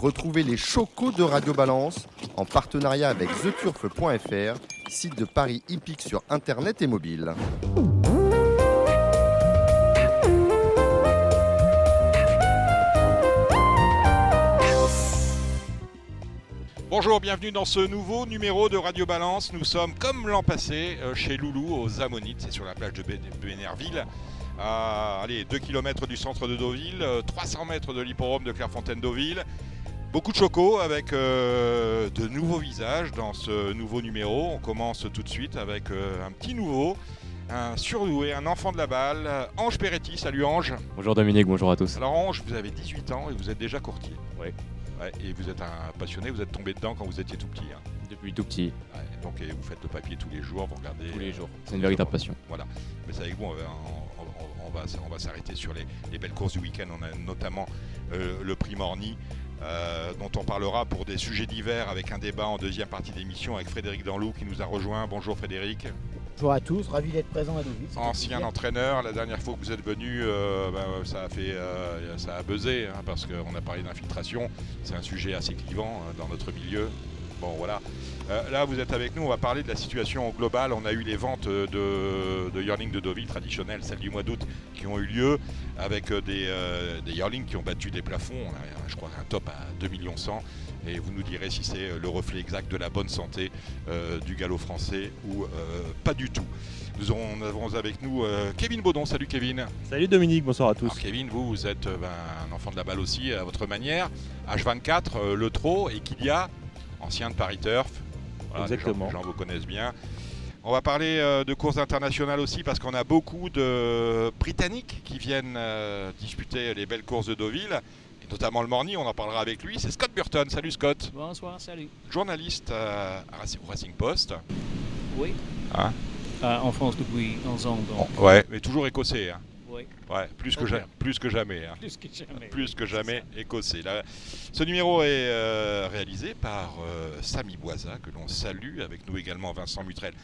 Retrouvez les chocos de Radio Balance en partenariat avec theturf.fr, site de Paris hippique sur internet et mobile. Bonjour, bienvenue dans ce nouveau numéro de Radio Balance. Nous sommes, comme l'an passé, euh, chez Loulou, aux Ammonites, c'est sur la plage de Bénerville, à allez, 2 km du centre de Deauville, 300 euh, mètres de l'hipporome de Clairefontaine-Deauville. Beaucoup de chocos avec euh, de nouveaux visages dans ce nouveau numéro. On commence tout de suite avec un petit nouveau, un surdoué, un enfant de la balle, Ange Peretti. Salut Ange. Bonjour Dominique, bonjour à tous. Alors Ange, vous avez 18 ans et vous êtes déjà courtier. Oui et vous êtes un passionné, vous êtes tombé dedans quand vous étiez tout petit. Hein. Depuis tout petit. donc vous faites le papier tous les jours, vous regardez. Tous les jours. C'est une véritable passion. Voilà. Mais c'est avec vous, on va, on va, s'arrêter sur les, belles courses du week-end. On a notamment euh, le prix Morny. Euh, dont on parlera pour des sujets divers avec un débat en deuxième partie d'émission avec Frédéric Danlou qui nous a rejoint. Bonjour Frédéric. Bonjour à tous, ravi d'être présent à Deauville. Ancien entraîneur, la dernière fois que vous êtes venu, euh, ben, ça a fait, euh, ça a buzzé hein, parce qu'on a parlé d'infiltration. C'est un sujet assez clivant euh, dans notre milieu. Bon voilà. là vous êtes avec nous, on va parler de la situation globale. On a eu les ventes de, de Yearling de Deauville traditionnelles, celles du mois d'août, qui ont eu lieu avec des, des Yearling qui ont battu des plafonds. je crois un top à 2 millions 100 et vous nous direz si c'est euh, le reflet exact de la bonne santé euh, du galop français ou euh, pas du tout. Nous avons avec nous Kevin Baudon. Salut Kevin. Salut Dominique, bonsoir à tous. Kevin, vous, vous êtes ben, un enfant de la balle aussi à votre manière. H24, le trot et Kilia, ancien de Paris Turf. Exactement. Les gens, vous connaissent bien. On va parler de courses internationales aussi parce qu'on a beaucoup de Britanniques qui viennent disputer les belles courses de Deauville notamment le Morny, on en parlera avec lui. C'est Scott Burton. Salut Scott. Bonsoir, salut. Journaliste euh, au Racing Post. Oui. Hein? Euh, en France depuis 11 ans. Donc. Oh, ouais, mais toujours écossais. Hein. Ouais, plus, que plus que jamais. Hein. Plus que jamais. Plus que jamais écossais. ce numéro est euh, réalisé par Samy Boisa, que l'on salue, avec nous également Vincent Mutrel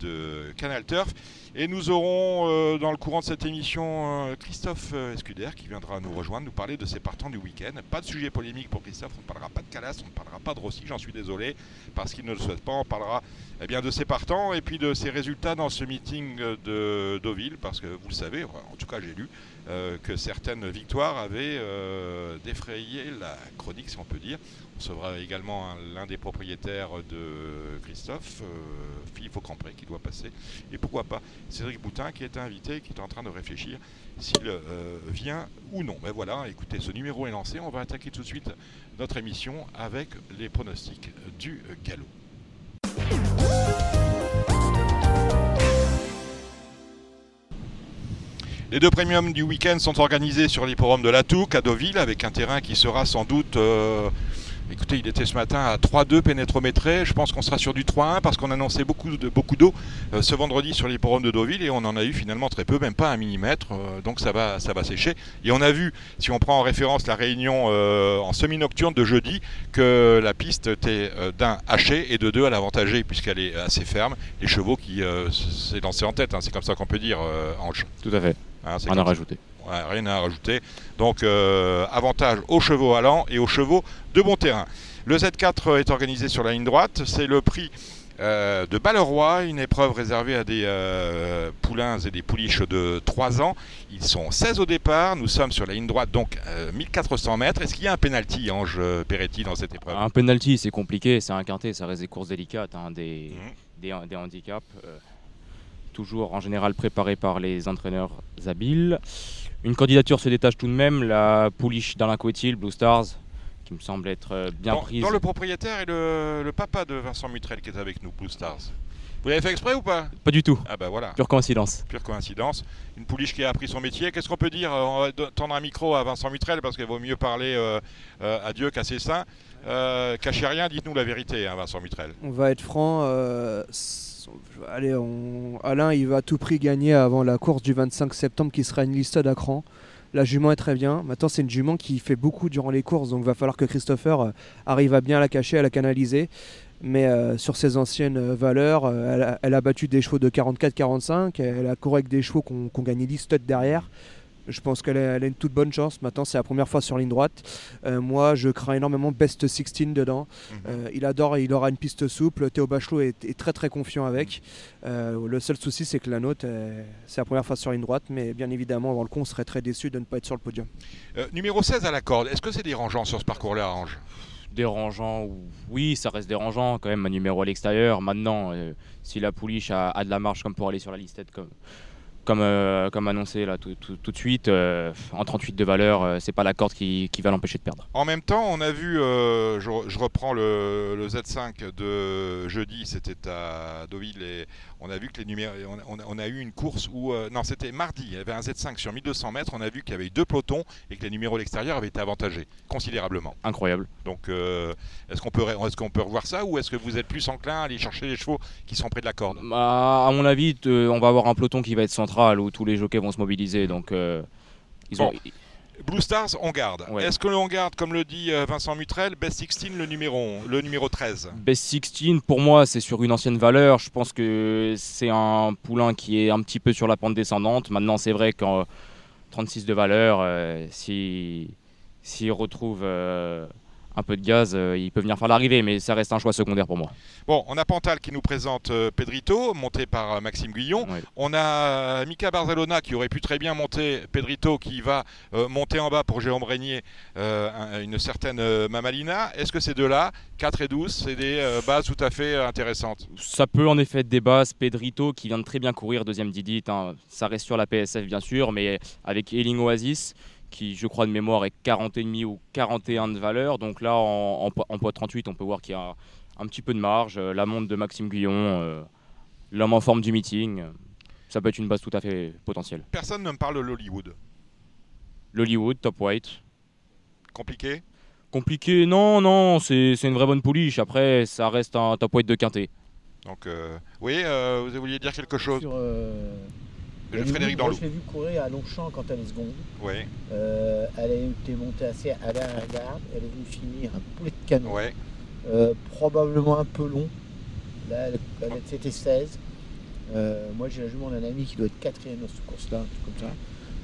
de Canal Turf. Et nous aurons euh, dans le courant de cette émission euh, Christophe euh, Escuder qui viendra nous rejoindre, nous parler de ses partants du week-end. Pas de sujet polémique pour Christophe, on ne parlera pas de Calas, on ne parlera pas de Rossi, j'en suis désolé, parce qu'il ne le souhaite pas. On parlera eh bien, de ses partants et puis de ses résultats dans ce meeting de Deauville, parce que vous le savez, en tout cas j'ai lu, que certaines victoires avaient défrayé la chronique, si on peut dire. Recevra également l'un des propriétaires de Christophe, Philippe Aucampré, qui doit passer. Et pourquoi pas Cédric Boutin qui est invité, qui est en train de réfléchir s'il euh, vient ou non. Mais voilà, écoutez, ce numéro est lancé. On va attaquer tout de suite notre émission avec les pronostics du galop. Les deux premiums du week-end sont organisés sur l'hipporome de la Touque à Deauville avec un terrain qui sera sans doute euh, Écoutez, il était ce matin à 3-2 pénétrométré. Je pense qu'on sera sur du 3-1 parce qu'on annonçait beaucoup de beaucoup d'eau euh, ce vendredi sur l'hipporome de Deauville et on en a eu finalement très peu, même pas un millimètre. Euh, donc ça va, ça va sécher. Et on a vu, si on prend en référence la réunion euh, en semi-nocturne de jeudi, que la piste était d'un haché et de deux à l'avantagé puisqu'elle est assez ferme. Les chevaux qui s'est lancé en tête, hein, c'est comme ça qu'on peut dire, Ange. Tout à fait. Hein, on a rajouté rien à rajouter. Donc euh, avantage aux chevaux allants et aux chevaux de bon terrain. Le Z4 est organisé sur la ligne droite. C'est le prix euh, de Balleroy, une épreuve réservée à des euh, poulains et des pouliches de 3 ans. Ils sont 16 au départ. Nous sommes sur la ligne droite, donc 1400 mètres. Est-ce qu'il y a un penalty, Ange Peretti, dans cette épreuve? Un penalty, c'est compliqué. C'est un quintet, ça reste des courses délicates, hein, des, mhm. des, handicaps. toujours en général préparés par les entraîneurs habiles. Une candidature se détache tout de même, la pouliche d'Alain Coetil, Blue Stars, qui me semble être euh, bien prise. Dans le propriétaire et le, papa de Vincent Mutrel qui est avec nous, Blue Stars. Vous l'avez fait exprès ou pas? Pas du tout. Ah bah voilà. Pure coïncidence. Pure coïncidence. Une pouliche qui a appris son métier. Qu'est-ce qu'on peut dire? On va tendre un micro à Vincent Mutrel parce qu'il vaut mieux parler euh, euh, à Dieu qu'à ses saints. cachez rien, dites-nous la vérité, hein, Vincent Mutrel. On va être franc allez, Alain, il va à tout prix gagner avant la course du 25 septembre qui sera une liste d'acran. La jument est très bien. Maintenant, c'est une jument qui fait beaucoup durant les courses, donc il va falloir que Christopher euh, arrive à bien la cacher, à la canaliser. Mais euh, sur ses anciennes euh, valeurs, elle, a, battu des chevaux de 44-45, elle a couru avec des chevaux qui ont, gagné 10 studs derrière. Je pense qu'elle a, une toute bonne chance. Maintenant, c'est la première fois sur ligne droite. Euh, moi, je crains énormément Best 16 dedans. Mhm. Euh, il adore et il aura une piste souple. Théo Bachelot est, très très confiant avec. Euh, le seul souci, c'est que la note, c'est la première fois sur ligne droite. Mais bien évidemment, avant le coup, on serait très déçu de ne pas être sur le podium. numéro 16 à la corde, est-ce que c'est dérangeant sur ce parcours-là, Ange dérangeant, oui, ça reste dérangeant quand même, un numéro à l'extérieur. Maintenant, si la pouliche a, a, de la marge comme pour aller sur la listette, comme, comme, euh, comme annoncé là, tout, de suite, euh, en 38 de valeur, euh, c'est pas la corde qui, va l'empêcher de perdre. En même temps, on a vu, je, reprends le, Z5 de jeudi, c'était à Deauville, et on a vu que les numéros, on, a eu une course où, non, c'était mardi, il y avait un Z5 sur 1200 mètres, on a vu qu'il y avait eu deux pelotons et que les numéros à l'extérieur avaient été avantagés considérablement. Incroyable. Donc, est-ce qu'on peut, est qu'on peut revoir ça ou est-ce que vous êtes plus enclin à aller chercher les chevaux qui sont près de la corde? Bah, À mon avis, on va avoir un peloton qui va être central où tous les jockeys vont se mobiliser. Donc, euh, ils ont... Blue Stars, on garde. Est-ce que l'on garde, comme le dit euh, Vincent Mutrel, Best 16, le numéro, le numéro 13 Best 16, pour moi, c'est sur une ancienne valeur. Je pense que c'est un poulain qui est un petit peu sur la pente descendante. Maintenant, c'est vrai qu'en 36 de valeur, euh, s'il retrouve un peu de gaz, euh, il peut venir faire l'arrivée, mais ça reste un choix secondaire pour moi. Bon, on a Pantal qui nous présente euh, Pedrito, monté par euh, Maxime Guillon. On a Mika Barzalona qui aurait pu très bien monter Pedrito, qui va monter en bas pour Jérôme Régnier une certaine Mamalina. Est-ce que ces deux-là, 4 et 12, c'est des bases tout à fait intéressantes? Ça peut en effet être des bases. Pedrito qui vient de très bien courir, deuxième Didit, hein. ça reste sur la PSF bien sûr, mais avec Eling Oasis qui je crois de mémoire est 40,5 ou 41 de valeur. Donc là en, poids 38 on peut voir qu'il y a un petit peu de marge. La montre de Maxime Guillon, euh, l'homme en forme du meeting, ça peut être une base tout à fait potentielle. Personne ne me parle de l'Hollywood. L'Hollywood, top white. Compliqué? Compliqué, non, non, c'est une vraie bonne pouliche. Après, ça reste un top white de quintet. Donc, euh, oui, euh, vous vouliez dire quelque chose? Je Frédéric Moi, je l'ai vu courir à Longchamp quand elle est seconde. Oui. Euh, elle a été montée assez à la garde. Elle est venue finir un poulet de canon. Ouais. Euh, probablement un peu long. Là, c'était 16. Euh, moi, j'ai la jument d'un ami qui doit être quatrième dans cette course-là, comme ça.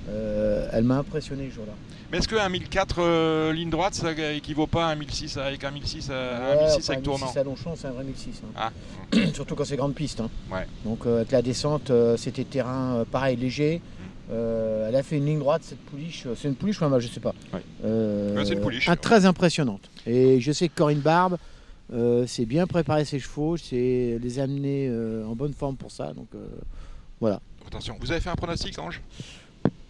Euh, elle m'a impressionné ce jour-là. Mais est-ce qu'un 1004 euh, ligne droite, ça équivaut pas à un 1006 avec un 1006, à, un 1006 avec tournant 1006 à Longchamp, c'est un vrai 1006. Hein. Ah. Surtout quand c'est grande piste. Hein. Ouais. Donc euh, avec la descente, c'était terrain pareil, léger. Elle a fait une ligne droite, cette pouliche. C'est une pouliche ou un mâle, je sais pas. Ouais. c'est une pouliche. très impressionnante. Et je sais que Corinne Barbe, c'est bien préparer ses chevaux, c'est les amener en bonne forme pour ça. Donc voilà. Attention, vous avez fait un pronostic, Ange?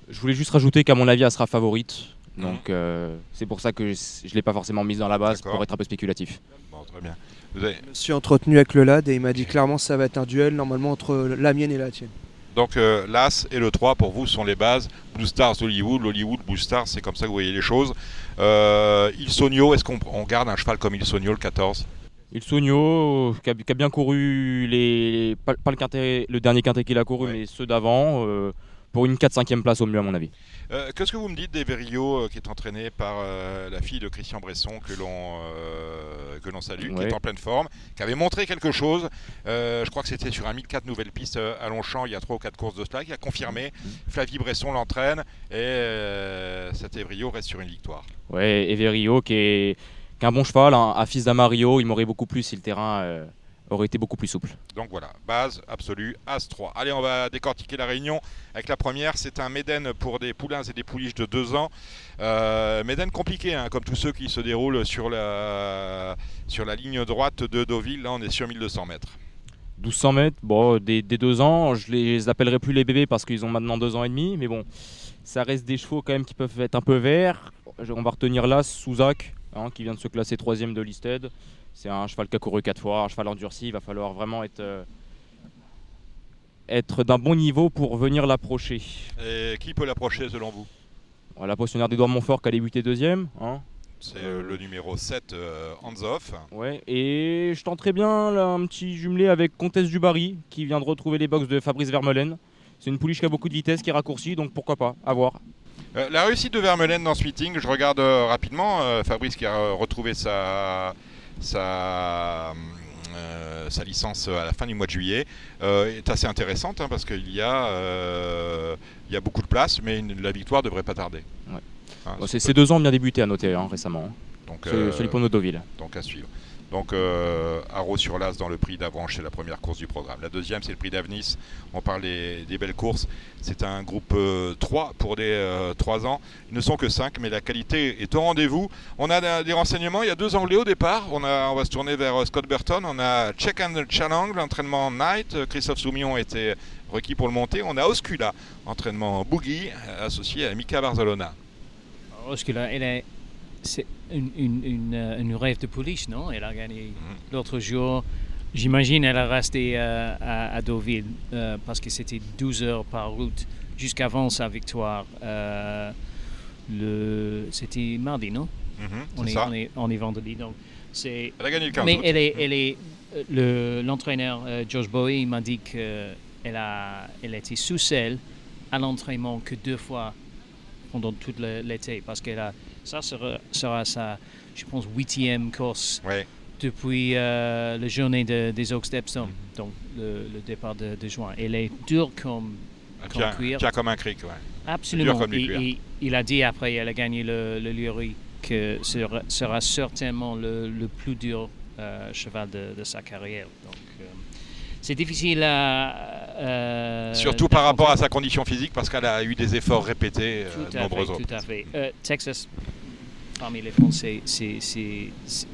Je voulais juste rajouter qu'à mon avis, elle sera favorite. Donc euh, c'est pour ça que je ne l'ai pas forcément mise dans la base pour être un peu spéculatif. Bon, très bien. Je me suis entretenu avec le LAD et il m'a dit clairement ça va être un duel normalement entre la mienne et la tienne. Donc euh, l'As et le 3 pour vous sont les bases. Blue Stars Hollywood, l'Hollywood Blue Stars, c'est comme ça que vous voyez les choses. Euh, Il Sonio, est-ce qu'on garde un cheval comme Il Sonio le 14 Il Sonio, qui a, bien couru les, pas, le, le dernier quintet qu'il a couru, mais ceux d'avant pour une 4-5e place au mieux à mon avis. Euh, qu'est-ce que vous me dites des euh, qui est entraîné par euh, la fille de Christian Bresson que l'on que l'on salue, qui est en pleine forme, qui avait montré quelque chose. je crois que c'était sur un 1004 nouvelles pistes à Longchamp il y a 3 ou 4 courses de cela, qui a confirmé. Mm-hmm. Flavie Bresson l'entraîne et cet Evrio reste sur une victoire. Ouais, Everio qui est, qui un bon cheval, hein, à fils d'Amario, il m'aurait beaucoup plu si le terrain aurait été beaucoup plus souple. Donc voilà, base absolue, As 3. Allez, on va décortiquer la réunion avec la première. C'est un Méden pour des poulains et des pouliches de 2 ans. Euh, Méden compliqué, hein, comme tous ceux qui se déroulent sur la, sur la ligne droite de Deauville. Là, on est sur 1200 mètres. 1200 mètres, bon, des, des deux ans, je les appellerai plus les bébés parce qu'ils ont maintenant deux ans et demi, mais bon, ça reste des chevaux quand même qui peuvent être un peu verts. On va retenir là Souzak, hein, qui vient de se classer troisième de Listed. C'est un cheval qui a couru quatre fois, un cheval endurci. Il va falloir vraiment être, euh, être d'un bon niveau pour venir l'approcher. Et qui peut l'approcher selon vous? La potionnaire d'Edouard Montfort qui a débuté deuxième. Hein. C'est euh, le numéro 7, euh, Hands Ouais, et je tenterai bien là, un petit jumelé avec Comtesse du Barry qui vient de retrouver les box de Fabrice Vermeulen. C'est une pouliche qui a beaucoup de vitesse, qui est raccourcie, donc pourquoi pas, à voir. la réussite de Vermeulen dans ce meeting, je regarde rapidement Fabrice qui a retrouvé sa, sa, sa licence à la fin du mois de juillet, est assez intéressante hein, parce qu'il y, a, il y a beaucoup de place, mais la victoire ne devrait pas tarder. Hein, ces deux ans ont bien débuté à noter hein, récemment. Donc, celui pour Nodoville. Donc à suivre. Donc euh, sur l'As dans le prix d'Avranches, c'est la première course du programme. La deuxième, c'est le prix d'Avnis. On parle des, belles courses. C'est un groupe 3 euh, pour des 3 euh, ans. Ils ne sont que 5, mais la qualité est au rendez-vous. On a des renseignements. Il y a deux Anglais au départ. On, va se tourner vers euh, Scott Burton. On a Check and Challenge, l'entraînement Night. Christophe Soumillon était requis pour le monter. On a Oscula, entraînement Boogie, associé à Mika Barcelona. Oscula, il est une, une, une, rêve de police, non? Elle a gagné mhm. l'autre jour. J'imagine elle a resté euh, à, Deauville euh, parce que c'était 12 heures par route jusqu'avant sa victoire. Euh, le, c'était mardi, non? Mhm, on, est, on, est, on, est, vendredi. Donc c'est, elle a gagné le 15 Mais elle est, elle est, le, l'entraîneur George Bowie m'a dit qu'elle a, elle était sous selle à l'entraînement que deux fois pendant tout l'été parce qu'elle a ça sera, sera sa, je pense, huitième course depuis euh, la journée des Oaks d'Epsom, mm-hmm. donc le, départ de, juin. Elle est dure comme, comme cuir. comme un cric, ouais. Absolument. Il a dit après, elle a gagné le, le que ce sera, sera certainement le, le, plus dur euh, cheval de, de, sa carrière. Donc, euh, c'est difficile à. Surtout par rapport à sa condition physique, parce qu'elle a eu des efforts répétés, tout nombreux autres. Tout à fait. Texas, parmi les Français, c'est,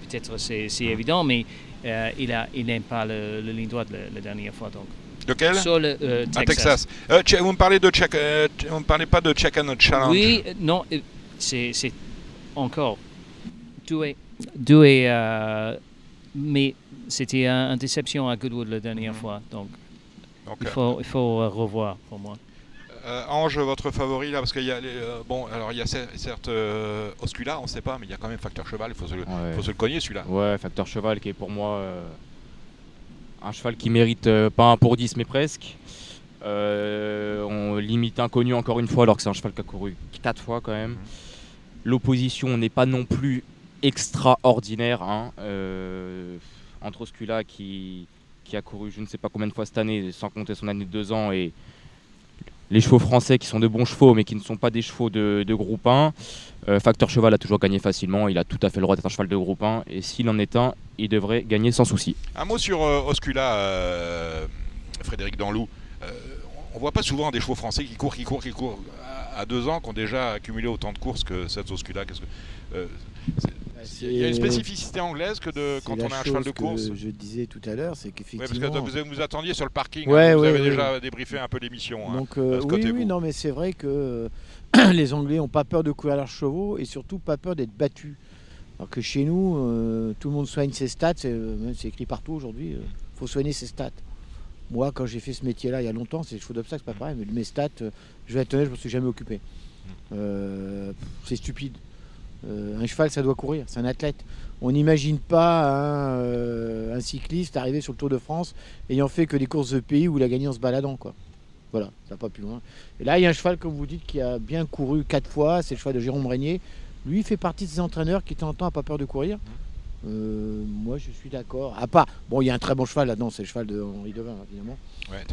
peut-être c'est, évident, mais euh, il, a, il n'aime pas le, le ligne droite la, dernière fois. Donc. Lequel? Sur le, euh, Texas. Texas. Euh, vous ne parlez de check, pas de check and challenge. Oui, non, c'est, encore doué, doué mais c'était une déception à Goodwood la dernière mm-hmm. fois, donc, donc il faut, il faut revoir pour moi. Euh, Ange, votre favori là, parce qu'il y a euh, bon, alors il y a certes euh, Oscula, on ne sait pas, mais il y a quand même Facteur Cheval, il faut, se le, faut se le cogner celui-là. Ouais, Facteur Cheval qui est pour moi un cheval qui mérite pas un pour 10 mais presque. on limite inconnu encore une fois alors que c'est un cheval qui a couru 4 fois quand même. L'opposition n'est pas non plus extraordinaire. Hein. entre Oscula qui, qui a couru je ne sais pas combien de fois cette année, sans compter son année de 2 ans, et les chevaux français qui sont de bons chevaux mais qui ne sont pas des chevaux de, groupe 1. Euh, Facteur Cheval a toujours gagné facilement, il a tout à fait le droit d'être un cheval de groupe 1 et s'il en est un, il devrait gagner sans souci. Un mot sur euh, Oscula, euh, Frédéric Danlou. on voit pas souvent des chevaux français qui courent, qui courent, qui courent à, deux ans, qui ont déjà accumulé autant de courses que cette Oscula. Que, il y a une spécificité anglaise que de, quand on a un cheval de course. Que je disais tout à l'heure, c'est qu'effectivement. Ouais, parce que vous, vous attendiez sur le parking, hein, vous avez déjà débriefé un peu l'émission. Hein, Donc euh, oui, oui, non, mais c'est vrai que les Anglais n'ont pas peur de courir leurs chevaux et surtout pas peur d'être battus. Alors que chez nous, euh, tout le monde soigne ses stats, c'est euh, écrit partout aujourd'hui. Il faut soigner ses stats. Moi, quand j'ai fait ce métier-là il y a longtemps, c'est les chevaux d'obstacle, c'est pas pareil, mais mes stats, je vais être honnête, je me suis jamais occupé. Mmh. c'est stupide. Euh, un cheval, ça doit courir, c'est un athlète. On n'imagine pas euh, un, cycliste arriver sur le Tour de France ayant fait que des courses de pays où il a gagné en se baladant. Voilà, ça va pas plus loin. Et là, il y a un cheval, comme vous dites, qui a bien couru quatre fois, c'est le cheval de Jérôme Régnier. Lui, il fait partie de ces entraîneurs qui, de temps en temps, n'a pas peur de courir. Euh, moi, je suis d'accord. À part, bon, il y a un très bon cheval là-dedans, c'est le cheval de Henri Devin, évidemment.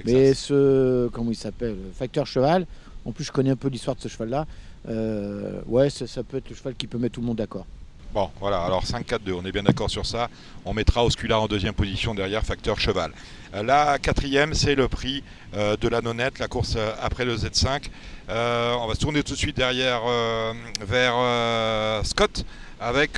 Mais ce, comment il s'appelle Facteur Cheval. En plus, je connais un peu l'histoire de ce cheval-là. Euh, ouais, ça, peut être le cheval qui peut mettre tout le monde d'accord. Bon, voilà, alors 5-4-2, on est bien d'accord sur ça. On mettra Oscula en deuxième position derrière Facteur Cheval. Euh, la quatrième, c'est le prix euh, de la nonnette, la course après le Z5. on va se tourner tout de suite derrière vers Scott avec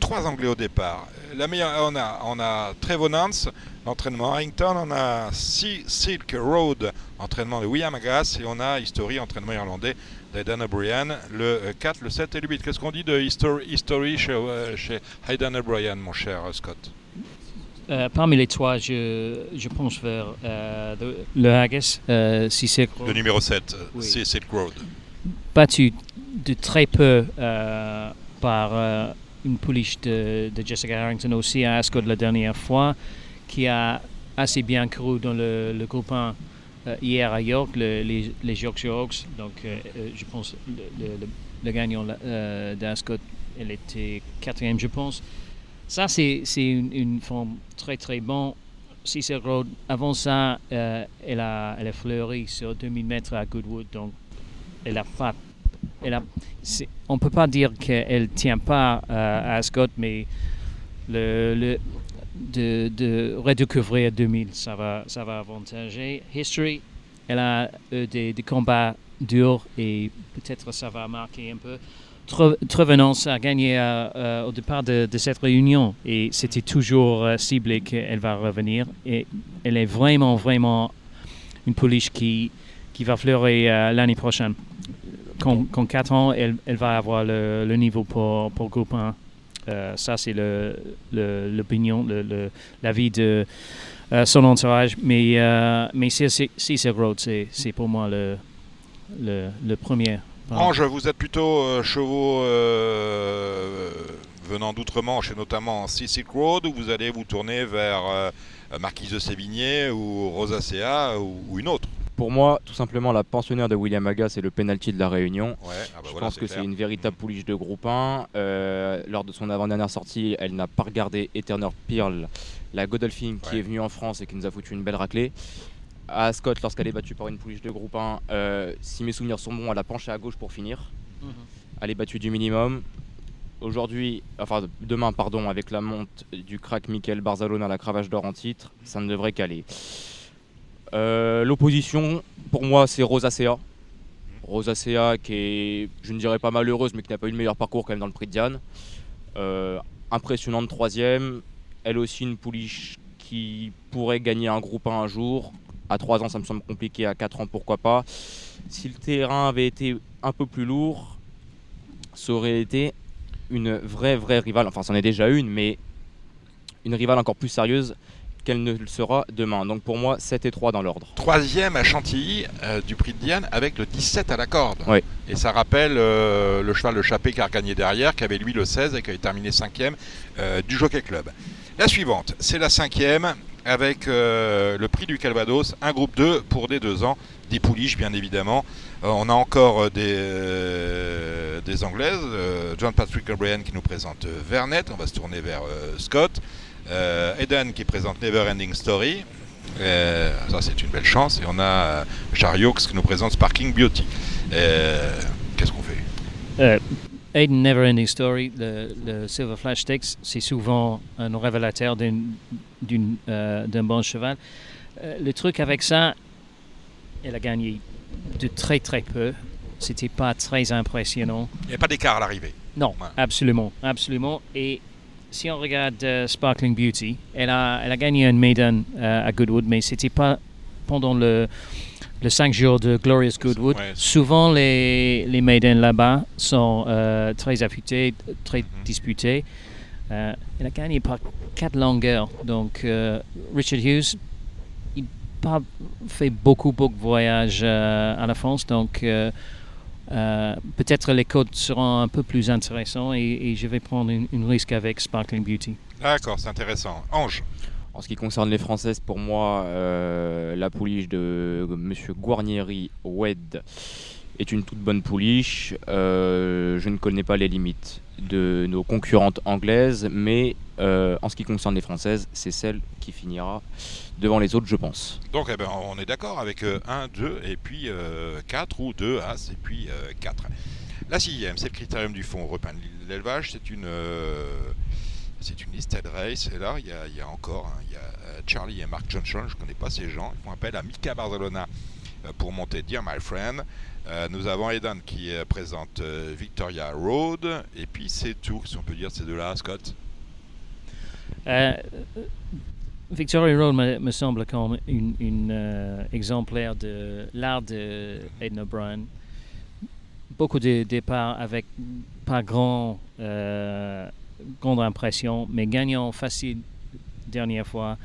trois Anglais au départ. La meilleure, on a, on a Trevor Nance, l'entraînement Harrington, on a Silk Road, entraînement de William Agas, et on a History, entraînement irlandais d'Aidan O'Brien, le 4, le 7 et le 8. Qu'est-ce qu'on dit de History, history chez, euh, chez Aidan O'Brien, mon cher Scott? Euh, parmi les trois, je, je pense vers euh, le Haggis, euh, Silk Road. Le numéro 7, c'est Silk Road. Battu de très peu par une pouliche de, de, Jessica Harrington aussi à Ascot la dernière fois, qui a assez bien cru dans le, le groupe 1 euh, hier à York, les, les Yorkshire Oaks. Donc, euh, euh, je pense le, le, gagnant d'Ascot, elle était quatrième, je pense. Ça, c'est une, une, forme très très bonne. Cicero, avant ça, euh, elle, a, elle a fleuri sur 2000 mètres à Goodwood. Donc, elle a pas. Elle on ne peut pas dire qu'elle ne tient pas à Scott, mais le, le, de, de redécouvrir 2000, ça va, ça va avantager. History, elle a euh, des, combats durs et peut-être ça va marquer un peu. Trevenance a gagné euh, euh, au départ de, cette réunion et c'était toujours ciblé qu'elle va revenir. Et elle est vraiment, vraiment une pouliche qui, qui va fleurir l'année prochaine. Qu'en 4 ans, elle, va avoir le, niveau pour, pour groupe 1. Euh, ça, c'est l'opinion, l'avis de euh, son entourage. Mais, euh, mais c'est pour moi le, premier. Ange, vous êtes plutôt chevaux venant d'outre-Manche et notamment Sea Road ou vous allez vous tourner vers Marquise de Sévigné ou Rosacea ou, ou une autre? Pour moi, tout simplement, la pensionnaire de William Aga, c'est le penalty de la Réunion. Ah bah je pense que c'est une véritable pouliche de groupe 1. Euh, lors de son avant-dernière sortie, elle n'a pas regardé Eterner Pearl, la Godolphin qui est venue en France et qui nous a foutu une belle raclée. À Scott, lorsqu'elle est battue par une pouliche de groupe 1, euh, si mes souvenirs sont bons, elle a penché à gauche pour finir. Mhm. Elle est battue du minimum. Aujourd'hui, enfin demain, pardon, avec la monte du crack Michael Barzalone à la cravache d'or en titre, ça ne devrait qu'aller. Euh, l'opposition, pour moi, c'est Rosacea. Rosacea qui est, je ne dirais pas malheureuse, mais qui n'a pas eu le meilleur parcours quand même dans le prix de Diane. Euh, impressionnante troisième. Elle aussi une pouliche qui pourrait gagner un groupe 1 un jour. À 3 ans, ça me semble compliqué. À 4 ans, pourquoi pas. Si le terrain avait été un peu plus lourd, ça aurait été une vraie, vraie rivale. Enfin, c'en est déjà une, mais une rivale encore plus sérieuse qu'elle ne le sera demain. Donc pour moi, 7 et 3 dans l'ordre. Troisième à Chantilly euh, du prix de Diane avec le 17 à la corde. Oui. Et ça rappelle euh, le cheval, le Chappé qui a gagné derrière, qui avait lui le 16 et qui avait terminé cinquième euh, du Jockey Club. La suivante, c'est la cinquième avec le prix du Calvados, un groupe 2 pour des deux ans, des pouliches bien évidemment. on a encore des, des Anglaises, John Patrick O'Brien qui nous présente Vernet, on va se tourner vers Scott. Euh, Eden qui présente Never Ending Story. Euh, ça, c'est une belle chance. Et on a Chariot euh, qui nous présente Sparking Beauty. Qu'est-ce qu'on fait? Eden Never Ending Story, le, Silver Flash Stakes, c'est souvent un révélateur d'un bon cheval. le truc avec ça, elle a gagné de très très peu. C'était pas très impressionnant. Il n'y a pas d'écart à l'arrivée. Non, absolument, absolument. Et si on regarde euh, Sparkling Beauty, elle a, elle a gagné un maiden euh, à Goodwood, mais c'était pas pendant le, le 5 jours de Glorious Goodwood. Souvent, les, les maidens là-bas sont euh, très affûtés, très mhm. disputés. elle a gagné par quatre longueurs. Donc, Richard Hughes, il n'a pas fait beaucoup, beaucoup de voyages à la France. Donc, euh, peut-être les codes seront un peu plus intéressants et, je vais prendre une, risque avec Sparkling Beauty. D'accord, c'est intéressant. Ange En ce qui concerne les Françaises, pour moi, euh, la pouliche de M. Guarnieri Wed est une toute bonne pouliche. Euh, je ne connais pas les limites de nos concurrentes anglaises, mais en ce qui concerne les Françaises, c'est celle qui finira devant les autres, je pense. Donc eh ben, on est d'accord avec 1, euh, 2 et puis 4 euh, ou 2 As et puis 4. Euh, La sixième, c'est le critérium du fond européen de l'élevage. C'est une, c'est une listed race. Et là, il y a, encore hein, il y a Charlie et Mark Johnson. Je ne connais pas ces gens. Ils font appel à Mika Barcelona pour monter Dear My Friend. nous avons Eden qui présente Victoria Road. Et puis c'est tout, si on peut dire ces deux-là, Scott. Victoria Road me, semble comme un euh, exemplaire de l'art de O'Brien. Beaucoup de départs avec pas grand, euh, grande impression, mais gagnant facile dernière fois,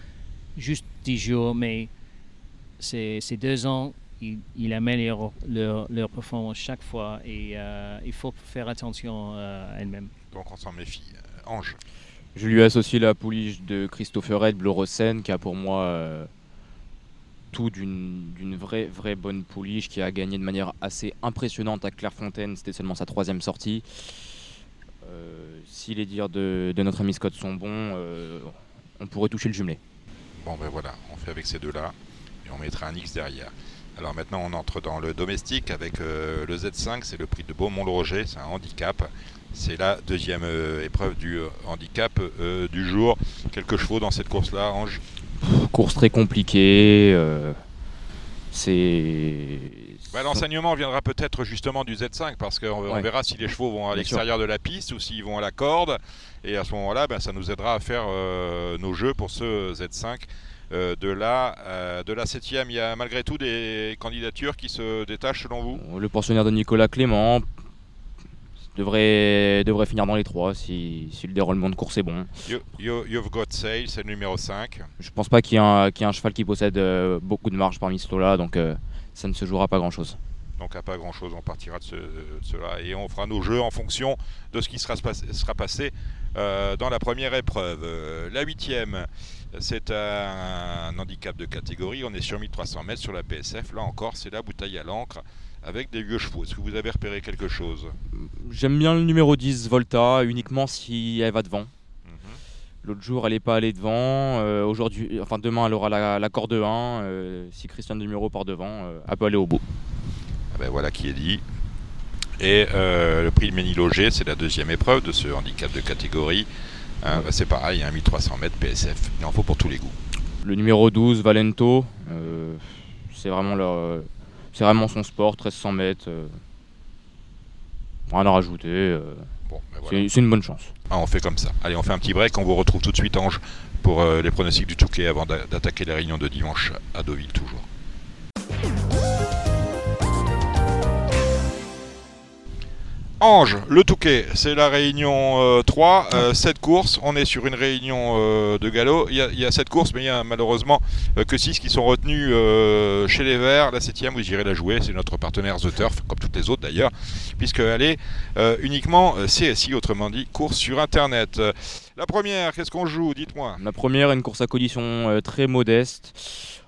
juste 10 jours, mais ces, deux ans, il, améliore leur, leur, performance chaque fois et euh, il faut faire attention à elle-même. Donc on s'en méfie. Ange je lui associe la pouliche de Christopher Red, Bleu Rosen, qui a pour moi euh, tout d'une vraie, vraie bonne pouliche, qui a gagné de manière assez impressionnante à Clairefontaine. C'était seulement sa troisième sortie. Euh, si les dires de, notre ami Scott sont bons, euh, on pourrait toucher le jumelé. Bon ben voilà, on fait avec ces deux-là et on mettra un X derrière. Alors maintenant on entre dans le domestique avec le Z5, c'est le prix de Beaumont-le-Roger, c'est un handicap. C'est la deuxième euh, épreuve du euh, handicap euh, du jour. Quelques chevaux dans cette course-là, Ange? Course très compliquée. euh, c'est. Bah, L'enseignement viendra peut-être justement du Z5 parce qu'on Ouais. verra si les chevaux vont à l'extérieur de la piste ou s'ils vont à la corde. Et à ce moment-là, bah, ça nous aidera à faire nos jeux pour ce Z5. Euh, de la euh, de la septième, il y a malgré tout des candidatures qui se détachent selon vous? Le pensionnaire de Nicolas Clément devrait, devrait finir dans les trois si, si le déroulement de course est bon. You, you- you've got sale, c'est le numéro 5. Je pense pas qu'il y, ait un- qu'il y ait un cheval qui possède euh, beaucoup de marge parmi ce lot-là, donc euh, ça ne se jouera pas grand-chose. Donc à pas grand chose, on partira de, ce- de cela et on fera nos jeux en fonction de ce qui sera, sera passé euh, dans la première épreuve. La huitième, c'est un, handicap de catégorie, on est sur 1300 mètres sur la PSF, là encore c'est la bouteille à l'encre avec des vieux chevaux. Est-ce que vous avez repéré quelque chose? J'aime bien le numéro 10, Volta, uniquement si elle va devant. Mhm. L'autre jour, elle n'est pas allée devant. euh, Aujourd'hui, enfin demain, elle aura la, la corde 1. euh, si Christian Numéro part devant, euh, elle peut aller au bout. Ah ben voilà qui est dit. Et euh, le prix de Ménilogé, c'est la deuxième épreuve de ce handicap de catégorie. Hein, bah, c'est pareil, hein, 1300 mètres PSF. Il en faut pour tous les goûts. Le numéro 12, Valento, euh, c'est vraiment, leur- c'est vraiment son sport, 1300 mètres. euh, rien à rajouter. euh, Bon, ben voilà. c'est une bonne chance. Ah, on fait comme ça. Allez, on fait un petit break. On vous retrouve tout de suite, Ange, pour euh, les pronostics du Touquet avant d'a- d'attaquer les réunions de dimanche à Deauville, toujours. Ange, le Touquet, c'est la réunion euh, 3, euh, 7 courses. On est sur une réunion euh, de galop. Il y, a, il y a 7 courses, mais il y a malheureusement euh, que 6 qui sont retenues euh, chez les Verts. La 7 vous irez la jouer. C'est notre partenaire The Turf, comme toutes les autres d'ailleurs, puisqu'elle est euh, uniquement euh, CSI, autrement dit, course sur Internet. Euh, La première, qu'est-ce qu'on joue? Dites-moi. La première, une course à condition euh, très modeste.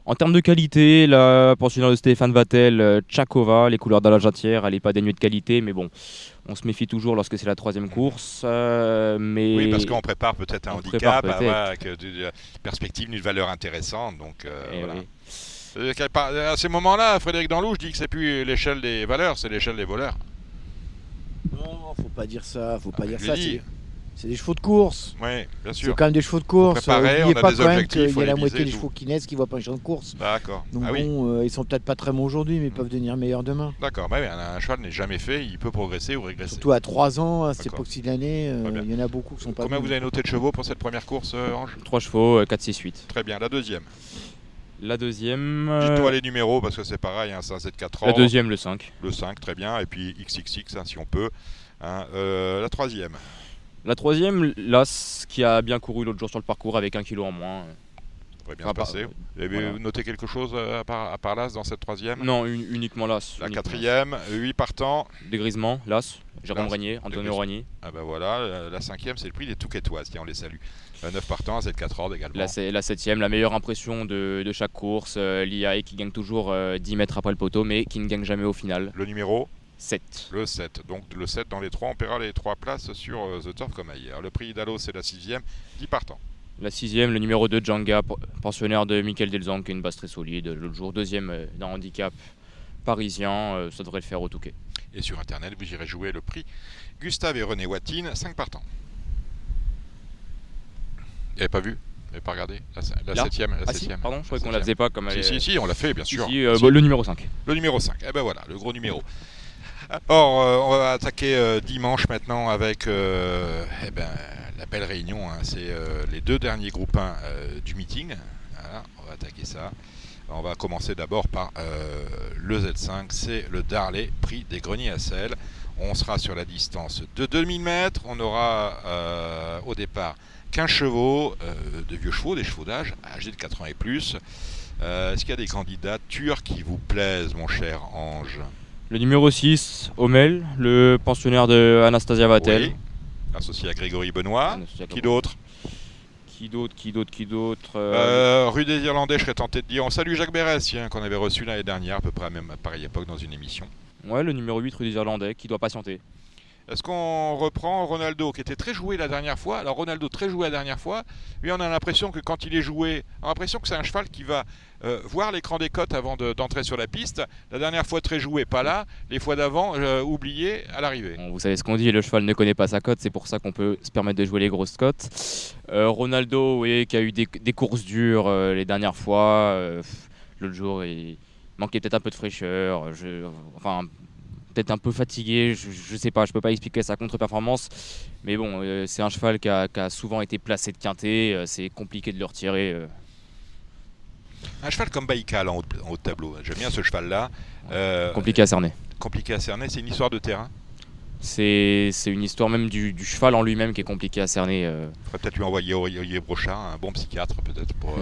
En termes de qualité, la pensionnaire de Stéphane Vattel, euh, Tchakova, les couleurs d'Alajatière, elle n'est pas dénuée de qualité, mais bon, on se méfie toujours lorsque c'est la troisième course. euh, mais Oui, parce qu'on prépare peut-être un On handicap avec euh, de- de- perspective, une valeur intéressante. Donc, euh, Eh voilà. oui. Euh, À ces moments-là, Frédéric Danlou, je dis que c'est plus l'échelle des valeurs, c'est l'échelle des voleurs. Non, faut pas dire ça, faut pas Ah, dire ça. C'est c'est des chevaux de course. Oui, bien C'est sûr. quand même des chevaux de course. N'oubliez on a pas des quand même objectifs, qu'il y a la moitié des tout. chevaux qui naissent qui voient pas un champ de course. D'accord. Donc ah oui, bon, euh, ils sont peut-être pas très bons aujourd'hui, mais ils peuvent devenir meilleurs demain. d'accord. Bah oui, un, un cheval n'est jamais fait, il peut progresser ou régresser. Surtout à 3 ans, à cette époque-ci de l'année, euh, il y en a beaucoup qui sont pas Combien bons. vous avez noté de chevaux pour cette première course, euh, Ange? 3 chevaux, euh, 4, 6, 8. Très bien. La deuxième? La deuxième. euh, Dites-toi les numéros parce que c'est pareil, hein, c'est un Z4 ans. la deuxième, le 5. Le 5, très bien. Et puis XXX, hein, si on peut. Hein, euh, la troisième. La troisième, l'As, qui a bien couru l'autre jour sur le parcours avec un kilo en moins. Ça devrait bien bah, passer. Vous avez voilà. noté quelque chose euh, à part, à part l'As dans cette troisième? Non, un- uniquement l'As. La uniquement. quatrième, 8 partants. Dégrisement, l'As. Jérôme Régnier, Antonio. Régnier. Ah ben voilà, euh, la cinquième, c'est le prix des Touquetoises. Tiens, on les salue. 9 partants, Z4 ordres également. La, septième, la meilleure impression de, de chaque course. Euh, L'IAE qui gagne toujours euh, 10 mètres après le poteau, mais qui ne gagne jamais au final. Le numéro? 7. Le 7. Donc le 7 dans les 3, on paiera les 3 places sur euh, The Turf comme ailleurs. Le prix d'Allo, c'est la sixième, 10 partants. La sixième, le numéro 2, Djanga, pensionnaire de Michael Delzang, qui est une base très solide. L'autre jour, deuxième euh, d'un handicap parisien, euh, ça devrait le faire au Touquet. Et sur Internet, vous irez jouer le prix Gustave et René Watine, 5 partants. Vous n'avez pas vu? N'avez pas regardé? La, la Là septième, la Ah si, septième. pardon, je croyais qu'on La la faisait pas comme elle Si, est- si, si, on l'a fait, bien Si, sûr. si, euh, Si. bah, le numéro 5. Le numéro 5. Eh ben voilà, le gros numéro. Alors, euh, on va attaquer euh, dimanche maintenant avec euh, eh la belle réunion. hein. C'est les deux derniers groupes 1 du meeting. On va attaquer ça. On va commencer d'abord par le Z5. C'est le Darley, prix des greniers à sel. On sera sur la distance de 2000 mètres. On aura au départ 15 chevaux, de vieux chevaux, des chevaux d'âge, âgés de 4 ans et plus. Est-ce qu'il y a des candidatures qui vous plaisent, mon cher Ange? Le numéro 6, Homel, le pensionnaire de Anastasia Vatel. Oui, associé à Grégory Benoît. Anastasia Qui d'autre Qui d'autre Qui d'autre Qui d'autre euh, Euh, Rue des Irlandais, je serais tenté de dire. On salue Jacques Bérès, qu'on avait reçu l'année dernière, à peu près à même à pareille époque, dans une émission. Ouais, le numéro 8, rue des Irlandais, qui doit patienter. Est-ce qu'on reprend Ronaldo qui était très joué la dernière fois? Alors Ronaldo très joué la dernière fois, lui on a l'impression que quand il est joué, on a l'impression que c'est un cheval qui va euh, voir l'écran des cotes avant d'entrer sur la piste. La dernière fois très joué, pas là. Les fois d'avant, euh, oublié à l'arrivée. vous savez ce qu'on dit, le cheval ne connaît pas sa cote, c'est pour ça qu'on peut se permettre de jouer les grosses cotes. Euh, Ronaldo, oui, qui a eu des, courses dures les dernières fois. L'autre jour, il manquait peut-être un peu de fraîcheur. Enfin, peut-être un peu fatigué, je, ne sais pas, je peux pas expliquer sa contre-performance, mais bon, euh, c'est un cheval qui a, souvent été placé de quintet, euh, c'est compliqué de le retirer. Euh. Un cheval comme Baïkal en haut, de tableau, j'aime bien ce cheval-là. compliqué à cerner. Compliqué à cerner, c'est une histoire de terrain? C'est une histoire même du, cheval en lui-même qui est compliqué à cerner. Il faudrait peut-être lui envoyer Olivier Brochard, un bon psychiatre peut-être pour,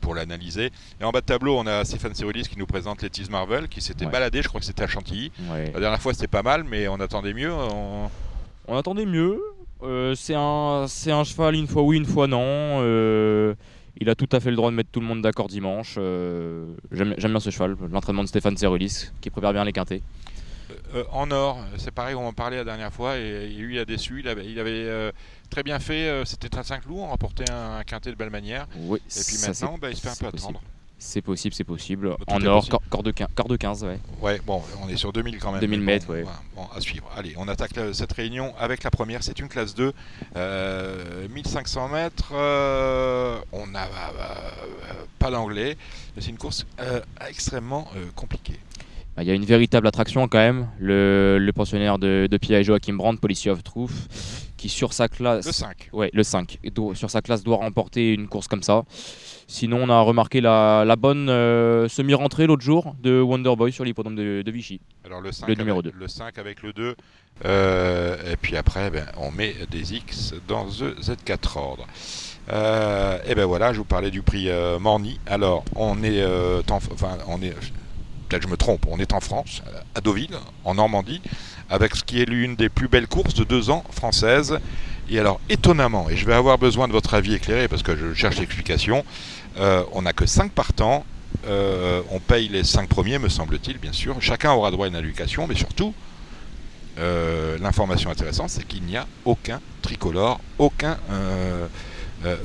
pour, l'analyser. Et en bas de tableau, on a Stéphane Cyrulis qui nous présente Letty's Marvel, qui s'était baladé, je crois que c'était à Chantilly. La dernière fois, c'était pas mal, mais on attendait mieux. On, attendait mieux. Euh, c'est un, un cheval, une fois oui, une fois non. Euh, il a tout à fait le droit de mettre tout le monde d'accord dimanche. Euh, j'aime bien ce cheval, l'entraînement de Stéphane Cyrulis, qui prépare bien les quintés. En or, c'est pareil, on en parlait la dernière fois, et, lui a déçu. Il avait, il avait très bien fait. Euh, c'était un 5 loups, on remportait un, quintet de belle manière. Oui, et puis maintenant, bah, il se fait un peu attendre. C'est possible, c'est possible. en or, de, 15, de 15, ouais. Ouais, bon, on est sur 2000 quand même. 2000 mètres, ouais. Bon, à suivre. Allez, on attaque cette réunion avec la première. C'est une classe 2, 1500 euh, mètres. Euh, on n'a pas d'anglais. C'est une course extrêmement compliquée. Bah, il y a une véritable attraction quand même. Le, pensionnaire de, de et Joachim Brandt, Policy of Truth, qui sur sa classe. Le 5. Ouais, le 5. sur sa classe doit remporter une course comme ça. Sinon, on a remarqué la, bonne euh, semi-rentrée l'autre jour de Wonderboy sur l'hippodrome de, Vichy. Alors le 5, le numéro 2. Le 5 avec le 2. Euh, et puis après, ben, on met des X dans The Z4 ordre. Euh, et ben voilà, je vous parlais du prix Morny. Alors, on est, enfin, on est peut-être je me trompe, on est en France, à Deauville, en Normandie, avec ce qui est l'une des plus belles courses de deux ans françaises. Et alors, étonnamment, et je vais avoir besoin de votre avis éclairé parce que je cherche l'explication, euh, on n'a que 5 partants, euh, on paye les 5 premiers, me semble-t-il, bien sûr. Chacun aura droit à une allocation, mais surtout, euh, l'information intéressante, c'est qu'il n'y a aucun tricolore, aucun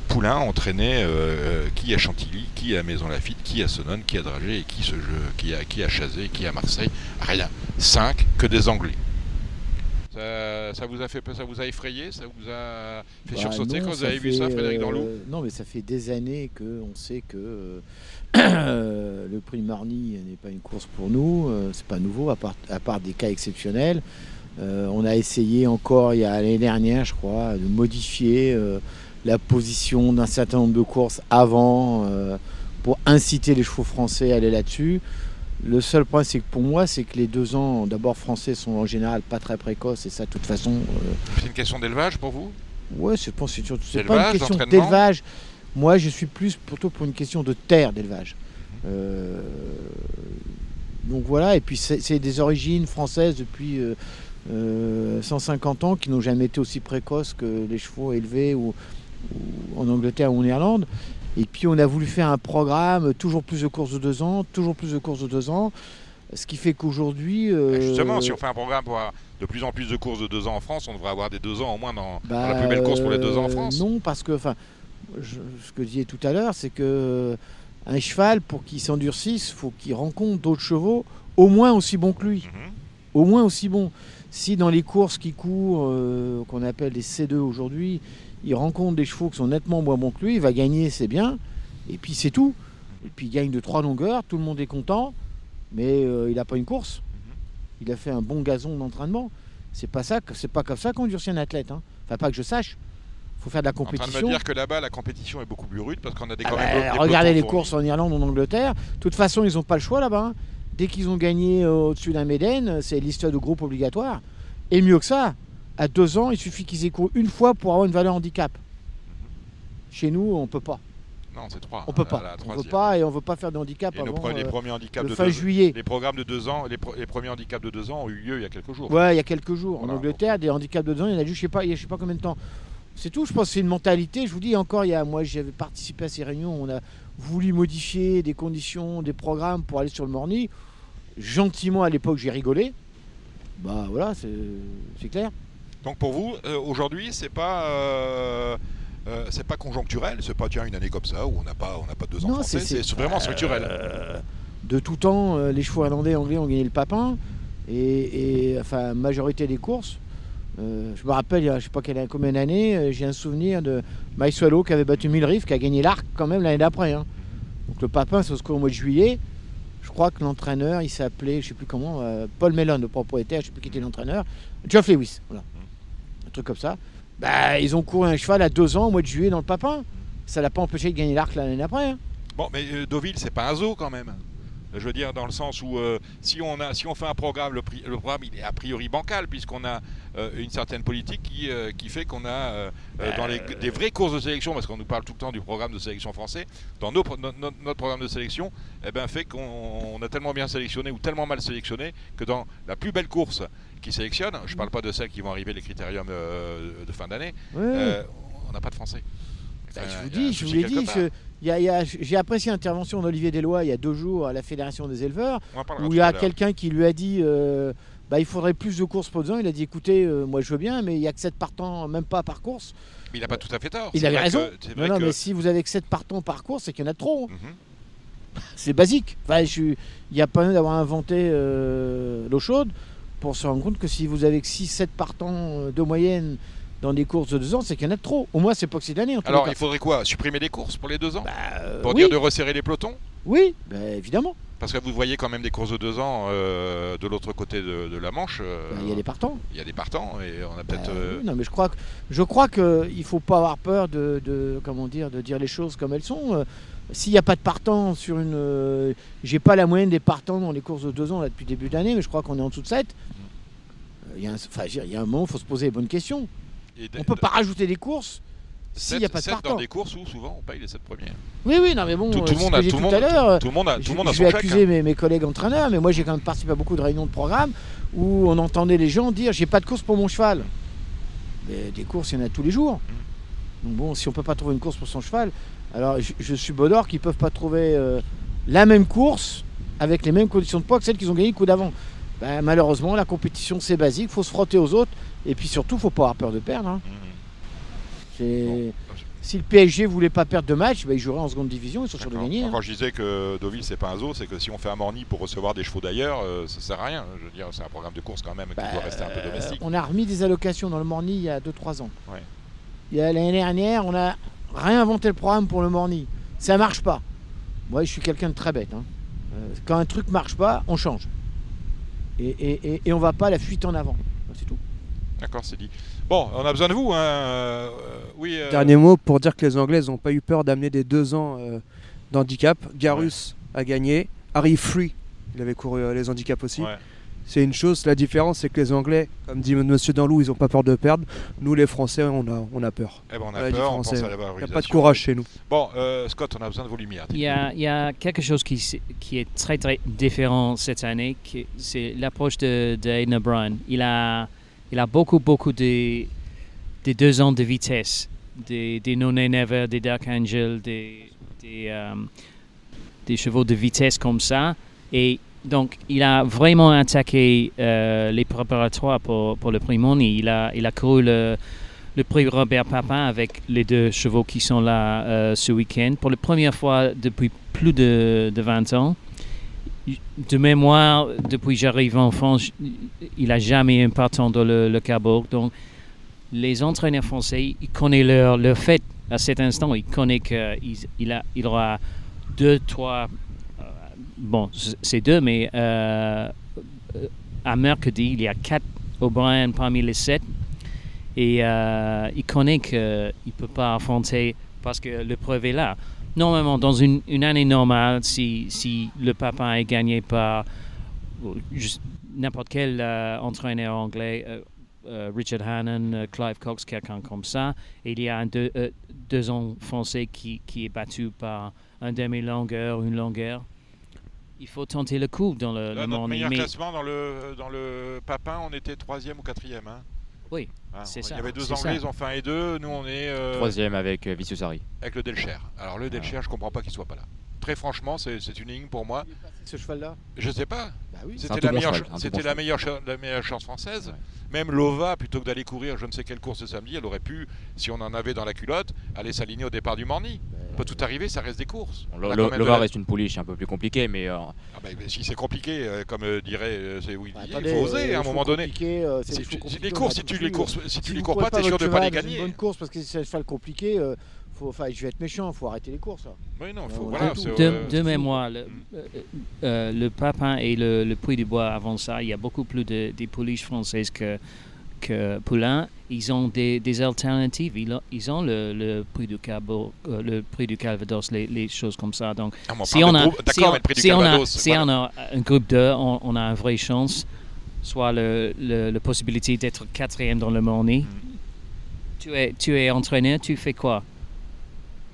Poulain entraînait euh, qui à Chantilly, qui à Maison Lafitte, qui à Sonone, qui à Dragé et qui, ce jeu, qui, à, qui à Chazé, qui à Marseille. Rien. Cinq que des Anglais. Ça, vous a fait ça vous a effrayé? Ça vous a fait bah sursauter quand vous avez vu ça, Frédéric Dorlou euh, Non, mais ça fait des années qu'on sait que le prix Marny n'est pas une course pour nous. c'est pas nouveau, à part, à part des cas exceptionnels. on a essayé encore il y a l'année dernière, je crois, de modifier la position d'un certain nombre de courses avant euh, pour inciter les chevaux français à aller là-dessus. Le seul point, c'est que pour moi, c'est que les deux ans, d'abord français, sont en général pas très précoces et ça, de toute façon. Euh, c'est une question d'élevage pour vous? Ouais, c'est pas, pas une question d'élevage. Moi, je suis plus plutôt pour une question de terre d'élevage. Mhm. Euh, donc voilà, et puis c'est des origines françaises depuis 150 ans qui n'ont jamais été aussi précoces que les chevaux élevés ou en Angleterre ou en Irlande. Et puis on a voulu faire un programme, toujours plus de courses de deux ans, toujours plus de courses de deux ans. Ce qui fait qu'aujourd'hui. Euh, justement, si on fait un programme pour avoir de plus en plus de courses de deux ans en France, on devrait avoir des deux ans au moins dans, la plus belle course pour les deux ans en France. Euh, non, parce que, enfin, ce que je disais tout à l'heure, c'est que un cheval, pour qu'il s'endurcisse, faut qu'il rencontre d'autres chevaux au moins aussi bons que lui. Mhm. Au moins aussi bons. Si dans les courses qui courent, euh, qu'on appelle les C2 aujourd'hui, il rencontre des chevaux qui sont nettement moins bons que lui, il va gagner, c'est bien, et puis c'est tout. Et puis il gagne de trois longueurs, tout le monde est content, mais euh, il n'a pas une course. Mhm. Il a fait un bon gazon d'entraînement. C'est pas ça, c'est pas comme ça qu'on durcit un athlète. Hein. Enfin, pas que je sache. Il faut faire de la compétition. En train de me dire que là-bas, la compétition est beaucoup plus rude parce qu'on a des, ah bah, Regardez les courses en Irlande ou en Angleterre. De toute façon, ils n'ont pas le choix là-bas. Hein. Dès qu'ils ont gagné euh, au-dessus d'un Médène, c'est liste de groupe obligatoire. Et mieux que ça, à deux ans, il suffit qu'ils aient couru une fois pour avoir une valeur handicap. Chez nous, on peut pas. Non, c'est trois. On peut pas. On peut pas et on veut pas faire de handicap avant les euh, premiers handicaps de fin juillet. Les programmes de deux ans, les, premiers handicaps de deux ans ont eu lieu il y a quelques jours. Ouais, il y a quelques jours. en Angleterre, des handicaps de deux ans, il y en a juste, je sais pas, il y a je sais pas combien de temps. C'est tout. Je pense que c'est une mentalité. Je vous dis encore, il y a, moi, j'avais participé à ces réunions. On a voulu modifier des conditions, des programmes pour aller sur le Morny. Gentiment, à l'époque, j'ai rigolé. Bah voilà, c'est clair. Donc pour vous, aujourd'hui, c'est pas c'est pas conjoncturel, c'est pas tiens une année comme ça où on n'a pas on n'a pas deux ans français, c'est vraiment structurel. de tout temps, les chevaux irlandais anglais ont gagné le papin et, et enfin majorité des courses. Euh, je me rappelle, il y a je sais pas quelle, combien d'années, euh, j'ai un souvenir de Mike Swallow qui avait battu Riff, qui a gagné l'arc quand même l'année d'après. Hein. Donc le papin, c'est au mois de juillet. Je crois que l'entraîneur, il s'appelait, je sais plus comment, euh, Paul Mellon, le propriétaire, je sais plus qui était l'entraîneur, Geoff Lewis, voilà. Truc comme ça. Bah, ils ont couru un cheval à deux ans au mois de juillet dans le papin. Ça l'a pas empêché de gagner l'arc l'année d'après. Hein. Bon, mais Deauville, c'est pas un zoo quand même. Je veux dire, dans le sens où euh, si, on a, si on fait un programme, le, programme il est a priori bancal, puisqu'on a euh, une certaine politique qui, euh, qui fait qu'on a dans les, des vraies courses de sélection, parce qu'on nous parle tout le temps du programme de sélection français, dans nos, notre programme de sélection, eh ben, fait qu'on a tellement bien sélectionné ou tellement mal sélectionné que dans la plus belle course qui sélectionne, je ne parle pas de celles qui vont arriver les critériums de fin d'année, on n'a pas de français. Bah, je vous dis, je vous l'ai dit, j'ai apprécié l'intervention d'Olivier Deslois il y a deux jours à la Fédération des éleveurs, où il y a quelqu'un qui lui a dit euh, bah, il faudrait plus de courses pour. Il a dit écoutez, euh, moi je veux bien, mais il n'y a que 7 partants, même pas par course. Mais il n'a pas tout à fait tort. Il avait raison. non, mais si vous avez que 7 partants par course, c'est qu'il y en a trop. Mhm. C'est basique. Enfin, il n'y a pas besoin d'avoir inventé euh, l'eau chaude pour se rendre compte que si vous avez que 6-7 partants de moyenne dans des courses de deux ans, c'est qu'il y en a trop. Au moins, c'est pas que c'est l'année. Alors, il faudrait quoi? Supprimer les courses pour les deux ans? Bah, euh, Pour dire de resserrer les pelotons? Oui, bah, évidemment. Parce que vous voyez quand même des courses de deux ans euh, de l'autre côté de, la Manche. Euh, bah, il y a des partants. Il y a des partants et on a peut-être. non, mais je crois que je crois que il faut pas avoir peur de, comment dire de dire les choses comme elles sont. S'il n'y a pas de partants sur une, j'ai pas la moyenne des partants dans les courses de deux ans là depuis début d'année, mais je crois qu'on est en dessous de 7. Mm. Il y, a un, il y a un moment, il faut se poser les bonnes questions on peut pas rajouter des courses s'il n'y a pas de partant. dans des courses où souvent on paye les 7 premières. Oui, oui, non, mais bon, tout, le monde a, tout, tout, à l'heure. Tout le monde a, tout le monde a Je vais accuser hein. mes, collègues entraîneurs, mais moi j'ai quand même participé à beaucoup de réunions de programme où on entendait les gens dire j'ai pas de course pour mon cheval. Mais des courses, il y en a tous les jours. Mm. Donc bon, si on peut pas trouver une course pour son cheval, alors je, suis Bodor qu'ils peuvent pas trouver euh, la même course avec les mêmes conditions de poids que celles qu'ils ont gagnées le coup d'avant. Ben, malheureusement, la compétition c'est basique, il faut se frotter aux autres. Et puis surtout, faut pas avoir peur de perdre. Hein. Mmh. Si le PSG voulait pas perdre de match, bah, il jouerait en seconde division, ils sont sûrs de gagner. Hein. Quand je disais que Deauville c'est pas un zoo, c'est que si on fait un morni pour recevoir des chevaux d'ailleurs, euh, ça sert à rien. Je veux dire, c'est un programme de course quand même qui bah, doit rester un peu domestique. On a remis des allocations dans le morni il y a 2-3 ans. L'année dernière, on a réinventé le programme pour le morni. Ça marche pas. Moi, je suis quelqu'un de très bête. Hein. Euh, quand un truc marche pas, on change. Et, et, et on va pas à la fuite en avant. C'est tout. D'accord, c'est dit. Bon, on a besoin de vous. Hein. Euh, oui, euh, Dernier mot pour dire que les Anglais n'ont pas eu peur d'amener des deux ans euh, d'handicap. Garus a gagné. Harry Free, il avait couru les handicaps aussi. C'est une chose, la différence c'est que les Anglais, comme dit Monsieur Danlou, ils n'ont pas peur de perdre. Nous les Français, on a, on a peur. Eh ben, on a peur, on pense à la Il n'y a pas de courage chez nous. Bon, Scott, on a besoin de vos lumières. Il y a, il y a quelque chose qui, qui, est très très différent cette année, c'est l'approche de, de O'Brien. Il a il a beaucoup, beaucoup de, deux ans de vitesse, des, des No Never, des Dark Angel, des, euh, des, chevaux de vitesse comme ça. Et donc, il a vraiment attaqué euh, les préparatoires pour, pour le prix Money. Il a, il a couru le, le prix Robert Papin avec les deux chevaux qui sont là euh, ce week-end pour la première fois depuis plus de, de 20 ans de mémoire, depuis que j'arrive en France, il n'a jamais un partant dans le, le Cabourg. Donc, les entraîneurs français, ils connaissent leur, fait à cet instant. Ils connaissent qu'il il, aura deux, trois. Euh, bon, c'est deux, mais euh, à mercredi, il y a quatre O'Brien parmi les sept. Et euh, il connaît ne peut pas affronter parce que le preuve est là normalement, dans une, année normale, si, si le papa est gagné par n'importe quel euh, entraîneur anglais, euh, euh, Richard Hannon, Clive Cox, quelqu'un comme ça, et il y a un deux, deux ans français qui, qui, est battu par un demi-longueur, une longueur. Il faut tenter le coup dans le, Là, le notre meilleur classement dans le, dans le Papin, on était troisième ou quatrième. Hein oui, ah, c'est ça. Il y avait deux Anglais, ils ont fait un et deux. Nous, on est. Euh, Troisième avec euh, Vicious Harry. Avec le Delcher. Alors, le Delcher, je comprends pas qu'il soit pas là. Très franchement, c'est une ligne pour moi. Ce cheval-là Je sais pas. Bah oui. C'était la, bon meilleure, c'était bon la, meilleure, cha- la meilleure chance française. Ouais. Même Lova, plutôt que d'aller courir je ne sais quelle course ce samedi, elle aurait pu, si on en avait dans la culotte, aller s'aligner au départ du Morny. Peut tout arriver, ça reste des courses. Le, On a le- quand même le de Var la- reste une pouliche un peu plus compliquée, mais euh, Ah bah, si c'est compliqué, euh, comme euh, dirait c'est Bah, il faut oser à un moment donné. euh, c'est des courses, si tu les courses, si tu les cours pas, t'es sûr de pas les gagner. Une bonne course parce que c'est un cheval compliqué. Euh, faut, enfin, je vais être méchant, faut arrêter les courses. là. Oui, non, On faut, a voilà, tout. c'est, De, euh, de mémoire, le, euh, euh, le Papin et le, le Puy du Bois, avant ça, il y a beaucoup plus de, des pouliches françaises que, que Poulain. Ils ont des, des alternatives. Ils ont, ils ont le, le Prix du Cabo, euh, le Prix du Calvados, les, les choses comme ça. Donc, Ah, on si on a, groupe- si D'accord, on- mais le prix du si on a, Calvados. si voilà. on a un groupe 2, on, on a une vraie chance, soit le, le- la possibilité d'être quatrième dans le Morny. Mm. Tu es, tu es entraîneur, tu fais quoi?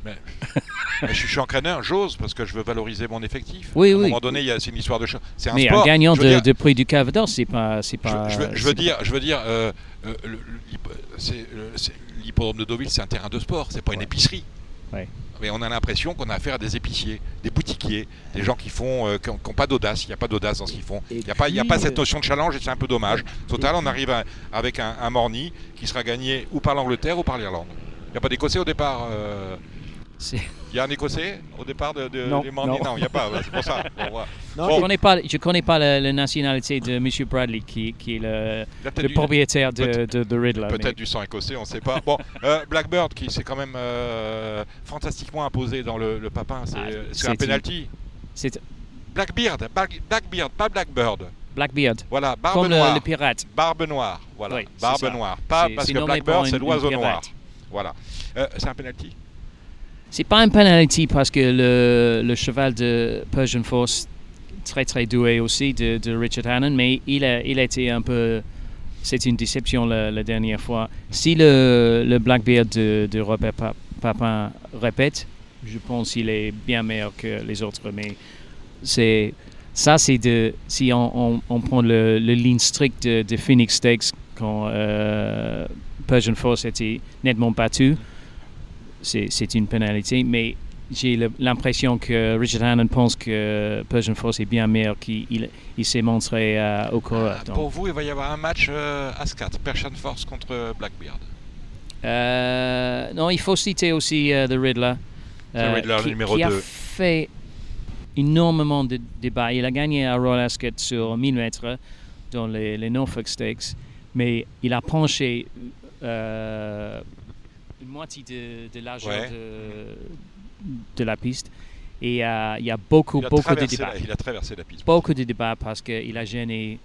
Mais je, suis- je suis entraîneur, j'ose parce que je veux valoriser mon effectif. Oui, à un oui. moment donné, il y a- c'est une histoire de cho- C'est un Mais sport. un gagnant de, dire- de Prix du Calvados, c'est pas, c'est je, pas. je veux, je veux pas- dire, je veux dire, euh, euh, le- c'est- c'est- l'hippodrome de Deauville, c'est un terrain de sport, c'est pas une Ouais. épicerie. Ouais. Mais on a l'impression qu'on a affaire à des épiciers, des boutiquiers, des gens qui font, euh, qui n'ont pas d'audace. Il n'y a pas d'audace dans ce qu'ils font. Il n'y a pas, il y a puis, pas cette euh, notion de challenge et c'est un peu dommage. Total, on arrive à- avec un, un Morny qui sera gagné ou par l'Angleterre ou par l'Irlande. Il n'y a pas d'Écossais au départ. euh, Il y a un Écossais au départ de, de- Non, des non. il n'y a pas. C'est pour ça. Bon, voilà. Non, Je ne connais pas, je connais pas la, la nationalité de M. Bradley, qui, qui est le, le du- propriétaire de, de, de Riddler. mais- Peut-être du sang écossais, on ne sait pas. Bon, euh, Blackbird qui s'est quand même euh, fantastiquement imposé dans le, le papin, c'est Ah, un une- penalty. Blackbeard, Black- Blackbeard, pas Blackbird. Blackbeard, Voilà, barbe comme le, noire. le pirate. Barbe noire, voilà. Oui, barbe ça. noire. Pas parce que Blackbird, c'est l'oiseau noir. Voilà. Euh, c'est un penalty? C'est pas un penalty parce que le, cheval de Persian Force, très très doué aussi, de, Richard Hannon, mais il a, il a été un peu. C'est une déception la, dernière fois. Si le, le Blackbeard de, Robert Pa- Papin répète, je pense qu'il est bien meilleur que les autres, mais c'est. Ça, c'est de. Si on, on, prend le, le ligne strict de, de Phoenix Stakes, quand euh, Persian Force était nettement battu, c'est une pénalité, mais j'ai l'impression que Richard Hannon pense que Persian Force est bien meilleur qu'il il, il s'est montré euh, au coureur. Ah, Pour vous, il va y avoir un match euh, As-4, Persian Force contre Blackbeard. euh, non, il faut citer aussi euh, The Riddler, The Riddler, qui, numéro qui a fait énormément de débats. Il a gagné à Royal Ascot sur 1000 mètres dans les, les Norfolk Stakes, mais il a penché euh, moitié de, de largeur Ouais. de, de la piste. Et euh, il y a beaucoup, Il a, beaucoup de débats. la, il a traversé la piste. Beaucoup de débats parce qu'il a gêné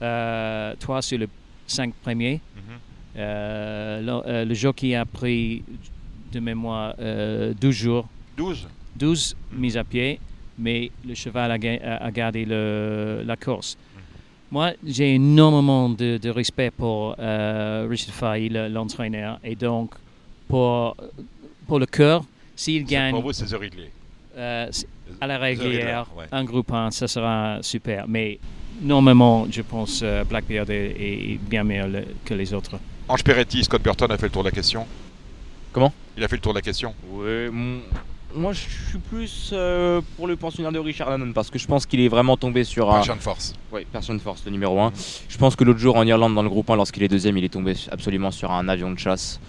euh, trois sur les cinq premiers. Mhm. Euh, le, le jockey a pris de mémoire euh, 12 jours, 12 12 Mhm. mises à pied, mais le cheval a, a- gardé le- la course. Mhm. Moi, j'ai énormément de, de respect pour euh, Richard le- l'entraîneur, et donc pour, pour le cœur, s'il gagne Pour vous, c'est euh, à la régulière, ouais. un groupe 1, ça sera super. Mais normalement, je pense euh, Blackbeard est, est bien meilleur le- que les autres. Ange Peretti, Scott Burton a fait le tour de la question. Comment? Il a fait le tour de la question. Mon- moi je suis plus euh, pour le pensionnaire de Richard Hannon parce que je pense qu'il est vraiment tombé sur un. Persian Force. Ouais, Person Force, le numéro 1. Je pense que l'autre jour en Irlande, dans le groupe 1, lorsqu'il est deuxième, il est tombé absolument sur un avion de chasse.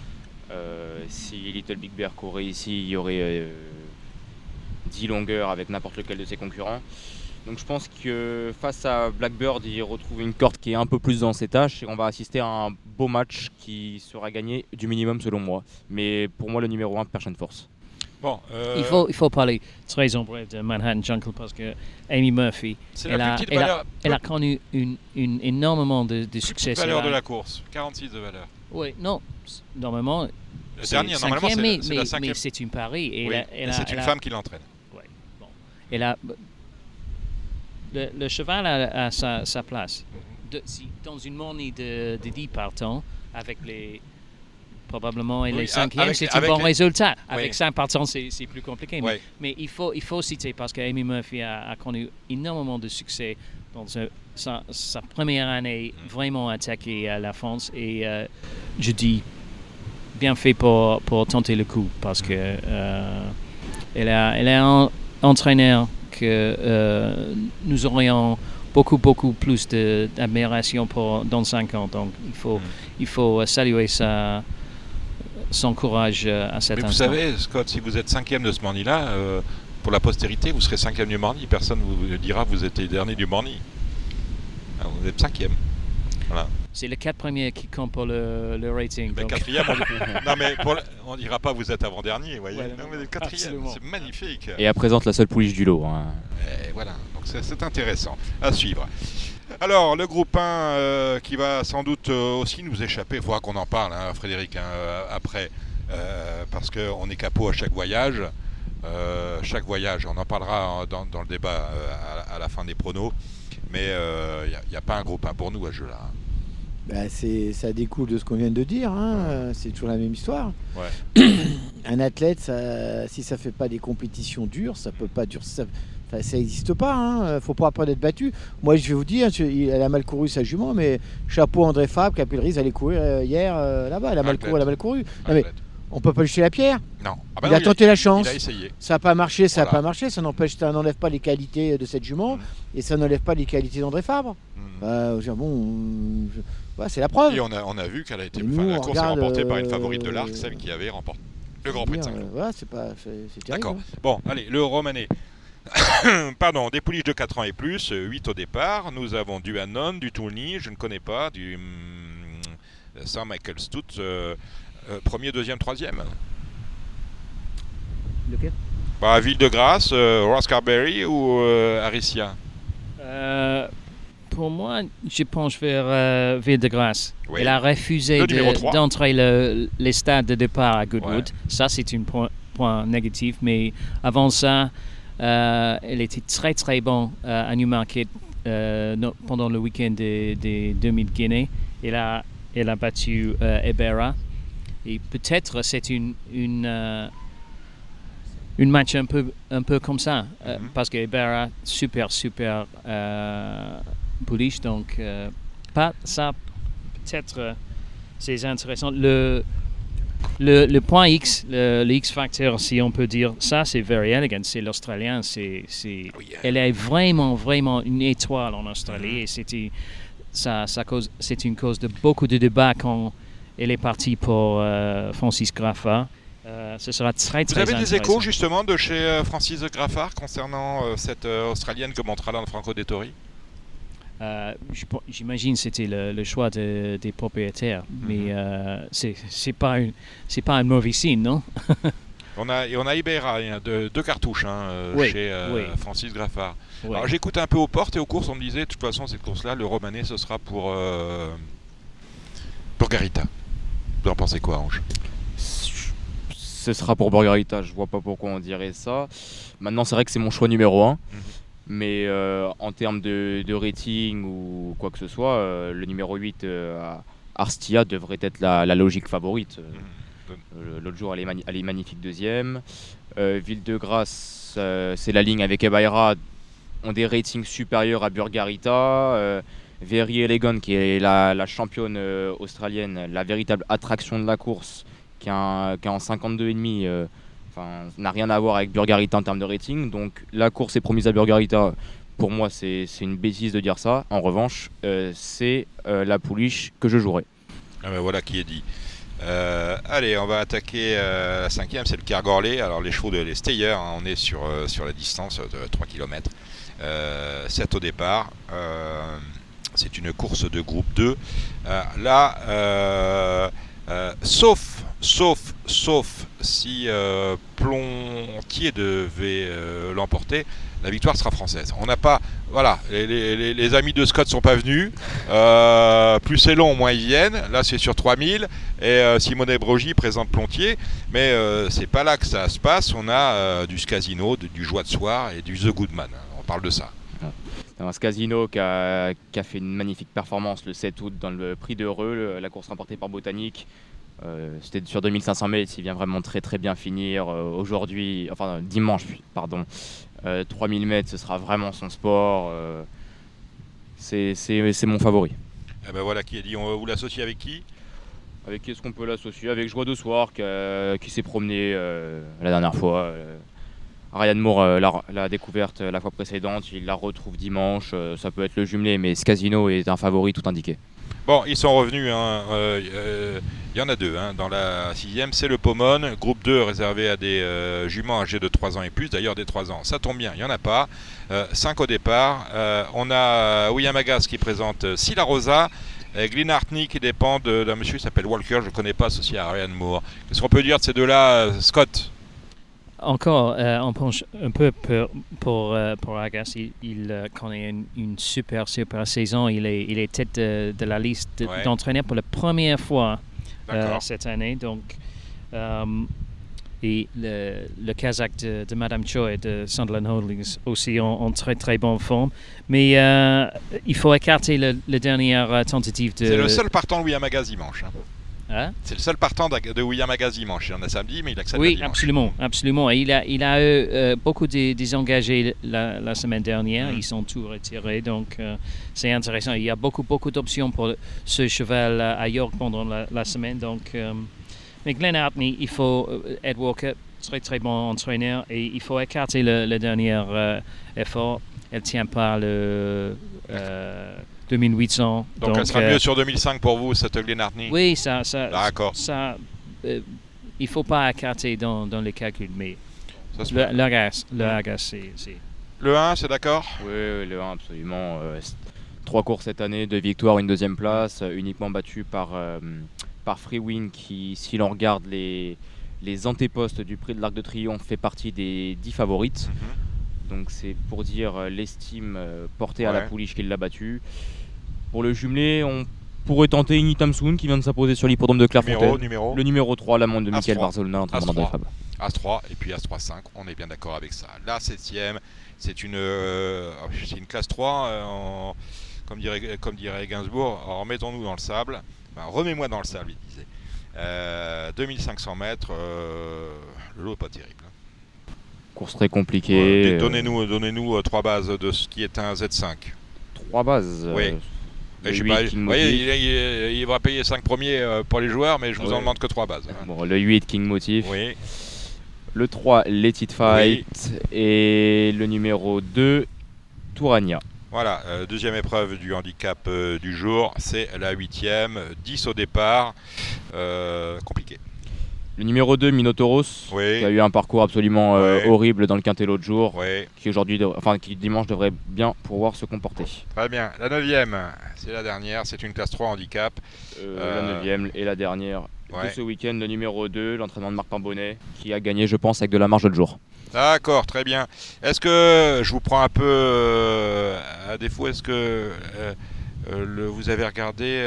Euh, si Little Big Bear courait ici, il y aurait euh, 10 longueurs avec n'importe lequel de ses concurrents. Donc je pense que face à Blackbird, il retrouve une corde qui est un peu plus dans ses tâches et on va assister à un beau match qui sera gagné du minimum selon moi. Mais pour moi, le numéro 1, Person Force. Bon, euh, Il, faut, il faut parler très en bref de Manhattan Jungle parce que Amy Murphy, elle a- elle a- valeur, elle a connu une, une- énormément de, de succès. valeur de la- la course. 46 de valeur. Oui, non, normalement, Le dernier, normalement, c'est mais, mais- la mais cinquième. c'est une pari. Et Oui, c'est une femme qui l'entraîne. Et la- le, le cheval a, a sa, sa place. De- si- dans une mornée de, de 10 partants, avec les probablement et Oui, les cinquièmes, c'est un bon les- résultat. Oui. Avec 5 partants, c'est plus compliqué. Mais, Ouais. mais il, faut, il faut citer parce qu'Amy Murphy a, a connu énormément de succès dans sa, sa- sa première année, Mm. vraiment attaqué à la France. Et euh, je dis bien fait pour, pour tenter le coup parce que euh, elle a, elle a un, entraîneur que nous aurions beaucoup, beaucoup plus d'admiration pour dans 5 ans. Donc, il faut, mm. il faut saluer sa, son courage à cet Mais instant. Vous savez, Scott, si vous êtes cinquième de ce Morny-là, pour la postérité, vous serez cinquième du Morny. Personne ne vous dira que vous êtes dernier du Morny. Ah, vous êtes cinquième. Voilà. C'est les quatre premiers qui comptent pour le, rating. Ben, quatrième, on... non mais on dira pas vous êtes avant-dernier, voyez. non, mais quatrième, c'est magnifique. Et à présent la seule pouliche du lot. Hein. Et voilà, donc c'est intéressant à suivre. Alors, le groupe 1 euh, qui va sans doute euh, aussi nous échapper, il faudra qu'on en parle, hein, Frédéric, hein, euh, après, parce qu'on est capot à chaque voyage. chaque voyage, on en parlera dans, le débat à, la fin des pronos, mais il n'y a, pas un groupe 1 pour nous à ce jeu-là. Bah, ça découle de ce qu'on vient de dire. Hein. C'est toujours la même histoire. un athlète, si ça fait pas des compétitions dures, ça peut pas durer. Ça n'existe pas. Hein. Faut pas apprendre d'être battu. Moi, je vais vous dire, elle a mal couru sa jument, mais chapeau André Fab qui a pris le risque d'aller courir euh, hier euh, là-bas. Elle a mal couru, elle a mal couru. Non, mais on peut pas lui jeter la pierre. Non. Ah bah il a tenté la chance. Il a essayé. Ça n'a pas marché, ça n'a pas marché. Ça n'empêche, ça n'enlève pas les qualités de cette jument mm. et ça n'enlève pas les qualités d'André Fabre. Mm. Bah, bon, c'est la preuve. Et on a, on a vu qu'elle a été. la course est remportée par une favorite de l'arc, celle qui avait remporté le Grand Prix de Saint-Cloud. voilà, c'est pas, c'est D'accord. Hein. Bon, allez, le Romané. Pardon, des pouliches de 4 ans et plus, 8 au départ. Nous avons du Anon, du Tourny, je ne connais pas, du hum, Saint-Michael Stout, euh, euh, premier, deuxième, troisième. Lequel? Bah, Ville de Grâce, euh, Ross Carberry ou Aricia? Pour moi, je pense vers euh, Ville de Grâce. Elle a refusé d'entrer le, les stades de départ à Goodwood. Ça, c'est un point, négatif. Mais avant ça, euh, elle était très très bonne euh, à Newmarket pendant le week-end des de 2000 Guinée. Elle a, elle a battu Ebera. Et peut-être c'est une, une une match un peu, un peu comme ça, mm-hmm. parce que Ebera, super, super bullish. Donc, euh, pas ça, peut-être, euh, c'est intéressant. Le, le, le, point X, le, X factor, si on peut dire ça, c'est very elegant. C'est l'Australien. C'est, c'est, elle est vraiment, vraiment une étoile en Australie. Mm-hmm. Et c'était, ça, ça cause, c'est une cause de beaucoup de débats quand elle est partie pour euh, Francis Graffa. ce sera très, très Vous avez des échos justement de chez Francis Graffard concernant cette Australienne que montrera dans Franco Dettori? Euh, j'imagine c'était le, choix des propriétaires, mhm. mais euh, c'est pas c'est pas un mauvais signe, non? On a et on a Ibera, deux, cartouches hein, euh, chez Francis Graffard. Alors j'écoute un peu aux portes et aux courses, on me disait de toute façon cette course-là, le Romané, ce sera pour pour Garita. Vous en pensez quoi, Ange? Ce sera pour Borgarita, je vois pas pourquoi on dirait ça. Maintenant, c'est vrai que c'est mon choix numéro 1. Mais euh, en termes de, rating ou quoi que ce soit, euh, le numéro 8, euh, Arstia, devrait être la, logique favorite. Mmh. L'autre jour, elle est, magnifique deuxième. Ville de Grâce, c'est la ligne avec Ebaira, ont des ratings supérieurs à Burgarita. Very Elegant, qui est la, championne australienne, la véritable attraction de la course, qui, est en 52,5 n'a rien à voir avec Burgarita en termes de rating. Donc la course est promise à Burgarita. Pour moi, c'est une bêtise de dire ça. En revanche, euh, c'est euh, la pouliche que je jouerai. Ah ben voilà qui est dit. Euh, allez, on va attaquer la cinquième, c'est le Kergorley. Alors les chevaux de les hein, on est sur, sur la distance de 3 km. 7 au départ. c'est une course de groupe 2. là, sauf sauf, sauf si euh, Plontier devait euh, l'emporter, la victoire sera française. On n'a pas, voilà, les, amis de Scott sont pas venus. Euh, plus c'est long, moins ils viennent. Là, c'est sur 3000 et Simone Brogy présente Plontier, mais c'est pas là que ça se passe. On a du Scasino, du Joie de Soir et du The Goodman. On parle de ça. Un Scasino qui a, qui a, fait une magnifique performance le 7 août dans le prix d'Heureux, la course remportée par Botanique. Euh, c'était sur 2500 mètres, il vient vraiment très très bien finir. Euh, aujourd'hui, enfin dimanche, pardon, 3000 euh, mètres, ce sera vraiment son sport. c'est mon favori. Eh ben voilà qui est dit. On, vous l'associer avec qui? Avec qui est-ce qu'on peut l'associer? Avec Joie de Soir qui, qui s'est promené la dernière fois. Ryan Moore l'a découverte la fois précédente, il la retrouve dimanche, ça peut être le jumelé, mais ce casino est un favori tout indiqué. Bon, ils sont revenus. Hein, euh, euh, il y en a deux hein, dans la sixième. C'est le Pomone, groupe 2 réservé à des euh, juments âgés de 3 ans et plus. D'ailleurs, des 3 ans, ça tombe bien, il n'y en a pas. 5 au départ. on a William Agas qui présente Silla Rosa. Glyn Hartney qui dépend d'un monsieur qui s'appelle Walker, je ne connais pas, associé à Ryan Moore. Qu'est-ce qu'on peut dire de ces deux-là, Scott? Encore euh, un peu pour, pour, euh, pour Agas. Il, euh, connaît une, super, super saison. Il est, il est tête de, la liste d'entraîneurs pour la première fois cette année. Donc, et le, le Kazakh de, Madame Choi de Sunderland Holdings aussi en, très très bonne forme. Mais il faut écarter la dernière tentative de. C'est le seul partant Louis Amagaz dimanche. Hein. Hein? C'est le seul partant de, William Agassiz dimanche. Il en a samedi, mais il accepte Oui, absolument, absolument. il a, il a eu euh, beaucoup désengagés la, la, semaine dernière. Mm. Ils sont tous retirés, donc euh, c'est intéressant. Il y a beaucoup, beaucoup d'options pour ce cheval à York pendant la, semaine. Donc, euh, mais Glenn Hartney, il faut Ed Walker, très très bon entraîneur, et il faut écarter le, dernier effort. Elle tient pas le 2800. Donc, elle sera mieux euh, sur 2005 pour vous, cette Glenartney Oui, ça. ça D'accord. Ça, euh, il ne faut pas écarter dans, dans les calculs, mais le, le, c'est. Le 1, c'est d'accord? Oui, le 1, absolument. Euh, trois courses cette année, deux victoires, une deuxième place, uniquement battu par, par Freewin qui, si l'on regarde les, les antépostes du prix de l'Arc de Triomphe, fait partie des 10 favorites. Mhm. Donc c'est pour dire euh, l'estime euh, portée à la pouliche qui l'a battu. Pour le jumelé, on pourrait tenter Initam Soon qui vient de s'imposer sur l'hippodrome de Clairefontaine. Numéro, Le numéro 3, l'amende de Michael Barzolona, entraînement d'André Fabre. As-3 et puis As-3-5, on est bien d'accord avec ça. La septième, c'est une, euh, une classe 3, comme, dirait, comme dirait Gainsbourg, remettons-nous dans le sable. remets-moi dans le sable, il disait. 2500 mètres, le lot pas terrible. Course très compliquée. donnez-nous donnez -nous, trois bases de ce qui est un Z5. Trois bases Oui. Euh, il, va payer 5 premiers euh, pour les joueurs, mais je vous en demande que 3 bases. Bon, le 8, King Motif. Oui. Le 3, Let It Fight. Et le numéro 2, Tourania. Voilà, euh, deuxième épreuve du handicap du jour, c'est la huitième, 10 au départ, compliqué. Le numéro 2, Minotoros, qui a eu un parcours absolument euh, horrible dans le quintet l'autre jour, qui aujourd'hui, enfin qui dimanche devrait bien pouvoir se comporter. Très bien. La neuvième, c'est la dernière, c'est une classe 3 handicap. Euh, la euh, neuvième et la dernière de ce week-end, le numéro 2, l'entraînement de Marc Pambonnet, qui a gagné, je pense, avec de la marge de jour. D'accord, très bien. Est-ce que je vous prends un peu à défaut Est-ce que le, vous avez regardé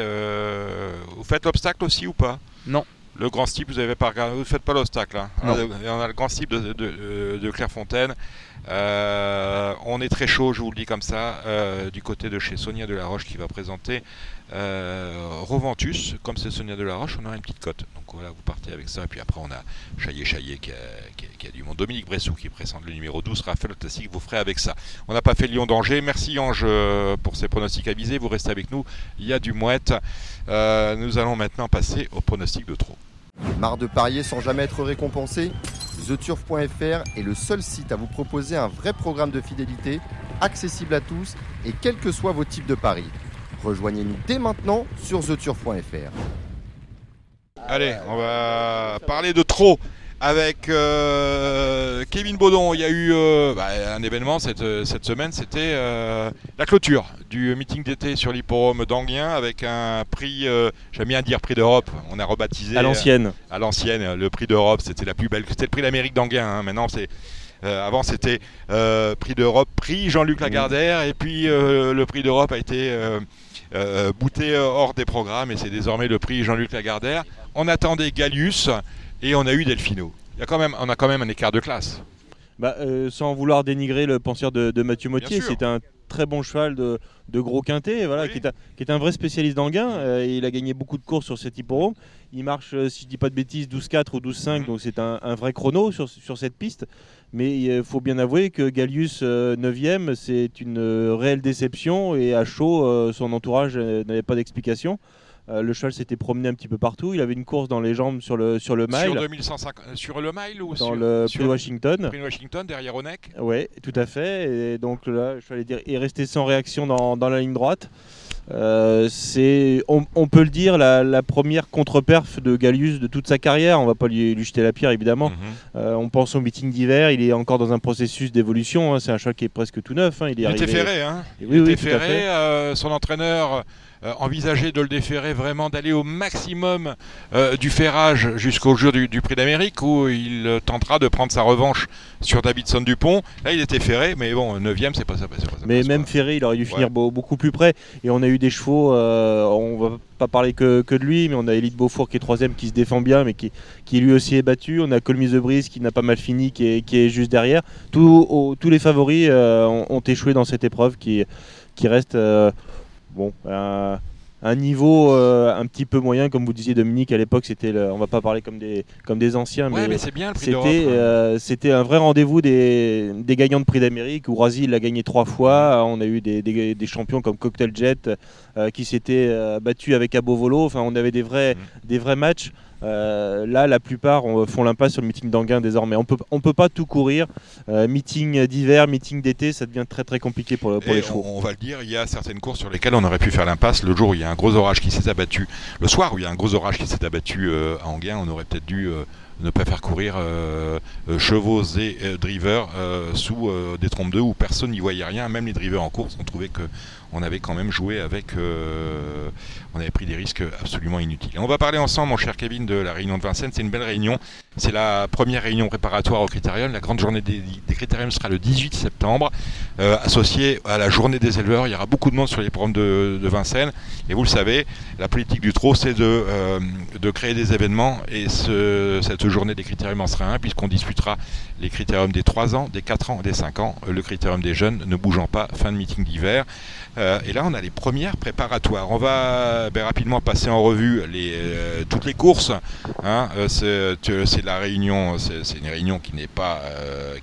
Vous faites l'obstacle aussi ou pas? Non. Le grand style, vous avez pas regardé, vous ne faites pas l'obstacle. Hein. On a le grand style de, de, Clairefontaine. Euh, on est très chaud, je vous le dis comme ça, euh, du côté de chez Sonia Delaroche qui va présenter euh, Roventus. Comme c'est Sonia Delaroche, on aura une petite cote. Donc voilà, vous partez avec ça. Et puis après, on a Chaillé Chaillé qui a, du monde. Dominique Bressou qui présente le numéro 12. Raphaël Classique, vous ferez avec ça. On n'a pas fait Lyon danger. Merci Ange pour ces pronostics avisés. Vous restez avec nous. Il y a du mouette. nous allons maintenant passer au pronostic de trop. Marre de parier sans jamais être récompensé? TheTurf.fr est le seul site à vous proposer un vrai programme de fidélité, accessible à tous et quels que soient vos types de paris. Rejoignez-nous dès maintenant sur TheTurf.fr. Allez, on va parler de trop avec euh, Kevin Baudon. Il y a eu euh, bah, un événement cette, cette semaine, c'était euh, la clôture du meeting d'été sur l'hipporome d'Anguien avec un prix, j'aime bien dire prix d'Europe, on a rebaptisé. À l'ancienne. à l'ancienne, le prix d'Europe, c'était la plus belle, c'était le prix d'Amérique d'Anguien. Hein. Maintenant, c'est. avant c'était prix d'Europe, prix Jean-Luc Lagardère, et puis le prix d'Europe a été bouté hors des programmes et c'est désormais le prix Jean-Luc Lagardère. On attendait Gallius, et on a eu Delfino. Il y a quand même, on a quand même un écart de classe. Bah, euh, sans vouloir dénigrer le penseur de, Mathieu Mottier, c'est un très bon cheval de, gros quintet, voilà, qui, est un, vrai spécialiste. Euh, il a gagné beaucoup de courses sur cet hippodrome. Il marche, euh, si je dis pas de bêtises, 12-4 ou 12-5, mhm. donc c'est un, vrai chrono sur, sur cette piste. Mais il faut bien avouer que Gallius 9e, c'est une réelle déception et à chaud, son entourage n'avait pas d'explication. le cheval s'était promené un petit peu partout. Il avait une course dans les jambes sur le, sur le mile. Sur, 2150, sur le mile ou Dans le Prix Washington. Prix Washington, derrière Onek Oui, tout à fait. Et donc là, le cheval est resté sans réaction dans, dans la ligne droite. Euh, c'est, on, peut le dire, la, première contre-perf de Gallius de toute sa carrière. On va pas lui, jeter la pierre, évidemment. Mhm. Euh, on pense au meeting d'hiver. Il est encore dans un processus d'évolution. Hein. C'est un choix qui est presque tout neuf. Hein. Il, est était ferré. Hein. Oui, il était ferré. Euh, son entraîneur euh, envisager de le déférer vraiment, d'aller au maximum euh, du ferrage jusqu'au jour du, Prix d'Amérique où il euh, tentera de prendre sa revanche sur Davidson Dupont. Là, il était ferré, mais bon, 9ème, c'est pas ça. mais même ferré, il aurait dû finir beaucoup plus près. Et on a eu des chevaux, on va pas parler que, de lui, mais on a Elite Beaufour qui est troisième, qui se défend bien, mais qui, qui lui aussi est battu. On a Colmise de Brise qui n'a pas mal fini, qui est, qui est juste derrière. tous les favoris ont, échoué dans cette épreuve qui, qui reste bon, un, niveau euh, un petit peu moyen, comme vous disiez Dominique à l'époque, c'était, on va pas parler comme des comme des anciens, mais, c'est bien c'était hein. euh, c'était un vrai rendez-vous des, gagnants de Prix d'Amérique où Razi l'a gagné trois fois. On a eu des, champions comme Cocktail Jet euh, qui s'étaient battus avec Abovolo. Enfin, on avait des vrais mm. des vrais matchs. Euh, là, la plupart font l'impasse sur le meeting d'Anguin désormais. On peut, on peut pas tout courir. Euh, meeting d'hiver, meeting d'été, ça devient très très compliqué pour, les chevaux. On, va le dire, il y a certaines courses sur lesquelles on aurait pu faire l'impasse. Le jour où il y a un gros orage qui s'est abattu, le soir où il y a un gros orage qui s'est abattu euh, à Anguin, on aurait peut-être dû ne pas faire courir chevaux et drivers sous des trompes 2 où personne n'y voyait rien. Même les drivers en course, on trouvait que on avait quand même joué avec. Euh, on avait pris des risques absolument inutiles. On va parler ensemble, mon cher Kevin, de la réunion de Vincennes. C'est une belle réunion. C'est la première réunion préparatoire au Critérium. La grande journée des, Critériums sera le 18 septembre, euh, associée à la journée des éleveurs. Il y aura beaucoup de monde sur les programmes de, Vincennes. Et vous le savez, la politique du trot, c'est de, euh, créer des événements. Et cette journée des Critériums en sera un, puisqu'on disputera les Critériums des 3 ans, des 4 ans, des 5 ans. Le Critérium des jeunes ne bougeant pas. Fin de meeting d'hiver. Euh, et là, on a les premières préparatoires. On va ben, rapidement passer en revue euh, toutes les courses. Hein. Euh, c'est la réunion, c'est une réunion qui n'est pas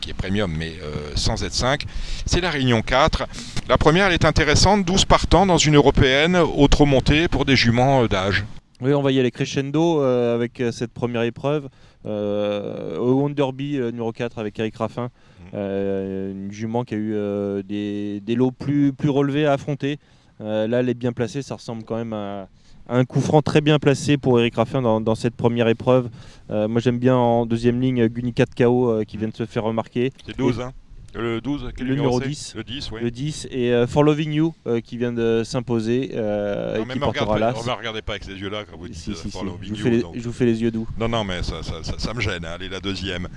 qui est premium, mais sans être 5. C'est la réunion 4. La première, elle est intéressante. 12 partants dans une européenne, autre montée pour des juments d'âge. Oui, on va y aller crescendo avec cette première épreuve. Au Wonderby numéro 4 avec Eric Raffin. Euh, une jument qui a eu euh, des, lots plus, plus relevés à affronter. Euh, là, elle est bien placée, ça ressemble quand même à, un coup franc très bien placé pour Eric Raffin dans, cette première épreuve. moi j'aime bien en deuxième ligne Gunica de KO qui vient de se faire remarquer. C'est 12, hein le 12, quel le numéro 10. Le 10, oui. Le 10 et euh, For Loving You euh, qui vient de s'imposer. Euh, non, qui là. Ne me regardez pas avec ces yeux-là quand vous dites si, si, For Loving je You. je vous fais les yeux doux. Non, non, mais ça, ça, ça, me gêne. Hein. Allez, la deuxième.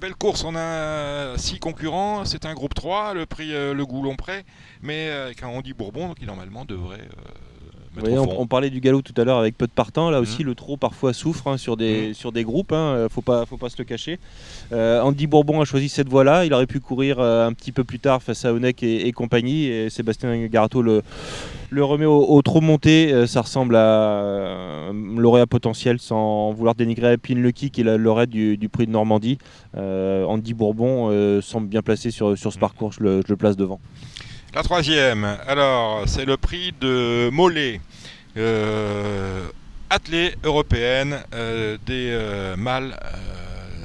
belle course, on a 6 concurrents. C'est un groupe 3, le prix Le Goulon Prêt. Mais quand on dit Bourbon, qui normalement devrait on, parlait du galop tout à l'heure avec peu de partants. Là aussi, mmh. le trot parfois souffre hein, sur, des, mmh. sur des groupes. Hein, euh, faut pas, faut pas se le cacher. Euh, Andy Bourbon a choisi cette voie-là. Il aurait pu courir euh, un petit peu plus tard face à Onek et, compagnie. Et Sébastien Garato le, le remet au, trot monté. ça ressemble à un lauréat potentiel sans vouloir dénigrer Pin Lucky qui est la lauréat du, prix de Normandie. Andy Bourbon semble bien placé sur, sur ce mmh. parcours. Je le, je le place devant. La troisième, alors, c'est le prix de Mollet. Euh, athlée européenne euh, des euh, mâles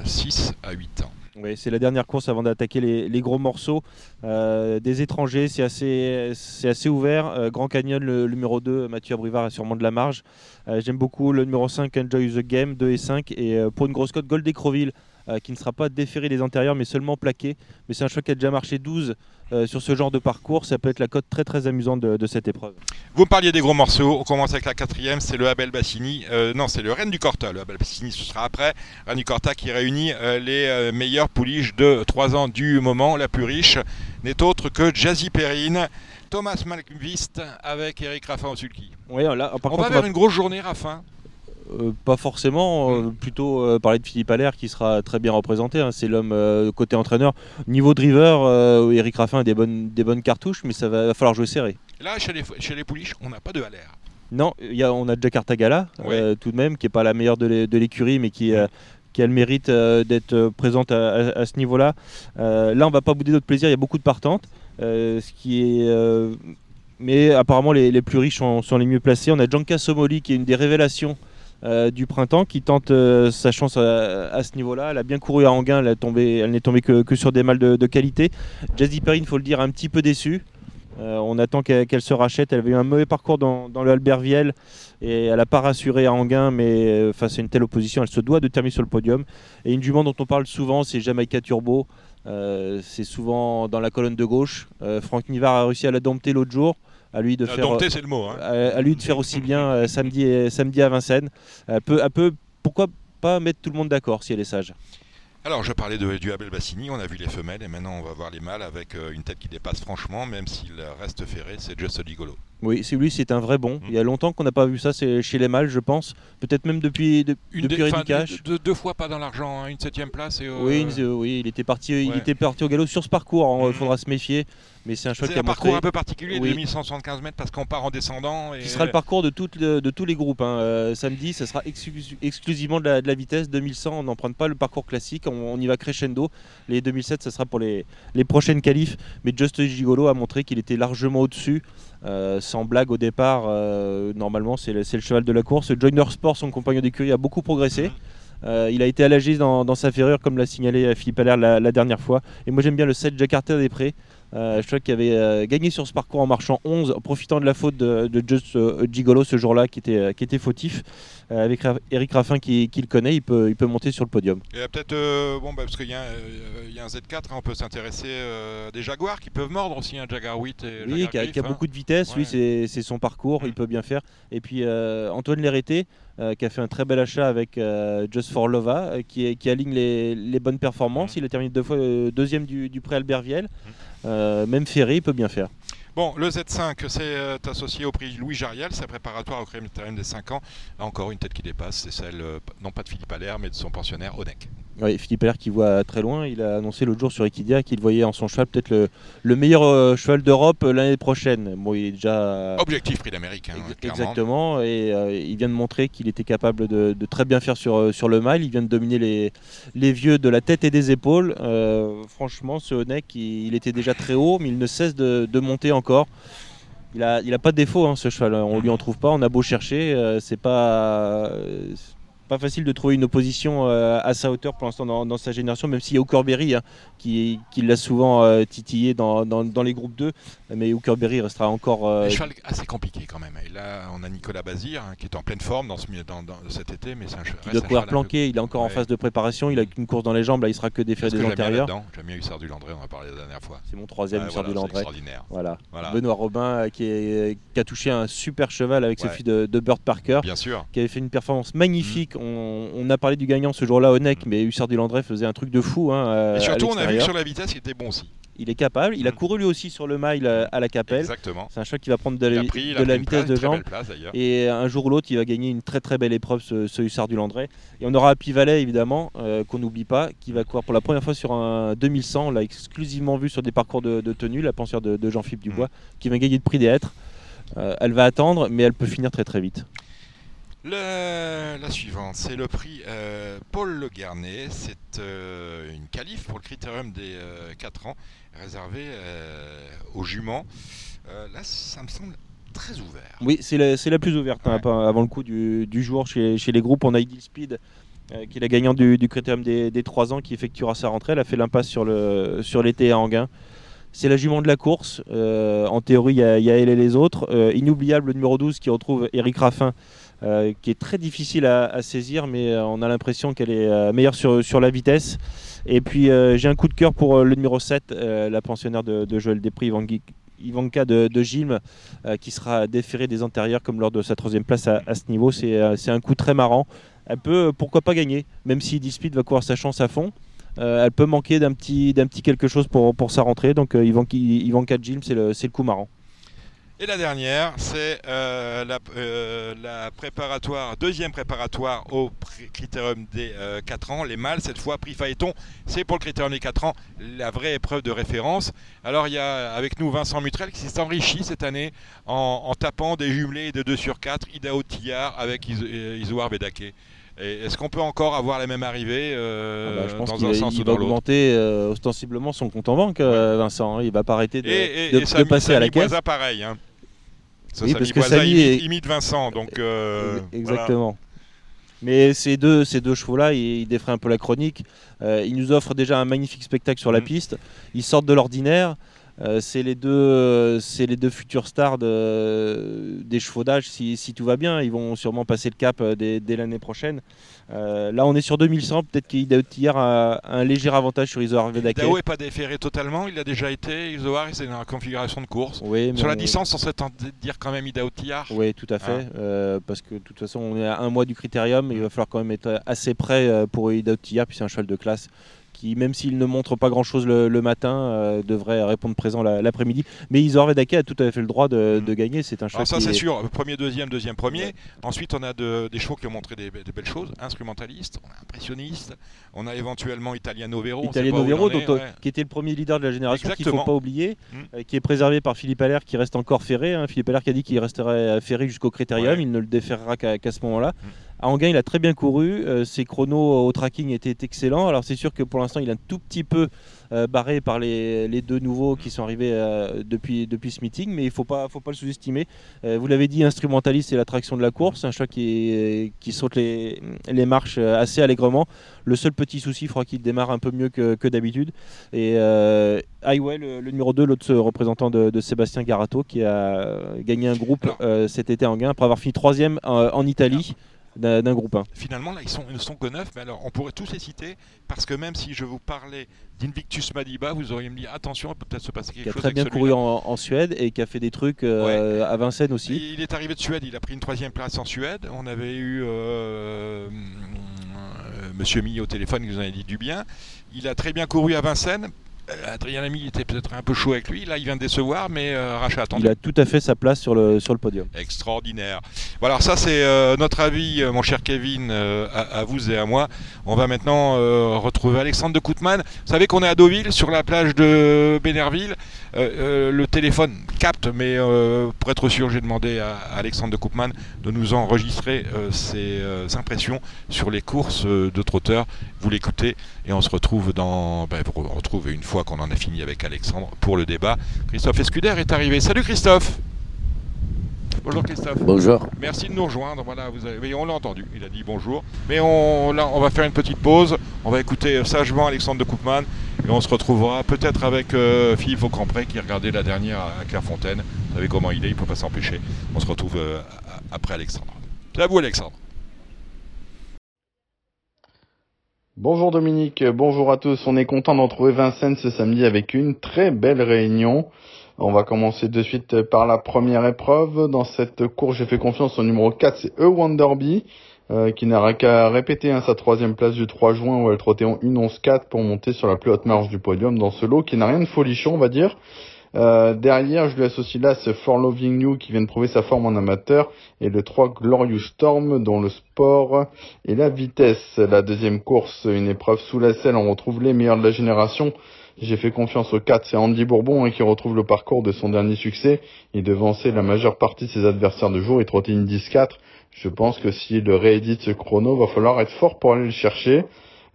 6 à 8 ans. Oui, c'est la dernière course avant d'attaquer les, gros morceaux. des étrangers, c'est assez, ouvert. Grand Canyon, le, numéro 2, Mathieu Abrivard a sûrement de la marge. J'aime beaucoup le numéro 5, Enjoy the Game, 2 et 5. Et pour une grosse cote, Gold Crowville, qui ne sera pas déféré des intérieurs, mais seulement plaqué. Mais c'est un choix qui a déjà marché 12 euh, sur ce genre de parcours, ça peut être la cote très très amusante de, cette épreuve. Vous me parliez des gros morceaux, on commence avec la quatrième, c'est le Abel Bassini, euh, non c'est le Rennes du Corta, le Abel Bassini ce sera après, Rennes du Corta qui réunit euh, les meilleurs pouliches de 3 ans du moment, la plus riche n'est autre que Jazzy Perrine, Thomas Malmvist avec Eric Raffin au sulky. Oui, là, on va vers une grosse journée Raffin. Euh, pas forcément, euh, plutôt euh, parler de Philippe Allaire qui sera très bien représenté. Hein. c'est l'homme côté entraîneur. Niveau driver, Eric Raffin a des bonnes, des bonnes cartouches, mais ça va, falloir jouer serré. Là, chez les, chez les pouliches, on n'a pas de Allaire. Non, y a, on a Jakarta Gala, tout de même, qui n'est pas la meilleure de l'écurie, mais qui, qui a le mérite d'être présente à, ce niveau-là. là, on va pas bouder notre plaisir, il y a beaucoup de partantes. ce qui est mais apparemment les, plus riches sont, les mieux placés. On a Janka Somoli qui est une des révélations du printemps qui tente sa chance à, ce niveau-là. Elle a bien couru à Anguin, elle, n'est tombée que, sur des mâles de, qualité. Jazzy Perry, il faut le dire, un petit peu déçu. on attend qu'elle se rachète. Elle avait eu un mauvais parcours dans, le Albertviel et elle n'a pas rassuré à Anguin, mais face à une telle opposition, elle se doit de terminer sur le podium. Et une jument dont on parle souvent, c'est Jamaica Turbo. Euh, c'est souvent dans la colonne de gauche. Euh, Franck Nivard a réussi à la dompter l'autre jour. À lui de faire, c'est le mot. Hein. À, lui de faire aussi bien euh, samedi, samedi à Vincennes. Peu, à peu, pourquoi pas mettre tout le monde d'accord si elle est sage? Alors, je parlais de, du Abel Bassini, on a vu les femelles et maintenant on va voir les mâles avec une tête qui dépasse franchement, même s'il reste ferré, c'est Just Gigolo. Oui, c'est lui, c'est un vrai bon. Mm. Il y a longtemps qu'on n'a pas vu ça c'est chez les mâles, je pense. Peut-être même depuis, une depuis deux, fois pas dans l'argent, hein, une septième place. Et, oui, euh, oui, il était parti, il était parti au galop sur ce parcours. Il hein, mm. faudra se méfier. Mais c'est un choix qui a un parcours un peu particulier, oui. 2175 mètres, parce qu'on part en descendant. Et... Qui sera le parcours de, de tous les groupes. Hein. Euh, samedi, ce sera exclusivement de la, vitesse. 2100, on n'emprunte pas le parcours classique, on, y va crescendo. Les 2007, ce sera pour les, les prochaines qualifs. Mais Just Gigolo a montré qu'il était largement au-dessus. Euh, sans blague au départ, euh, normalement c'est le, cheval de la course. Joiner Sport, son compagnon d'écurie, a beaucoup progressé. Euh, il a été allagé dans, dans, sa ferrure, comme l'a signalé Philippe Allaire la, dernière fois. Et moi j'aime bien le 7 Jakarta des Prés. Euh, je crois qu'il avait euh, gagné sur ce parcours en marchant 11, en profitant de la faute de, Just euh, Gigolo ce jour-là, qui était, qui était fautif. avec Eric Raffin qui, le connaît, il peut, il peut monter sur le podium. Et peut-être, bon, bah, parce qu'il y, a un Z4, hein, on peut s'intéresser des Jaguars qui peuvent mordre aussi, un Jaguar 8. Et oui, qui a, hein. beaucoup de vitesse, oui, c'est son parcours, il mm. peut bien faire. Et puis Antoine Lérété, qui a fait un très bel achat avec Just for Lova, qui, qui, aligne les, bonnes performances. Mm. Il a terminé deux fois deuxième du, du pré Albert Viel. Euh, même Ferry peut bien faire. Bon, le Z5, c'est euh, associé au prix Louis Jariel, c'est préparatoire au critérium des 5 ans. encore une tête qui dépasse, c'est celle, euh, non pas de Philippe Allaire, mais de son pensionnaire Onek. Oui, Philippe Allaire qui voit très loin, il a annoncé l'autre jour sur Equidia qu'il voyait en son cheval peut-être le, meilleur euh, cheval d'Europe l'année prochaine. Bon, il est déjà... Objectif prix d'Amérique. Hein, exactement, et il vient de montrer qu'il était capable de, très bien faire sur, sur le mile. Il vient de dominer les, les vieux de la tête et des épaules. franchement, ce Onek, il, était déjà très haut, mais il ne cesse de, de monter encore il a, il a pas de défaut hein, ce cheval. On lui en trouve pas. On a beau chercher, euh, c'est pas pas facile de trouver une opposition euh, à sa hauteur pour l'instant dans, sa génération, même s'il y a Hookerberry hein, qui, qui l'a souvent euh, titillé dans, dans, les groupes 2. Mais Hookerberry restera encore. Euh... Un cheval assez compliqué quand même. Et là, on a Nicolas Bazir hein, qui est en pleine forme dans, ce, dans, cet été, mais c'est un cheval. Il doit courir planqué, il est encore en phase de préparation, il a une course dans les jambes, là il sera que des des antérieurs. J'aime bien Hussard du Landré, on en a parlé la dernière fois. C'est mon troisième ouais, Hussard du Landré. Voilà. voilà. Benoît Robin euh, qui, qui, a touché un super cheval avec ce fils de, de, Bird Parker. Bien sûr. Qui avait fait une performance magnifique. Mm. On, on a parlé du gagnant ce jour-là, Onek, mais Hussard du Landré faisait un truc de fou. Hein, et surtout, on a vu que sur la vitesse, il était bon aussi. Il est capable. Il a mm. couru lui aussi sur le mile euh, à la Capelle. Exactement. C'est un choc qui va prendre de la, vitesse de jambe. et un jour ou l'autre, il va gagner une très très belle épreuve, ce, Hussard du Landré. Et on aura Happy Valley, évidemment, euh, qu'on n'oublie pas, qui va courir pour la première fois sur un 2100. On l'a exclusivement vu sur des parcours de, tenue, la pensière de, Jean-Philippe Dubois, mm. qui va gagner de prix des hêtres. Euh, elle va attendre, mais elle peut finir très très vite la suivante, c'est le prix euh, Paul Le Garnet. C'est euh, une qualif pour le critérium des 4 euh, ans, réservé aux juments. là, ça me semble très ouvert. Oui, c'est la, plus ouverte. Hein, avant le coup du, jour, chez, les groupes, on a Idil Speed, qui est la gagnante du, critérium des, 3 ans, qui effectuera sa rentrée. Elle a fait l'impasse sur l'été sur à Anguin. C'est la jument de la course. en théorie, il y, a elle et les autres. inoubliable, le numéro 12 qui retrouve Eric Raffin euh, qui est très difficile à, saisir, mais euh, on a l'impression qu'elle est euh, meilleure sur, sur la vitesse. Et puis j'ai un coup de cœur pour le numéro 7, la pensionnaire de, Joël Després, Ivanka de, de Gilles, qui sera déférée des antérieurs comme lors de sa troisième place à, ce niveau. C'est un coup très marrant. Elle peut, pourquoi pas gagner, même si Dispid va courir sa chance à fond. elle peut manquer d'un petit, petit quelque chose pour, pour sa rentrée. Donc Ivanka, Ivanka Gilles, c'est le, le coup marrant. Et la dernière, c'est euh, euh, la, préparatoire, deuxième préparatoire au critérium des 4 euh, ans, les mâles, cette fois prix Phaéton, c'est pour le critérium des 4 ans la vraie épreuve de référence. Alors il y a avec nous Vincent Mutrel qui s'est enrichi cette année en, tapant des jumelés de 2 sur 4, Idao Tillard avec Isoar Bedake. Est-ce qu'on peut encore avoir la même arrivée euh, ah bah, dans un sens ou dans l'autre Il va augmenter euh, ostensiblement son compte en banque, Vincent. Hein. Il va pas arrêter de, passer à la caisse. pareil. Hein. Oui, parce que Samy imite, Vincent, donc exactement. Mais ces deux, ces deux chevaux-là, ils, défraient un peu la chronique. ils nous offrent déjà un magnifique spectacle sur la mm. piste. Ils sortent de l'ordinaire. Euh, c'est les deux, euh, c'est les deux futurs stars des chevaudages. Si, si, tout va bien, ils vont sûrement passer le cap euh, dès, l'année prochaine. là, on est sur 2100. Peut-être qu'Idaho a un léger avantage sur Isoar Vedake. Idaho n'est pas déféré totalement. Il a déjà été. Isoar, c'est dans la configuration de course. sur la distance, on serait tenté de dire quand même Idaho Tillard. Oui, tout à fait. Ah. parce que de toute façon, on est à un mois du critérium. Il va falloir quand même être assez près pour Idaho Tillard. Puis c'est un cheval de classe qui, même s'il ne montre pas grand-chose le, matin, euh, devrait répondre présent l'après-midi. Mais Isor Vedake a tout à fait le droit de, mm. gagner. C'est un cheval. ça, c'est sûr. Premier, deuxième, deuxième, premier. Ensuite, on a des chevaux qui ont montré des, belles choses. Instrumentaliste, on a impressionniste, on a éventuellement Italiano Vero. Italiano Vero, qui était le premier leader de la génération, qu'il ne faut pas oublier, mm. euh, qui est préservé par Philippe Allaire, qui reste encore ferré. Hein. Philippe Allaire qui a dit qu'il resterait ferré jusqu'au critérium. Il ne le déférera qu'à ce moment-là. Mm. À Anguin, il a très bien couru. Euh, ses chronos au tracking étaient excellents. Alors c'est sûr que pour l'instant, il est un tout petit peu euh, barré par les, deux nouveaux qui sont arrivés euh, depuis, depuis ce meeting, mais il ne faut pas, faut pas le sous-estimer. vous l'avez dit, instrumentaliste, c'est l'attraction de la course. Un choix qui, qui saute les, les, marches assez allègrement. Le seul petit souci, il faudra qu'il démarre un peu mieux que, que d'habitude. Et Highway, le, numéro 2, l'autre représentant de, Sébastien Garato, qui a gagné un groupe cet été en gain après avoir fini troisième en Italie d'un groupe 1. Finalement, là, ils, sont, ils ne sont que 9, mais alors on pourrait tous les citer, parce que même si je vous parlais d'Invictus Madiba, vous auriez me dit attention, il peut peut-être se passer quelque chose. Qui a très bien couru en, Suède et qui a fait des trucs euh, à Vincennes aussi. Il est arrivé de Suède, il a pris une troisième place en Suède. On avait eu euh, euh, Monsieur Mi au téléphone qui nous en a dit du bien. Il a très bien couru à Vincennes. Euh, Adrien Lamy était peut-être un peu chaud avec lui. Là, il vient de décevoir, mais euh, Rachat attend. Il a tout à fait sa place sur le, sur le podium. Extraordinaire. Voilà, ça c'est euh, notre avis, mon cher Kevin, à, vous et à moi. On va maintenant retrouver Alexandre de Koutman. Vous savez qu'on est à Deauville, sur la plage de Bénerville. Le téléphone capte, mais pour être sûr, j'ai demandé à, Alexandre de Koutman de nous enregistrer ses impressions sur les courses de trotteurs. Vous l'écoutez et on se retrouve dans. Ben, vous retrouve une fois qu'on en a fini avec Alexandre pour le débat. Christophe Escuder est arrivé. Salut Christophe Bonjour Christophe. Bonjour. Merci de nous rejoindre. Voilà, vous avez, on l'a entendu. Il a dit bonjour. Mais on, là, on va faire une petite pause. On va écouter sagement Alexandre de Koopman et on se retrouvera peut-être avec euh, Philippe Aucampré qui regardait la dernière à Clairefontaine. Vous savez comment il est, il ne peut pas s'empêcher. On se retrouve euh, après Alexandre. C'est à vous Alexandre. Bonjour Dominique, bonjour à tous. On est content d'en trouver Vincennes ce samedi avec une très belle réunion. On va commencer de suite par la première épreuve. Dans cette course, j'ai fait confiance au numéro 4, c'est E Wonderby, euh, qui n'aura qu'à répéter hein, sa troisième place du 3 juin où elle trottait en 1-11-4 pour monter sur la plus haute marge du podium dans ce lot qui n'a rien de folichon, on va dire. Euh, derrière, je lui associe là ce For Loving You qui vient de prouver sa forme en amateur et le 3 Glorious Storm dont le sport et la vitesse. La deuxième course, une épreuve sous la selle, on retrouve les meilleurs de la génération. J'ai fait confiance au 4, c'est Andy Bourbon hein, qui retrouve le parcours de son dernier succès. Il devançait la majeure partie de ses adversaires de jour, il trottait une 10-4. Je pense que s'il réédite ce chrono, va falloir être fort pour aller le chercher.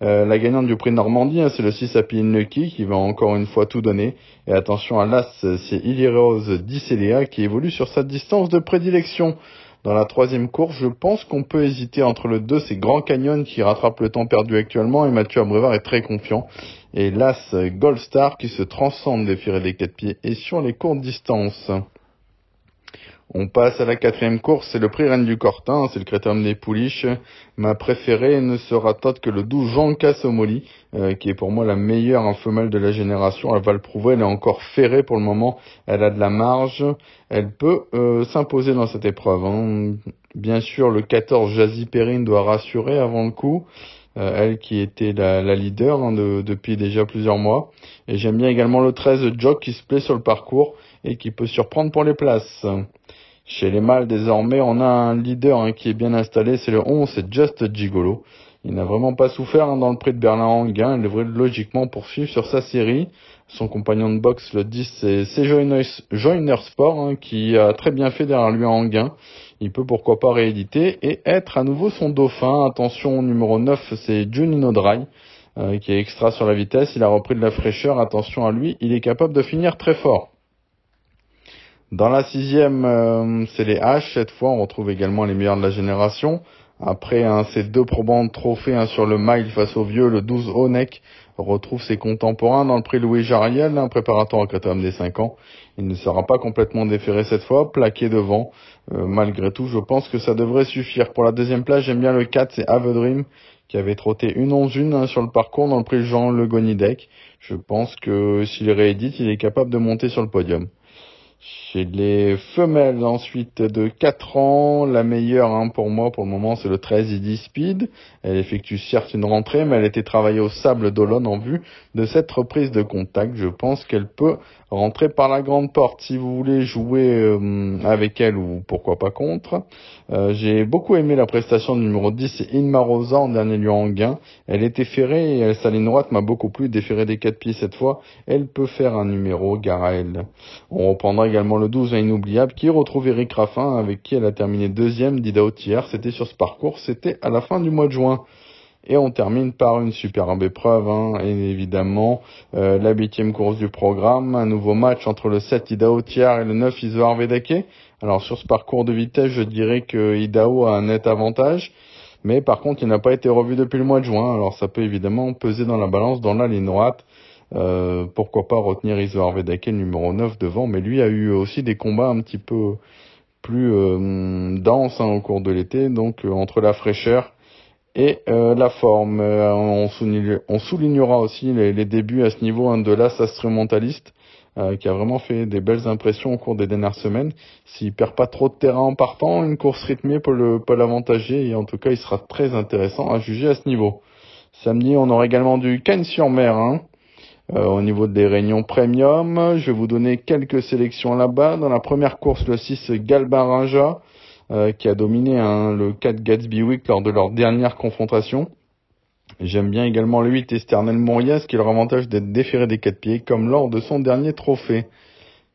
Euh, la gagnante du prix Normandie, hein, c'est le 6 Happy Lucky qui va encore une fois tout donner. Et attention à l'As, c'est Illy-Rose Dicélia qui évolue sur sa distance de prédilection. Dans la troisième course, je pense qu'on peut hésiter entre le 2, c'est Grand Canyon qui rattrape le temps perdu actuellement et Mathieu Abrevard est très confiant. Et l'As Gold Star qui se transcende des firés des quatre pieds et sur les courtes distances. On passe à la quatrième course, c'est le prix Reine du Cortin, c'est le critérium des pouliches. Ma préférée ne sera autre que le 12 Jean Cassomoli, euh, qui est pour moi la meilleure femelle de la génération. Elle va le prouver, elle est encore ferrée pour le moment, elle a de la marge, elle peut euh, s'imposer dans cette épreuve. Hein. Bien sûr, le 14 Jazzy Perrine doit rassurer avant le coup. Euh, elle qui était la, leader hein, depuis déjà plusieurs mois. Et j'aime bien également le 13 Jock qui se plaît sur le parcours et qui peut surprendre pour les places. Chez les mâles, désormais, on a un leader hein, qui est bien installé, c'est le 11, c'est Just Gigolo. Il n'a vraiment pas souffert hein, dans le prix de Berlin-Anguin, il devrait logiquement poursuivre sur sa série. Son compagnon de boxe, le 10, c'est Joiner Sport, qui a très bien fait derrière lui en Anguin. Il peut pourquoi pas rééditer et être à nouveau son dauphin. Attention, numéro 9, c'est Junino Dry, euh, qui est extra sur la vitesse. Il a repris de la fraîcheur. Attention à lui, il est capable de finir très fort. Dans la sixième, euh, c'est les H. Cette fois, on retrouve également les meilleurs de la génération. Après hein, ces deux probants trophées hein, sur le mile face au vieux, le 12 Onek retrouve ses contemporains dans le prix Louis Jariel, un préparateur à quatrième des 5 ans. Il ne sera pas complètement déféré cette fois, plaqué devant. Euh, malgré tout, je pense que ça devrait suffire. Pour la deuxième place, j'aime bien le 4, c'est Avedrim, qui avait trotté une 11 1 sur le parcours dans le prix Jean Le Gonidec. Je pense que s'il réédite, il est capable de monter sur le podium. Chez les femelles ensuite de 4 ans, la meilleure hein, pour moi pour le moment c'est le 13 ID Speed. Elle effectue certes une rentrée mais elle était travaillée au sable d'Olonne en vue de cette reprise de contact. Je pense qu'elle peut rentrer par la grande porte si vous voulez jouer euh, avec elle ou pourquoi pas contre. Euh, j'ai beaucoup aimé la prestation du numéro 10, c'est Inma Rosa en dernier lieu en gain. Elle était ferrée et sa ligne droite m'a beaucoup plu, déférée des 4 pieds cette fois. Elle peut faire un numéro, elle. On reprendra également le 12 inoubliable qui retrouve Eric Raffin avec qui elle a terminé deuxième d'Ida. C'était sur ce parcours, c'était à la fin du mois de juin. Et on termine par une superbe épreuve, hein, et évidemment euh, la huitième course du programme, un nouveau match entre le 7 Idao Thiers et le 9 Isoar Vedake. Alors sur ce parcours de vitesse, je dirais que Idao a un net avantage, mais par contre il n'a pas été revu depuis le mois de juin, alors ça peut évidemment peser dans la balance dans la ligne droite. Euh, pourquoi pas retenir Isoar Vedake, le numéro 9 devant, mais lui a eu aussi des combats un petit peu plus euh, denses hein, au cours de l'été, donc entre la fraîcheur et euh, la forme. Euh, on, soulignera, aussi les, débuts à ce niveau hein, de l'as instrumentaliste, euh, qui a vraiment fait des belles impressions au cours des dernières semaines. S'il perd pas trop de terrain en partant, une course rythmée peut l'avantager et en tout cas il sera très intéressant à juger à ce niveau. Samedi, on aura également du Cannes sur mer. Hein. au niveau des réunions premium, je vais vous donner quelques sélections là-bas. Dans la première course, le 6 Galbaraja, euh, qui a dominé hein, le 4 Gatsby Week lors de leur dernière confrontation. J'aime bien également le 8 Esternel Morias qui a l'avantage d'être déféré des 4 pieds comme lors de son dernier trophée.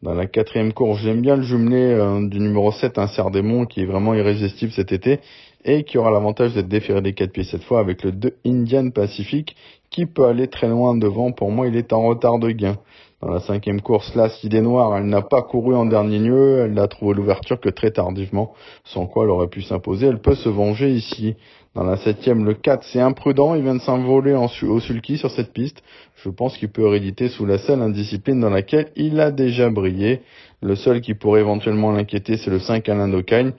Dans la quatrième course, j'aime bien le jumelé euh, du numéro 7, un Sardémon qui est vraiment irrésistible cet été et qui aura l'avantage d'être déféré des 4 pieds cette fois avec le 2 Indian Pacific qui peut aller très loin devant. Pour moi, il est en retard de gain. Dans la cinquième course, là, Idée Noire, elle n'a pas couru en dernier lieu, elle n'a trouvé l'ouverture que très tardivement, sans quoi elle aurait pu s'imposer. Elle peut se venger ici. Dans la septième, le 4, c'est imprudent, il vient de s'envoler au sulky sur cette piste. Je pense qu'il peut héréditer sous la selle indiscipline dans laquelle il a déjà brillé. Le seul qui pourrait éventuellement l'inquiéter, c'est le 5 Alain Docagne,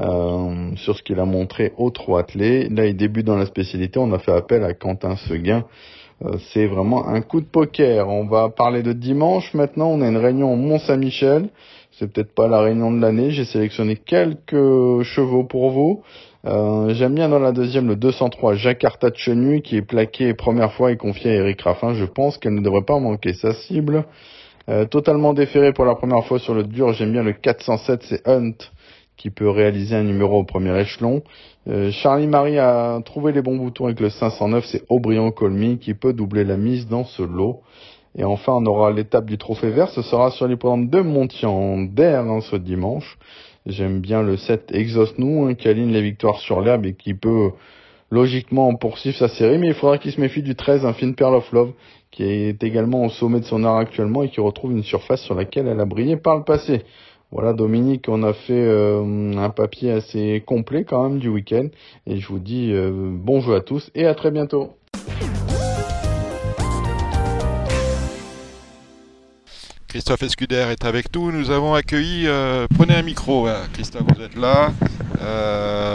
euh, sur ce qu'il a montré au trois attelé. Là, il débute dans la spécialité, on a fait appel à Quentin Seguin. Euh, c'est vraiment un coup de poker. On va parler de dimanche maintenant. On a une réunion au Mont-Saint-Michel. C'est peut-être pas la réunion de l'année. J'ai sélectionné quelques chevaux pour vous. Euh, j'aime bien dans la deuxième le 203 Jakarta de Chenu qui est plaqué première fois et confié à Eric Raffin. Je pense qu'elle ne devrait pas manquer sa cible. Euh, totalement déféré pour la première fois sur le dur. J'aime bien le 407, c'est Hunt qui peut réaliser un numéro au premier échelon. Euh, Charlie Marie a trouvé les bons boutons avec le 509, c'est Aubryon Colmy qui peut doubler la mise dans ce lot. Et enfin, on aura l'étape du trophée vert, ce sera sur les programmes de Montian d'air hein, ce dimanche. J'aime bien le 7 Exhaust Nous hein, qui aligne les victoires sur l'herbe et qui peut logiquement poursuivre sa série, mais il faudra qu'il se méfie du 13 Infine Pearl of Love qui est également au sommet de son art actuellement et qui retrouve une surface sur laquelle elle a brillé par le passé. Voilà Dominique, on a fait euh, un papier assez complet quand même du week-end et je vous dis euh, bonjour à tous et à très bientôt. Christophe Escuder est avec nous. Nous avons accueilli. Euh, prenez un micro. Christophe, vous êtes là.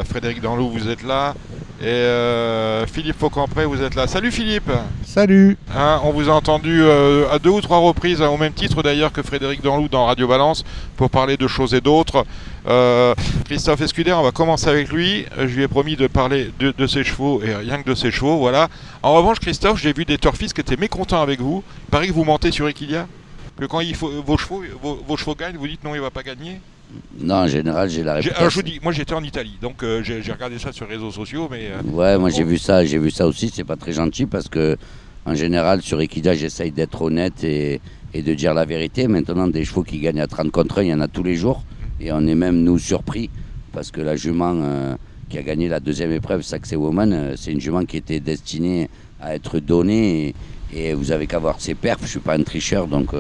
Frédéric Danlou, vous êtes là. Et euh, Philippe Faucampré, vous êtes là. Salut Philippe Salut hein, On vous a entendu euh, à deux ou trois reprises, hein, au même titre d'ailleurs que Frédéric Danlou dans Radio Balance, pour parler de choses et d'autres. Euh, Christophe Escuder, on va commencer avec lui. Je lui ai promis de parler de, ses chevaux et rien que de ses chevaux, voilà. En revanche, Christophe, j'ai vu des turfistes qui étaient mécontents avec vous. Il paraît que vous mentez sur Equilia Que quand il faut, vos, chevaux, vos chevaux gagnent, vous dites non, il va pas gagner non, en général, j'ai la réputation. Alors, je vous dis, moi j'étais en Italie, donc euh, j'ai regardé ça sur les réseaux sociaux, mais. Euh, ouais, moi j'ai vu ça, j'ai vu ça aussi. C'est pas très gentil parce que, en général, sur Equida, j'essaye d'être honnête et, de dire la vérité. Maintenant, des chevaux qui gagnent à 30 contre 1, il y en a tous les jours, et on est même nous surpris parce que la jument euh, qui a gagné la deuxième épreuve, Saxe Woman, c'est une jument qui était destinée à être donnée, et, vous avez qu'à voir ses perfs. Je suis pas un tricheur, donc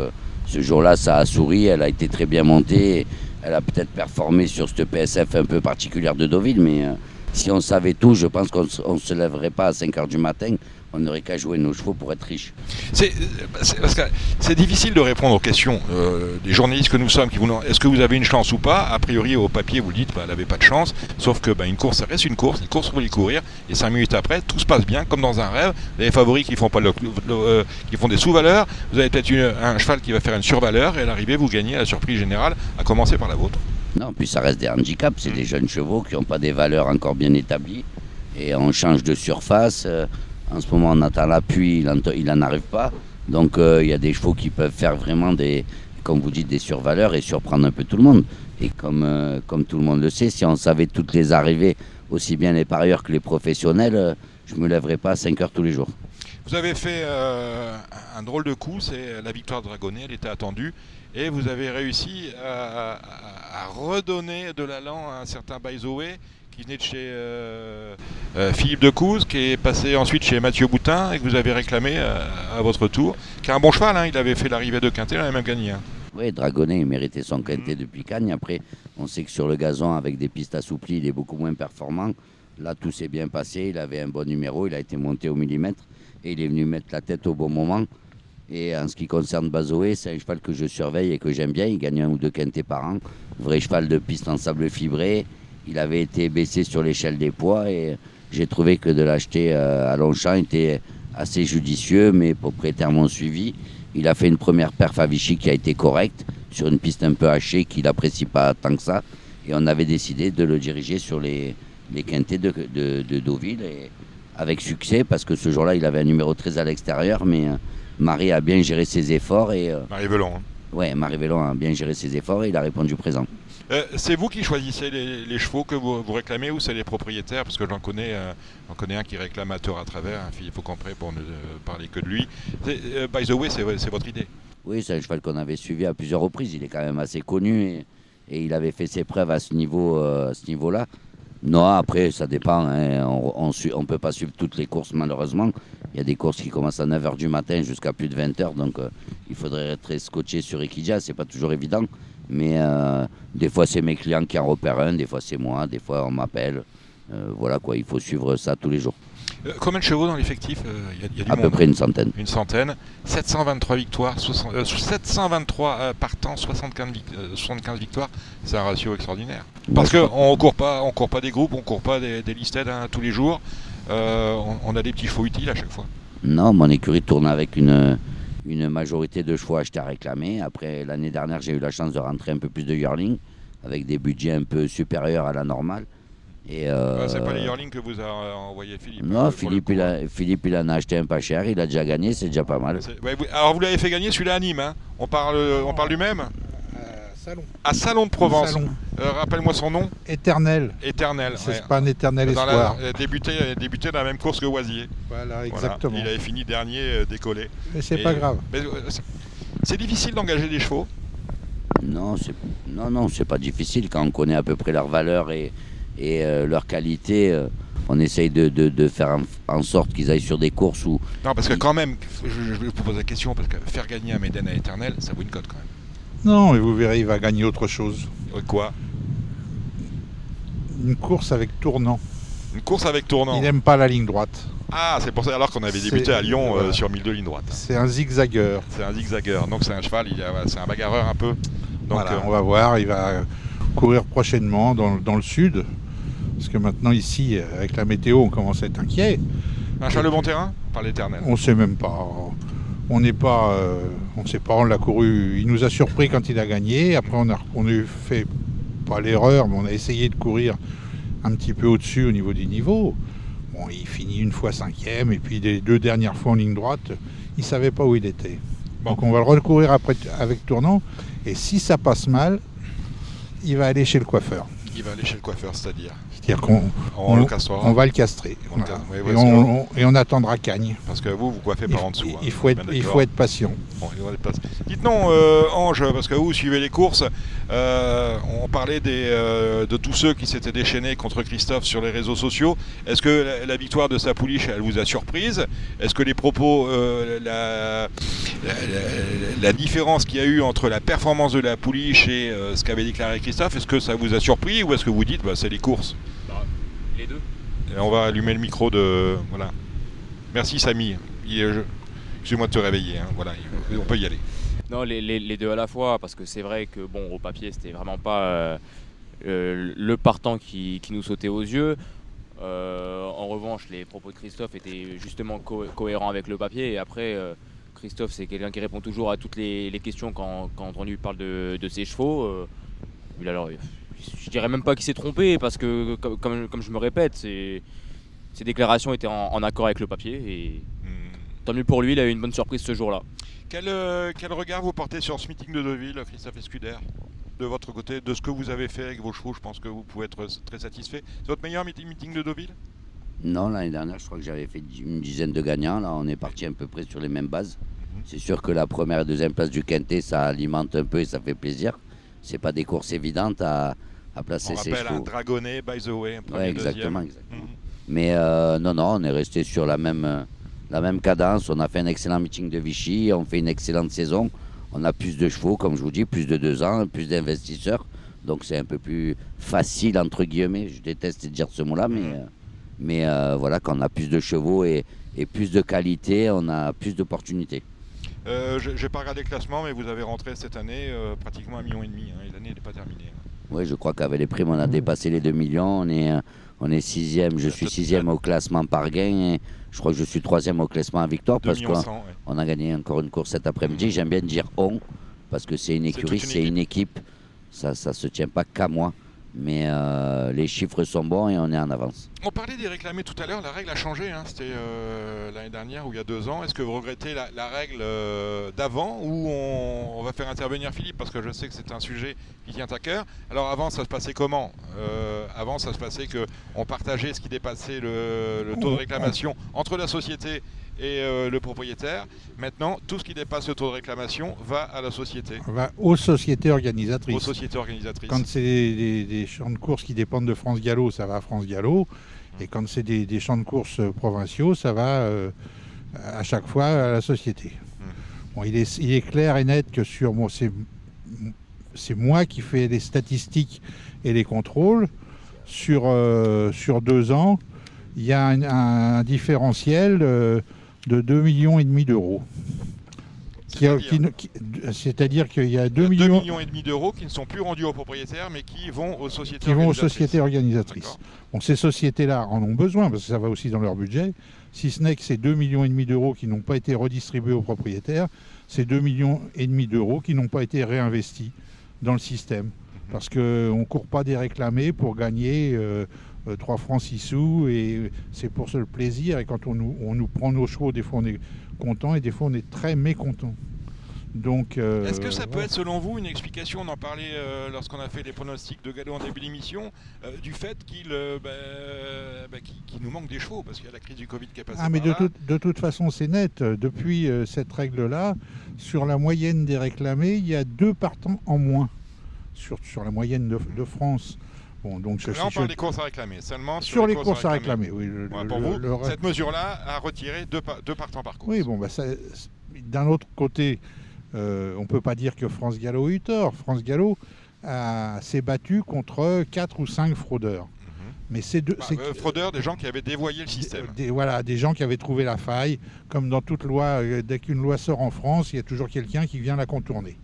Ce jour-là, ça a souri, elle a été très bien montée. Elle a peut-être performé sur cette PSF un peu particulière de Deauville, mais euh, si on savait tout, je pense qu'on ne se lèverait pas à 5 h du matin on n'aurait qu'à jouer nos chevaux pour être riche. C'est difficile de répondre aux questions euh, des journalistes que nous sommes qui vous est-ce que vous avez une chance ou pas? A priori, au papier, vous dites bah, elle n'avait pas de chance. Sauf que bah, une course, ça reste une course. Une course, vous voulez courir. Et cinq minutes après, tout se passe bien, comme dans un rêve. Les favoris qui font, pas euh, qui font des sous-valeurs. Vous avez peut-être un cheval qui va faire une survaleur. Et à l'arrivée, vous gagnez la surprise générale, à commencer par la vôtre. Non, puis ça reste des handicaps. C'est mmh. des jeunes chevaux qui n'ont pas des valeurs encore bien établies. Et on change de surface. Euh, en ce moment, on attend l'appui, il n'en arrive pas. Donc, euh, il y a des chevaux qui peuvent faire vraiment des, comme vous dites, des survaleurs et surprendre un peu tout le monde. Et comme, euh, tout le monde le sait, si on savait toutes les arrivées, aussi bien les parieurs que les professionnels, euh, je ne me lèverais pas à 5 heures tous les jours. Vous avez fait un drôle de coup, c'est la victoire de Dragonnet, elle était attendue. Et vous avez réussi à, redonner de l'allant à un certain Baizoé qui venait de chez euh, euh, Philippe de Couze, qui est passé ensuite chez Mathieu Boutin et que vous avez réclamé euh, à votre tour. Qui a un bon cheval, hein, il avait fait l'arrivée de Quintet, il avait même gagné. Hein. Oui, Dragonnet, il méritait son Quintet depuis Cannes. Après, on sait que sur le gazon, avec des pistes assouplies, il est beaucoup moins performant. Là, tout s'est bien passé. Il avait un bon numéro. Il a été monté au millimètre. Et il est venu mettre la tête au bon moment. Et en ce qui concerne Bazoé, c'est un cheval que je surveille et que j'aime bien. Il gagne un ou deux quintés par an. Vrai cheval de piste en sable fibré il avait été baissé sur l'échelle des poids et j'ai trouvé que de l'acheter euh, à Longchamp était assez judicieux, mais propriétairement suivi. Il a fait une première perf à Vichy qui a été correcte sur une piste un peu hachée qu'il n'apprécie pas tant que ça. Et on avait décidé de le diriger sur les, les quintés de, de, Deauville et avec succès parce que ce jour-là il avait un numéro 13 à l'extérieur, mais euh, Marie a bien géré ses efforts. Et, euh, Marie Velon. Hein. Ouais, Marie Velon a bien géré ses efforts et il a répondu présent. Euh, c'est vous qui choisissez les, chevaux que vous, réclamez ou c'est les propriétaires? Parce que j'en connais, euh, connais un qui réclame à tort à travers, un Philippe Compré pour ne euh, parler que de lui. by the way, c'est votre idée Oui, c'est un cheval qu'on avait suivi à plusieurs reprises. Il est quand même assez connu et, il avait fait ses preuves à ce niveau-là. niveau là non, après, ça dépend. Hein. On ne peut pas suivre toutes les courses, malheureusement. Il y a des courses qui commencent à 9h du matin jusqu'à plus de 20h. Donc, il faudrait être scotché sur Equidia. Ce n'est pas toujours évident. Mais euh, des fois, c'est mes clients qui en repèrent un, des fois, c'est moi, des fois, on m'appelle. Euh, voilà quoi, il faut suivre ça tous les jours. Euh, combien de chevaux dans l'effectif y a, À peu près une centaine. Une centaine. 723 victoires, 723 partants, 75, 75 victoires. C'est un ratio extraordinaire. Parce qu'on ne court, pas, on court pas des groupes, on ne court pas des, des listed hein, tous les jours. On, on, a des petits chevaux utiles à chaque fois. Non, mon écurie tourne avec une, une majorité de chevaux achetés à réclamer. Après, l'année dernière, j'ai eu la chance de rentrer un peu plus de yearling avec des budgets un peu supérieurs à la normale. Et euh, c'est pas les yearling que vous a envoyé Philippe Non, euh, Philippe il, a, Philippe il, en a acheté un pas cher, il a déjà gagné, c'est déjà pas mal. alors vous l'avez fait gagner celui-là à Nîmes, hein on parle, on parle du même? À Salon de Provence. Euh, rappelle-moi son nom. Éternel. Éternel. C'est pas un éternel espoir. La, débuté, débuté dans la même course que Oisier. Voilà, exactement. Il avait fini dernier euh, décollé. Mais c'est pas grave. Euh, c'est difficile d'engager des chevaux Non, c'est non, non, c'est pas difficile quand on connaît à peu près leur valeur et, et leur qualité. on essaye de, de, faire en, sorte qu'ils aillent sur des courses où. Non, parce que quand même, je, je, vous pose la question, parce que faire gagner un Médène à Éternel, ça vaut une cote quand même. Non, mais vous verrez, il va gagner autre chose. Quoi? Une course avec tournant. Une course avec tournant Il n'aime pas la ligne droite. Ah, c'est pour ça alors qu'on avait débuté à Lyon euh, sur 1002 lignes droites. C'est un zigzagueur. C'est un zigzagueur, donc c'est un cheval, c'est un bagarreur un peu. Donc euh, on va voir, il va courir prochainement dans, dans, le sud. Parce que maintenant ici, avec la météo, on commence à être inquiet. Un cheval de bon terrain? Par l'éternel. On sait même pas on n'est pas, euh, on ne sait pas, on l'a couru. Il nous a surpris quand il a gagné. Après, on a, on a fait pas l'erreur, mais on a essayé de courir un petit peu au-dessus au niveau du niveau. Bon, il finit une fois cinquième, et puis les deux dernières fois en ligne droite, il savait pas où il était. Donc on va le recourir après avec tournant, et si ça passe mal, il va aller chez le coiffeur. Il va aller chez le coiffeur, c'est-à-dire? C'est-à-dire qu'on On va le castrer. Voilà. oui, et, on, on- et on attendera Cagne. Parce que vous, vous coiffez Il, par en dessous. hein. il faut être, Bien il d'accord. faut être patient. Bon, place. Dites-nous, euh, Ange, parce que vous suivez les courses, euh, on parlait des, euh, de tous ceux qui s'étaient déchaînés contre Christophe sur les réseaux sociaux. Est-ce que la, la victoire de sa pouliche, elle vous a surprise? Est-ce que les propos, euh, la, la, la- la différence qu'il y a eu entre la performance de la pouliche et ce qu'avait déclaré Christophe, est-ce que ça vous a surpris ou est-ce que vous dites, bah, c'est les courses? Les deux. Et on va allumer le micro de. Voilà. Merci Samy. Je- Excusez-moi de te réveiller. hein. Voilà, il- on peut y aller. Non, les, les- les deux à la fois, parce que c'est vrai que bon, au papier, c'était vraiment pas euh, euh, le partant qui, qui nous sautait aux yeux. Euh, en revanche, les propos de Christophe étaient justement co- cohérents avec le papier. Et après, Christophe, c'est quelqu'un qui répond toujours à toutes les, les questions quand, quand on lui parle de, de ses chevaux. Il a alors, je dirais même pas qu'il s'est trompé, parce que comme, comme- je me répète, ses déclarations étaient en, en accord avec le papier. Et tant mieux pour lui, il a eu une bonne surprise ce jour-là. Quel, euh, quel regard vous portez sur ce meeting de Deauville, Christophe Escuder? De votre côté, de ce que vous avez fait avec vos chevaux, je pense que vous pouvez être très satisfait. C'est votre meilleur meeting, meeting de Deauville? Non, l'année dernière, je crois que j'avais fait une dizaine de gagnants. Là, on est parti à peu près sur les mêmes bases. C'est sûr que la première et deuxième place du Quintet, ça alimente un peu et ça fait plaisir. C'est pas des courses évidentes à, à placer On ses rappelle un chevaux. dragonnet, by the way, un premier, Ouais, exactement, exactement. Mhm. Mais euh, non, non, on est resté sur la même, euh, la même cadence. On a fait un excellent meeting de Vichy. On fait une excellente saison. On a plus de chevaux, comme je vous dis, plus de deux ans, plus d'investisseurs. Donc c'est un peu plus facile, entre guillemets. Je déteste dire ce mot-là, mais, euh, mais euh, voilà, quand on a plus de chevaux et, et plus de qualité, on a plus d'opportunités. Euh, je n'ai pas regardé le classement, mais vous avez rentré cette année pratiquement un million et demi. hein, et l'année n'est pas terminée. Oui, je crois qu'avec les primes, on a dépassé les 2 millions. On est, euh, on est sixième. Je suis sixième au classement par gain. Et je crois que je suis troisième au classement à victoire 2 parce qu'on ouais. a gagné encore une course cet après-midi. J'aime bien dire on parce que c'est une C'est écurie, toute une c'est une équipe. Ça ne se tient pas qu'à moi. Mais euh, les chiffres sont bons et on est en avance. On parlait des réclamés tout à l'heure, la règle a changé, hein, c'était euh, l'année dernière ou il y a deux ans. Est-ce que vous regrettez la, règle euh, d'avant ou on, va faire intervenir Philippe parce que je sais que c'est un sujet qui tient à cœur. Alors avant ça se passait comment Avant ça se passait que on partageait ce qui dépassait le taux de réclamation entre la société et euh, le propriétaire. Maintenant, tout ce qui dépasse le taux de réclamation va à la société, va aux sociétés organisatrices. aux sociétés organisatrices. Quand c'est des, des- des champs de course qui dépendent de France Gallo, ça va à France Gallo. Et quand c'est des, des champs de course euh, provinciaux, ça va euh, à chaque fois à la société. Bon, il, est, il est clair et net que sur moi, c'est moi qui fais les statistiques et les contrôles. Sur, euh, sur deux ans, il y a un, un différentiel de 2,5 millions et demi d'euros. Qui- C'est-à-dire qu'il y a 2 2 millions, millions et demi d'euros qui ne sont plus rendus aux propriétaires mais qui vont aux sociétés qui vont aux sociétés organisatrices. Bon, ces sociétés-là en ont besoin parce que ça va aussi dans leur budget. Si ce n'est que ces 2,5 millions et demi d'euros qui n'ont pas été redistribués aux propriétaires, c'est 2,5 millions et demi d'euros qui n'ont pas été réinvestis dans le système. Parce qu'on ne court pas des réclamés pour gagner euh, euh, 3 francs 6 sous et c'est pour ce le plaisir. Et quand on nous, on nous prend nos chevaux, des fois on est content et des fois on est très mécontent. Donc, euh, Est-ce que ça peut être selon vous une explication, on en parlait euh, lorsqu'on a fait les pronostics de Gallo en début d'émission, euh, du fait qu'il euh, bah, bah, qu'il- nous manque des chevaux parce qu'il y a la crise du Covid qui est passée Ah, mais par de, là. de toute façon, c'est net. Depuis euh, cette règle-là, sur la moyenne des réclamés, il y a deux partants en moins sur, sur la moyenne de, de France. Bon, donc je- Là, on parle des courses à réclamer, seulement Sur les courses à réclamer, oui, le- Voilà, le- pour le- vous, le reste- cette mesure-là a retiré deux, pa- deux partants par course. Oui, bon, bah, d'un autre côté, euh, on ne peut pas dire que France Gallo a eu tort. France Gallo s'est battu contre quatre ou cinq fraudeurs. Mais c'est deux, Bah, euh, fraudeurs, des gens qui avaient dévoyé le système. des, voilà, des gens qui avaient trouvé la faille. Comme dans toute loi, euh, dès qu'une loi sort en France, il y a toujours quelqu'un qui vient la contourner.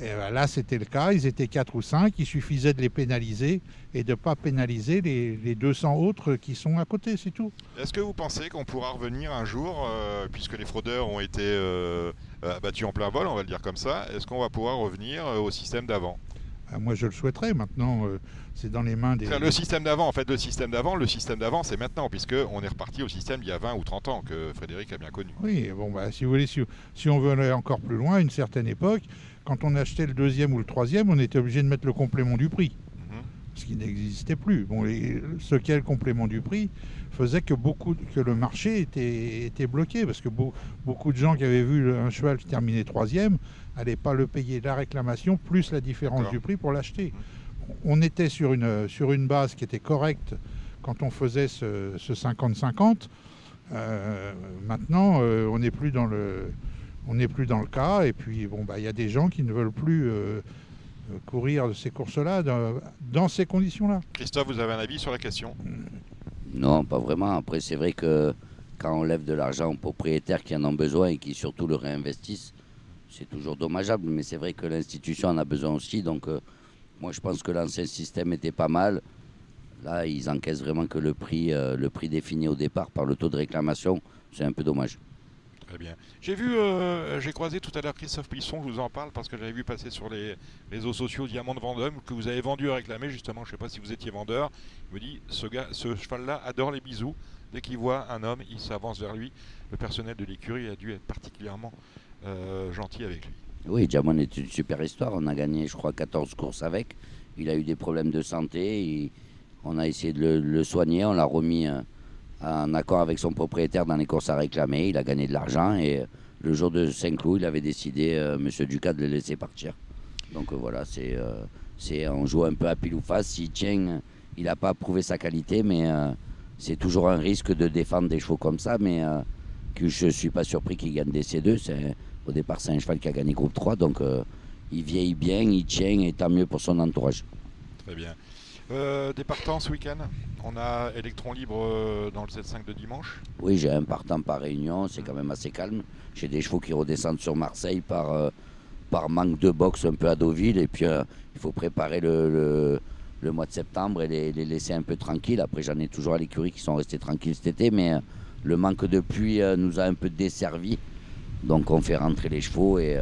Et ben là, c'était le cas. Ils étaient 4 ou 5. Il suffisait de les pénaliser et de ne pas pénaliser les, les 200 autres qui sont à côté, c'est tout. Est-ce que vous pensez qu'on pourra revenir un jour, euh, puisque les fraudeurs ont été euh, euh, abattus en plein vol, on va le dire comme ça, est-ce qu'on va pouvoir revenir euh, au système d'avant? Moi, je le souhaiterais. Maintenant, euh, c'est dans les mains des. Le système d'avant, en fait, le système d'avant, le système d'avant, c'est maintenant, puisque on est reparti au système d'il y a 20 ou 30 ans que Frédéric a bien connu. Oui, bon, bah, si vous voulez, si, si on veut aller encore plus loin, à une certaine époque, quand on achetait le deuxième ou le troisième, on était obligé de mettre le complément du prix. ce qui n'existait plus. Bon, ce qui est le complément du prix faisait que, beaucoup, que le marché était, était bloqué, parce que beaucoup de gens qui avaient vu un cheval terminer troisième n'allaient pas le payer la réclamation plus la différence du prix pour l'acheter. On était sur une, sur une base qui était correcte quand on faisait ce 50-50. Euh, maintenant, euh, on n'est plus dans le on n'est plus dans le cas. Et puis, bon, bah, il y a des gens qui ne veulent plus euh, courir ces courses-là dans, ces conditions-là. Christophe, vous avez un avis sur la question? Non, pas vraiment. Après, c'est vrai que quand on lève de l'argent aux propriétaires qui en ont besoin et qui surtout le réinvestissent, c'est toujours dommageable. Mais c'est vrai que l'institution en a besoin aussi. Donc, moi, je pense que l'ancien système était pas mal. Là, ils encaissent vraiment que le prix, euh, le prix défini au départ par le taux de réclamation. C'est un peu dommage. Bien. J'ai vu, euh, j'ai croisé tout à l'heure Christophe Pisson, je vous en parle parce que j'avais vu passer sur les réseaux sociaux Diamant de Vendôme que vous avez vendu à réclamer justement. Je ne sais pas si vous étiez vendeur. Il me dit ce, gars, ce cheval-là adore les bisous. Dès qu'il voit un homme, il s'avance vers lui. Le personnel de l'écurie a dû être particulièrement euh, gentil avec lui. Oui, Diamant est une super histoire. On a gagné, je crois, 14 courses avec. Il a eu des problèmes de santé. On a essayé de le, soigner, on l'a remis euh, en accord avec son propriétaire dans les courses à réclamer. Il a gagné de l'argent et euh, le jour de Saint-Cloud, il avait décidé, euh, Monsieur Ducat, de le laisser partir. Donc voilà, c'est, c'est, on joue un peu à pile ou face. S'il tient, il n'a pas prouvé sa qualité, mais c'est toujours un risque de défendre des chevaux comme ça. Mais que je ne suis pas surpris qu'il gagne des C2. C'est, au départ, c'est un cheval qui a gagné groupe 3, donc il vieillit bien, il tient et tant mieux pour son entourage. Très bien. Euh, des partants ce week-end On a Electron libre euh, dans le 7-5 de dimanche Oui, j'ai un partant par réunion, c'est quand même assez calme. J'ai des chevaux qui redescendent sur Marseille par, euh, par manque de boxe un peu à Deauville. Et puis il faut préparer le, le, mois de septembre et les, laisser un peu tranquilles. Après, j'en ai toujours à l'écurie qui sont restés tranquilles cet été, mais le manque de pluie nous a un peu desservi. Donc on fait rentrer les chevaux et,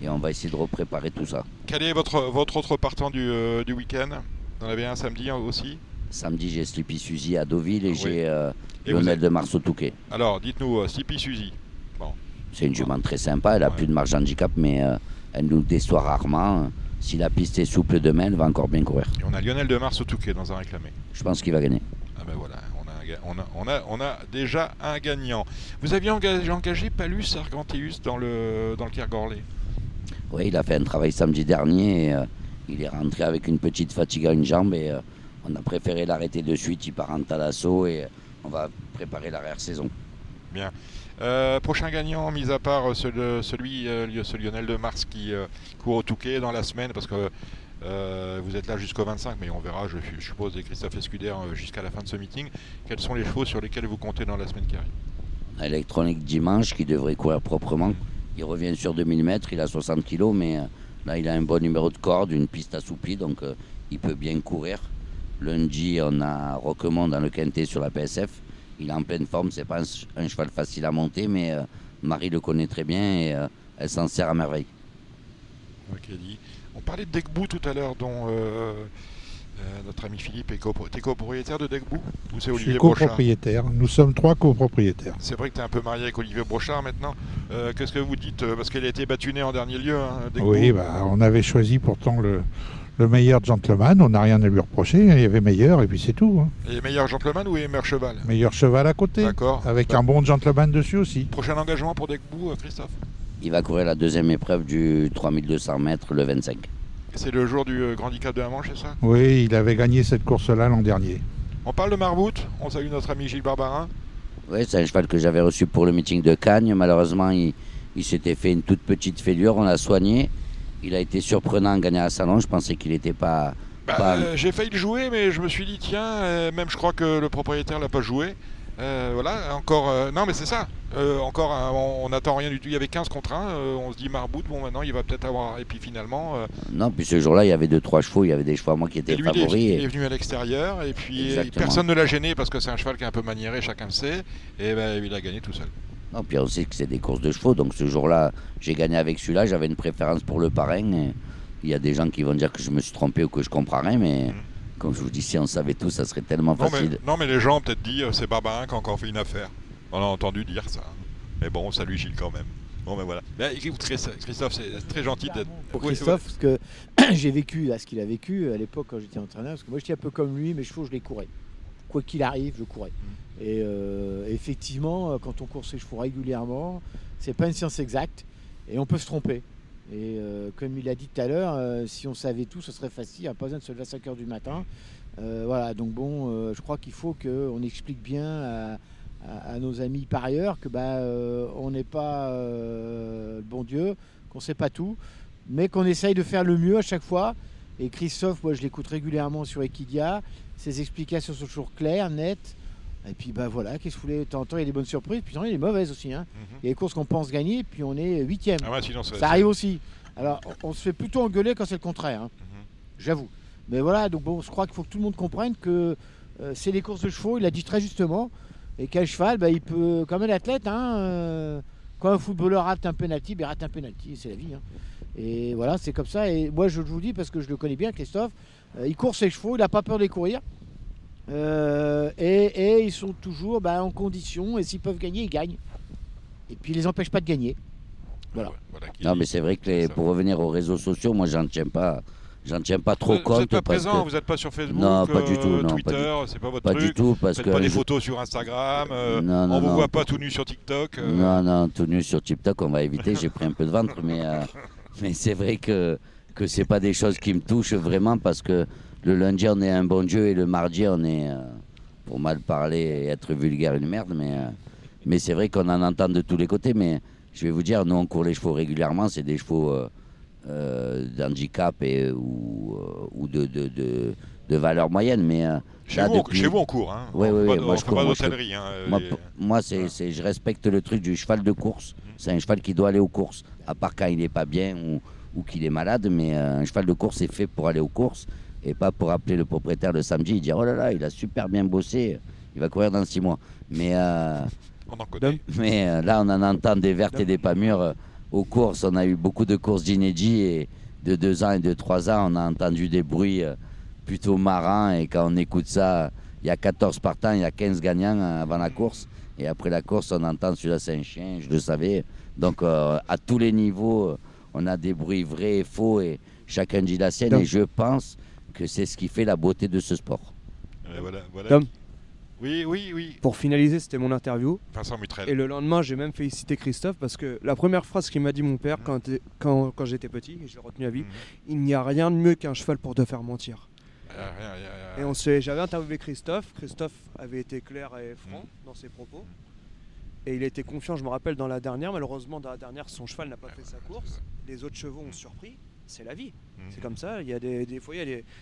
et on va essayer de repréparer tout ça. Quel est votre, votre autre partant du, du week-end? En avez un samedi aussi Samedi, j'ai Sleepy Suzy à Deauville et j'ai euh, Lionel de Marceau Touquet. Alors, dites-nous, euh, Sleepy Suzy. Bon. C'est une jument très sympa, elle a plus de marge handicap, mais euh, elle nous déçoit rarement. Si la piste est souple demain, elle va encore bien courir. Et on a Lionel de Marceau Touquet dans un réclamé. Je pense qu'il va gagner. Ah ben voilà, on a, on, a, on, a, déjà un gagnant. Vous aviez engagé, engagé Palus Arganteus dans le, dans le Kergorley Oui, il a fait un travail samedi dernier. Et, il est rentré avec une petite fatigue à une jambe et euh, on a préféré l'arrêter de suite. Il part en talasso et euh, on va préparer l'arrière-saison. Bien. Euh, prochain gagnant, mis à part celui, ce Lionel de Mars qui court au Touquet dans la semaine, parce que vous êtes là jusqu'au 25, mais on verra, je, suppose, et Christophe Escuder jusqu'à la fin de ce meeting. Quels sont les chevaux sur lesquels vous comptez dans la semaine qui arrive? Électronique dimanche qui devrait courir proprement. Il revient sur 2000 mètres, il a 60 kg, mais Là, il a un bon numéro de corde, une piste assouplie, donc euh, il peut bien courir. Lundi, on a Roquemont dans le quintet sur la PSF. Il est en pleine forme, c'est pas un, cheval facile à monter, mais euh, Marie le connaît très bien et euh, elle s'en sert à merveille. On parlait de Degbou tout à l'heure, dont euh, notre ami Philippe est copropriétaire de Degbou Ou c'est Olivier Je suis copropriétaire. Nous sommes trois copropriétaires. C'est vrai que tu es un peu marié avec Olivier Brochard maintenant. Euh, qu'est-ce que vous dites euh, Parce qu'elle a été battue en dernier lieu. Hein, oui, bah, on avait choisi pourtant le, meilleur gentleman. On n'a rien à lui reprocher. Il y avait meilleur et puis c'est tout. Hein. Et meilleur gentleman ou meilleur cheval? Meilleur cheval à côté. D'accord. Avec un bon gentleman dessus aussi. Prochain engagement pour Degbou, Christophe? Il va courir la deuxième épreuve du 3200 mètres le 25. C'est le jour du euh, Grand Handicap de la Manche, c'est ça? Oui, il avait gagné cette course-là l'an dernier. On parle de Marbout, on salue notre ami Gilles Barbarin. Oui, c'est un cheval que j'avais reçu pour le meeting de Cagnes. Malheureusement, il, s'était fait une toute petite fêlure, on l'a soigné. Il a été surprenant à gagner à Salon, je pensais qu'il n'était pas... Bah, euh, j'ai failli le jouer, mais je me suis dit, tiens, euh, même je crois que le propriétaire l'a pas joué. Euh, voilà, encore. Euh, non, mais c'est ça. Euh, encore, on n'attend rien du tout. Il y avait 15 contre 1. on se dit Marbout, bon, maintenant il va peut-être avoir. Et puis finalement. non, puis ce jour-là, il y avait 2-3 chevaux. Il y avait des chevaux à moi qui étaient favoris. Il est, venu à l'extérieur. Et puis personne ne l'a gêné parce que c'est un cheval qui est un peu maniéré, chacun le sait. Et ben, il a gagné tout seul. Non, puis on sait que c'est des courses de chevaux. Donc ce jour-là, j'ai gagné avec celui-là. J'avais une préférence pour le parrain. il y a des gens qui vont dire que je me suis trompé ou que je comprends rien, mais. Mhm. Comme je vous dis, si on savait tout, ça serait tellement facile. non, mais les gens ont peut-être dit, euh, c'est Barbarin qui a encore fait une affaire. On a entendu dire ça. Mais bon, salut Gilles quand même. Bon ben voilà. Ben, Christophe, c'est très gentil d'être. Pour Christophe, parce que j'ai vécu ce qu'il a vécu à l'époque quand j'étais entraîneur. Parce que moi j'étais un peu comme lui, mes chevaux je les courais. Quoi qu'il arrive, je courais. Mm. Et euh, effectivement, quand on court ses chevaux régulièrement, c'est pas une science exacte et on peut se tromper. Et euh, comme il a dit tout à l'heure, euh, si on savait tout, ce serait facile. Il n'y a pas besoin de se lever à 5 h du matin. voilà, donc bon, je crois qu'il faut qu'on explique bien à, nos amis par ailleurs que bah, euh, on n'est pas euh, le bon Dieu, qu'on ne sait pas tout, mais qu'on essaye de faire le mieux à chaque fois. Et Christophe, moi je l'écoute régulièrement sur Equidia, ses explications sont toujours claires, nettes. Et puis bah voilà, qu'est-ce que vous voulez De temps en temps, il y a des bonnes surprises, puis il y a des mauvaises aussi. Hein. Mhm. Il y a des courses qu'on pense gagner, puis on est huitième. Ah ça, arrive aussi. Alors on, se fait plutôt engueuler quand c'est le contraire, hein. mhm. j'avoue. Mais voilà, donc bon, je crois qu'il faut que tout le monde comprenne que euh, c'est les courses de chevaux, il a dit très justement. Et quel cheval, bah, il peut, comme un athlète, hein, euh, quand un footballeur rate un penalty, bah, il rate un penalty, c'est la vie. Hein. Et voilà, c'est comme ça. Et moi, je vous dis, parce que je le connais bien, Christophe, euh, il court ses chevaux, il n'a pas peur de les courir. Euh, et, ils sont toujours bah, en condition, et s'ils peuvent gagner, ils gagnent. Et puis, ils les empêchent pas de gagner. Voilà. non, mais c'est vrai que pour revenir aux réseaux sociaux, moi, j'en tiens pas. J'en tiens pas trop compte. Vous n'êtes pas présent, vous n'êtes pas sur Facebook, non, pas du tout, non, Twitter, c'est pas votre pas truc. du tout, parce que pas des photos sur Instagram. Euh, non, non, on vous voit pas tout nu sur TikTok. Euh. Non, non, tout nu sur TikTok, on va éviter. J'ai pris un peu de ventre, mais euh, mais c'est vrai que que c'est pas des choses qui me touchent vraiment parce que le lundi on est un bon Dieu et le mardi on est, pour mal parler et être vulgaire, une merde. Mais mais c'est vrai qu'on en entend de tous les côtés. Mais je vais vous dire, nous on court les chevaux régulièrement, c'est des chevaux euh, d'handicap et, ou, euh, ou de, de, de, de, valeur moyenne. Mais, euh, chez, vous, depuis... chez vous, on court. Hein. Oui, oui, oui. Moi, je cours. Moi, moi, c'est, je respecte le truc du cheval de course. Mmh. C'est un cheval qui doit aller aux courses, à part quand il n'est pas bien ou, ou qu'il est malade. Mais un cheval de course est fait pour aller aux courses et pas pour appeler le propriétaire le samedi et dire Oh là là, il a super bien bossé, il va courir dans six mois. Mais, on en connaît. mais là, on en entend des vertes et des pas mûres aux courses. On a eu beaucoup de courses d'inédits et de 2 ans et de 3 ans, on a entendu des bruits euh, plutôt marrants. Et quand on écoute ça, il y a 14 partants, il y a 15 gagnants euh, avant la course. Et après la course, on entend celui-là, c'est un chien, je le savais. Donc euh, à tous les niveaux, on a des bruits vrais et faux et chacun dit la sienne. et je pense que c'est ce qui fait la beauté de ce sport. voilà, voilà. Oui, oui, oui. Pour finaliser, c'était mon interview. Vincent Mutrel. Et le lendemain, j'ai même félicité Christophe parce que la première phrase qu'il m'a dit mon père quand, quand, quand j'étais petit, et je l'ai retenu à vie, mhm. il n'y a rien de mieux qu'un cheval pour te faire mentir. et on j'avais interviewé Christophe. Christophe avait été clair et franc mhm. dans ses propos. Et il était confiant, je me rappelle, dans la dernière. Malheureusement, dans la dernière, son cheval n'a pas fait sa course. Les autres chevaux ont surpris. C'est la vie. Mhm. C'est comme ça. Il y a des, des fois,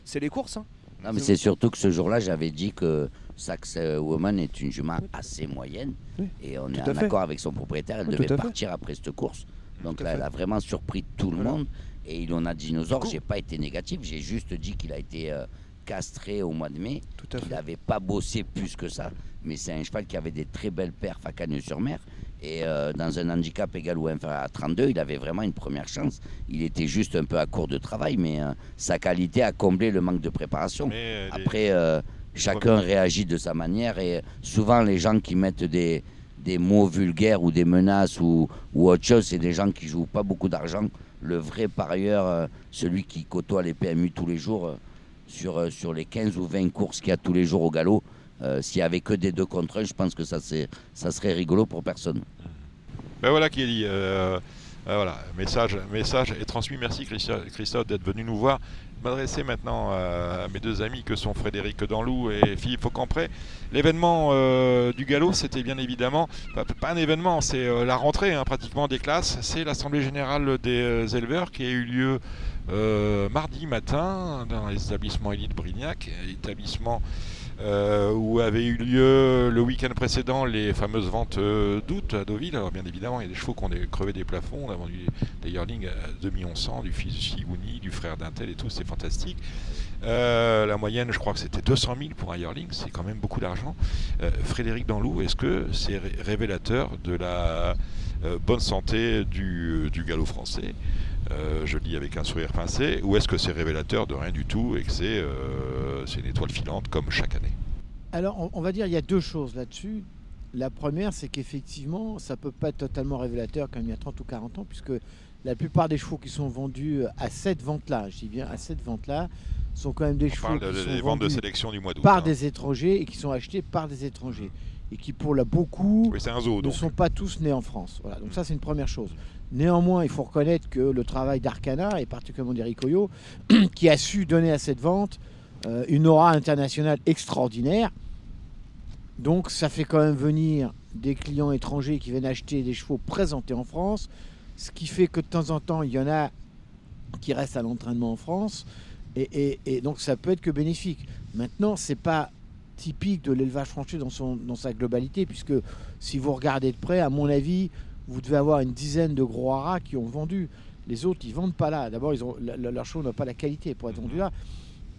c'est les courses. Hein. Non, mais c'est surtout que ce jour-là, j'avais dit que Saxe Woman est une jument assez moyenne. Et on est en accord avec son propriétaire. Elle devait partir après cette course. Donc là, elle a vraiment surpris tout le monde. Et il en a dinosaure. J'ai pas été négatif. J'ai juste dit qu'il a été euh, castré au mois de mai. il n'avait pas bossé plus que ça. Mais c'est un cheval qui avait des très belles perfs à Cagnes-sur-Mer. Et euh, dans un handicap égal ou inférieur à 32, il avait vraiment une première chance. Il était juste un peu à court de travail, mais euh, sa qualité a comblé le manque de préparation. Euh, Après, chacun réagit de sa manière et souvent les gens qui mettent des, des mots vulgaires ou des menaces ou, ou autre chose, c'est des gens qui jouent pas beaucoup d'argent. Le vrai parieur, celui qui côtoie les PMU tous les jours, sur, sur les 15 ou 20 courses qu'il y a tous les jours au galop, euh, s'il n'y avait que des deux contre un, je pense que ça, ça serait rigolo pour personne. Ben voilà qui est dit. Euh, euh, voilà, message, message est transmis. Merci Christophe d'être venu nous voir. M'adresser maintenant à mes deux amis que sont Frédéric Danlou et Philippe Faucampré. L'événement du galop, c'était bien évidemment, pas, un événement, c'est la rentrée hein, pratiquement des classes. C'est l'Assemblée Générale des éleveurs qui a eu lieu mardi matin dans l'établissement Élite Brignac, établissement euh, où avait eu lieu le week-end précédent les fameuses ventes euh, d'août à Deauville. Alors bien évidemment, il y a des chevaux qui ont crevé des plafonds. On a vendu des yearlings à 2 millions 100, du fils de Sigouni, du frère d'Intel et tout, c'est fantastique. Euh, la moyenne, je crois que c'était 200 000 pour un yearling, c'est quand même beaucoup d'argent. Frédéric Danlou, est-ce que c'est révélateur de la bonne santé du, du galop français? Euh, je le dis avec un sourire pincé, ou est-ce que c'est révélateur de rien du tout et que c'est euh, une étoile filante comme chaque année? Alors, on, va dire il y a deux choses là-dessus. La première, c'est qu'effectivement, ça ne peut pas être totalement révélateur comme il y a 30 ou 40 ans, puisque la plupart des chevaux qui sont vendus à cette vente-là, je dis bien à cette vente-là, sont quand même des chevaux qui sont ventes de sélection du mois par hein. des étrangers et qui sont achetés par des étrangers et qui pour la beaucoup ne sont pas tous nés en France. Voilà, donc ça c'est une première chose. Néanmoins, il faut reconnaître que le travail d'Arcana et particulièrement d'Eric Oyo, qui a su donner à cette vente euh, une aura internationale extraordinaire. Donc ça fait quand même venir des clients étrangers qui viennent acheter des chevaux présentés en France, ce qui fait que de temps en temps, il y en a qui restent à l'entraînement en France, et, donc ça peut être que bénéfique. Maintenant, c'est pas typique de l'élevage français dans, son, dans sa globalité, puisque si vous regardez de près, à mon avis, vous devez avoir une dizaine de gros haras qui ont vendu. Les autres, ils vendent pas là. D'abord, ils ont, leur chevaux n'a pas la qualité pour être vendu là.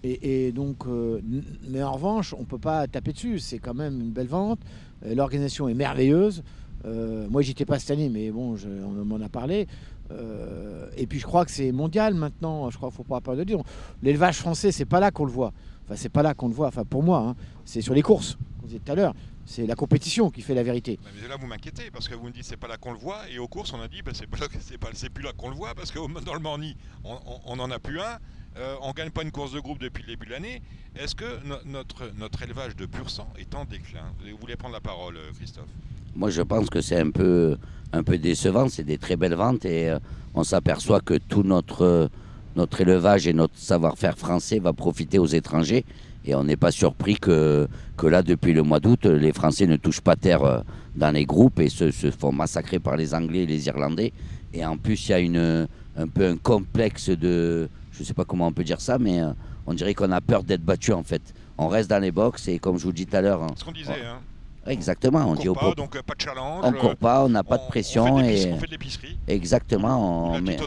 Et, donc, euh, mais en revanche, on ne peut pas taper dessus. C'est quand même une belle vente. Euh, l'organisation est merveilleuse. Euh, moi, j'étais pas cette année, mais bon, on m'en a parlé. Euh, et puis, je crois que c'est mondial maintenant. Je crois qu'il faut pas peur de dire. L'élevage français, c'est pas là qu'on le voit. Enfin, c'est pas là qu'on le voit. Enfin, pour moi, hein. c'est sur les courses. Vous disiez tout à l'heure. C'est la compétition qui fait la vérité. Mais là, vous m'inquiétez parce que vous me dites c'est pas là qu'on le voit et aux courses on a dit bah, c'est pas, plus là qu'on le voit parce que dans le Morny on, n'en a plus un. Euh, on ne gagne pas une course de groupe depuis le début de l'année. Est-ce que notre, notre élevage de pur sang est en déclin? Vous voulez prendre la parole, euh, Christophe? Moi, je pense que c'est un peu, un peu décevant. C'est des très belles ventes et euh, on s'aperçoit que tout notre, notre élevage et notre savoir-faire français va profiter aux étrangers. Et on n'est pas surpris que, que là, depuis le mois d'août, les Français ne touchent pas terre dans les groupes et se, se font massacrer par les Anglais et les Irlandais. Et en plus, il y a une, un peu un complexe de, je ne sais pas comment on peut dire ça, mais euh, on dirait qu'on a peur d'être battu en fait. On reste dans les box et comme je vous dis tout à l'heure. Ce qu'on disait, hein. Exactement, on, on dit pas, donc euh, pas de challenge. On court pas, on n'a pas de pression. On fait, et... on fait de l'épicerie. Exactement, on met,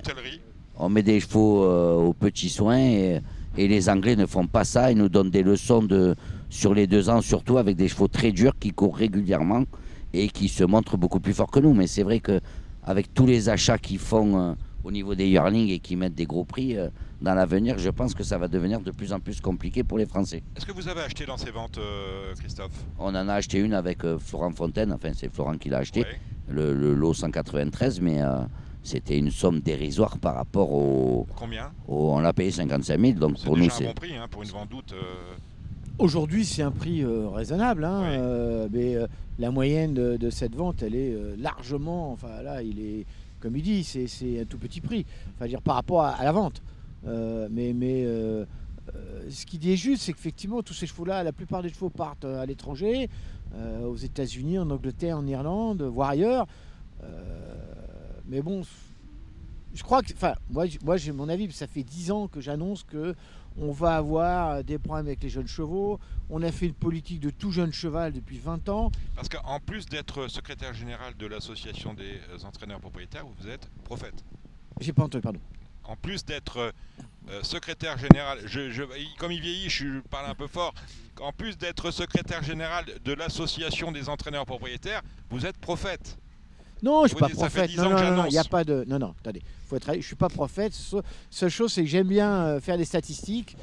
on met des chevaux euh, aux petits soins et, et, les Anglais ne font pas ça. Ils nous donnent des leçons de, sur les deux ans, surtout avec des chevaux très durs qui courent régulièrement et qui se montrent beaucoup plus forts que nous. Mais c'est vrai que avec tous les achats qu'ils font au niveau des yearlings et qui mettent des gros prix, euh, dans l'avenir, je pense que ça va devenir de plus en plus compliqué pour les Français. Est-ce que vous avez acheté dans ces ventes, euh, Christophe? On en a acheté une avec euh, Florent Fontaine, enfin c'est Florent qui l'a acheté, le, lot 193, mais c'était une somme dérisoire par rapport au... Combien On l'a payé 55 000, donc pour nous c'est... un bon prix hein, pour une vente d'août. Aujourd'hui, c'est un prix raisonnable, hein, mais la moyenne de, de, cette vente, elle est largement, enfin là, il est comme il dit, c'est un tout petit prix, enfin, dire, par rapport à, la vente. Euh, mais mais euh, euh, ce qui dit est juste, c'est qu'effectivement, tous ces chevaux-là, la plupart des chevaux partent à l'étranger, aux États-Unis, en Angleterre, en Irlande, voire ailleurs. Mais bon, je crois que, enfin, moi, moi j'ai mon avis, ça fait 10 ans que j'annonce que on va avoir des problèmes avec les jeunes chevaux. On a fait une politique de tout jeune cheval depuis 20 ans. Parce qu'en plus d'être secrétaire général de l'association des euh, entraîneurs propriétaires, vous êtes prophète. J'ai pas entendu, pardon. En plus d'être euh, secrétaire général, je, comme il vieillit, je parle un peu fort. En plus d'être secrétaire général de l'association des entraîneurs propriétaires, vous êtes prophète. Non, je suis pas prophète. Non, non, non, il n'y a pas de. Non, non, attendez. Faut être... Je suis pas prophète. Seule chose, c'est que j'aime bien euh, faire des statistiques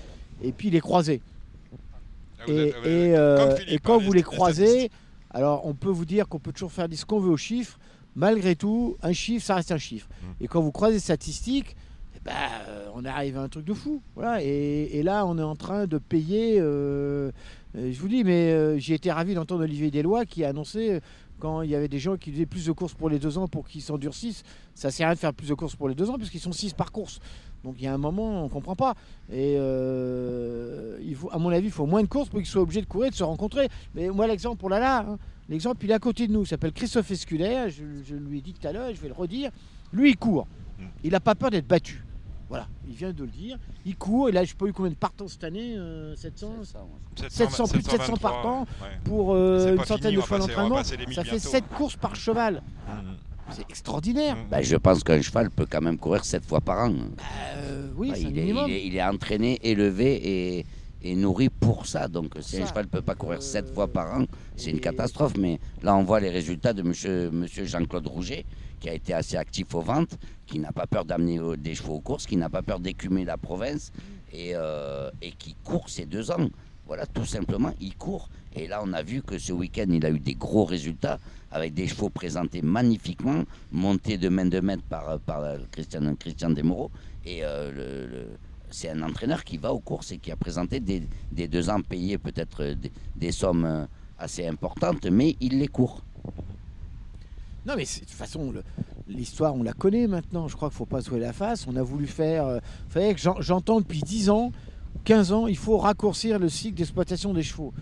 et puis les croiser. Ah, et, euh, et, quand vous les croisez, alors on peut vous dire qu'on peut toujours faire ce qu'on veut aux chiffres. Malgré tout, un chiffre, ça reste un chiffre. Mmh. Et quand vous croisez les statistiques, eh ben, euh, on arrive à un truc de fou. Voilà. Et, là, on est en train de payer. je vous dis, mais j'ai été ravi d'entendre Olivier Deslois qui a annoncé quand il y avait des gens qui faisaient plus de courses pour les deux ans pour qu'ils s'endurcissent, ça sert à rien de faire plus de courses pour les deux ans puisqu'ils sont six par course. Donc il y a un moment, on ne comprend pas. Et euh, il faut, à mon avis, il faut moins de courses pour qu'ils soient obligés de courir, de se rencontrer. Mais moi, l'exemple pour Lala, hein, l'exemple, il est à côté de nous. Il s'appelle Christophe Esculaire. Je, je, lui ai dit tout à l'heure, je vais le redire. Lui, il court. Mm. Il n'a pas peur d'être battu. Voilà, il vient de le dire. Il court, et là, je sais pas eu combien de partants cette année 700, 700, plus de 700 partants pour euh, une centaine de fois d'entraînement. Ça fait 7 courses par cheval. Mm. C'est extraordinaire. Bah, je pense qu'un cheval peut quand même courir 7 fois par an. Bah, euh, oui, bah, il, est, il, est, entraîné, élevé et, et nourri pour ça. Donc si un cheval ne peut pas courir 7 fois par an, c'est une catastrophe. Mais là, on voit les résultats de monsieur, monsieur Jean-Claude Rouget qui a été assez actif aux ventes, qui n'a pas peur d'amener euh, des chevaux aux courses, qui n'a pas peur d'écumer la province et, euh, qui court ces deux ans. Voilà, tout simplement, il court. Et là, on a vu que ce week-end, il a eu des gros résultats avec des chevaux présentés magnifiquement, montés de main de maître par, par Christian, Christian Desmoreaux. Et c'est un entraîneur qui va aux courses et qui a présenté des, deux ans payés peut-être des, sommes assez importantes, mais il les court. Non, mais de toute façon, l'histoire, on la connaît maintenant. Je crois qu'il ne faut pas se la face. On a voulu faire. Euh, vous savez que j'entends depuis 10 ans, 15 ans, il faut raccourcir le cycle d'exploitation des chevaux.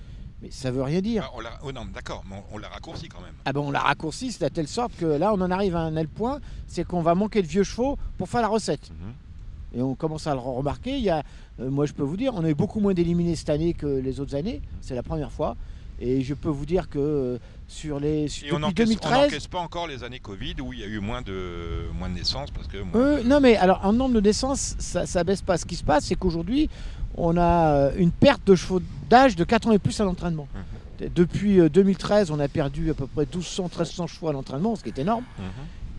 Mais ça veut rien dire. Ah, oh non, d'accord, mais on, l'a raccourci quand même. Ah ben on l'a raccourci, c'est à telle sorte que là, on en arrive à un tel point, c'est qu'on va manquer de vieux chevaux pour faire la recette. Mhm. Et on commence à le remarquer. Il y a, euh, moi, je peux vous dire, on a eu beaucoup moins d'éliminés cette année que les autres années. C'est la première fois. Et je peux vous dire que euh, sur les sur, on n'encaisse pas encore les années Covid où il y a eu moins de moins de naissances parce que euh, non mais alors en nombre de naissances ça, ça baisse pas. Ce qui se passe c'est qu'aujourd'hui on a euh, une perte de chevaux d'âge de 4 ans et plus à l'entraînement. Mhm. Depuis 2013 on a perdu à peu près 1200 1300 chevaux à l'entraînement ce qui est énorme. Mhm.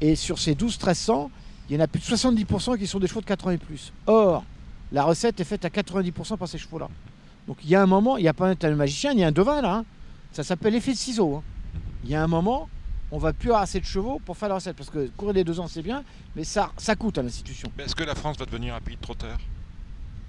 Et sur ces 12 1300 il y en a plus de 70% qui sont des chevaux de 4 ans et plus. Or la recette est faite à 90% par ces chevaux là. Donc il y a un moment, il n'y a pas un magicien, il y a un devin là. Hein. Ça s'appelle l'effet de ciseau. Hein. Il y a un moment, on va plus avoir assez de chevaux pour faire la recette. Parce que courir les deux ans, c'est bien, mais ça, ça coûte à l'institution. Est-ce que la France va devenir un pays de trotteurs?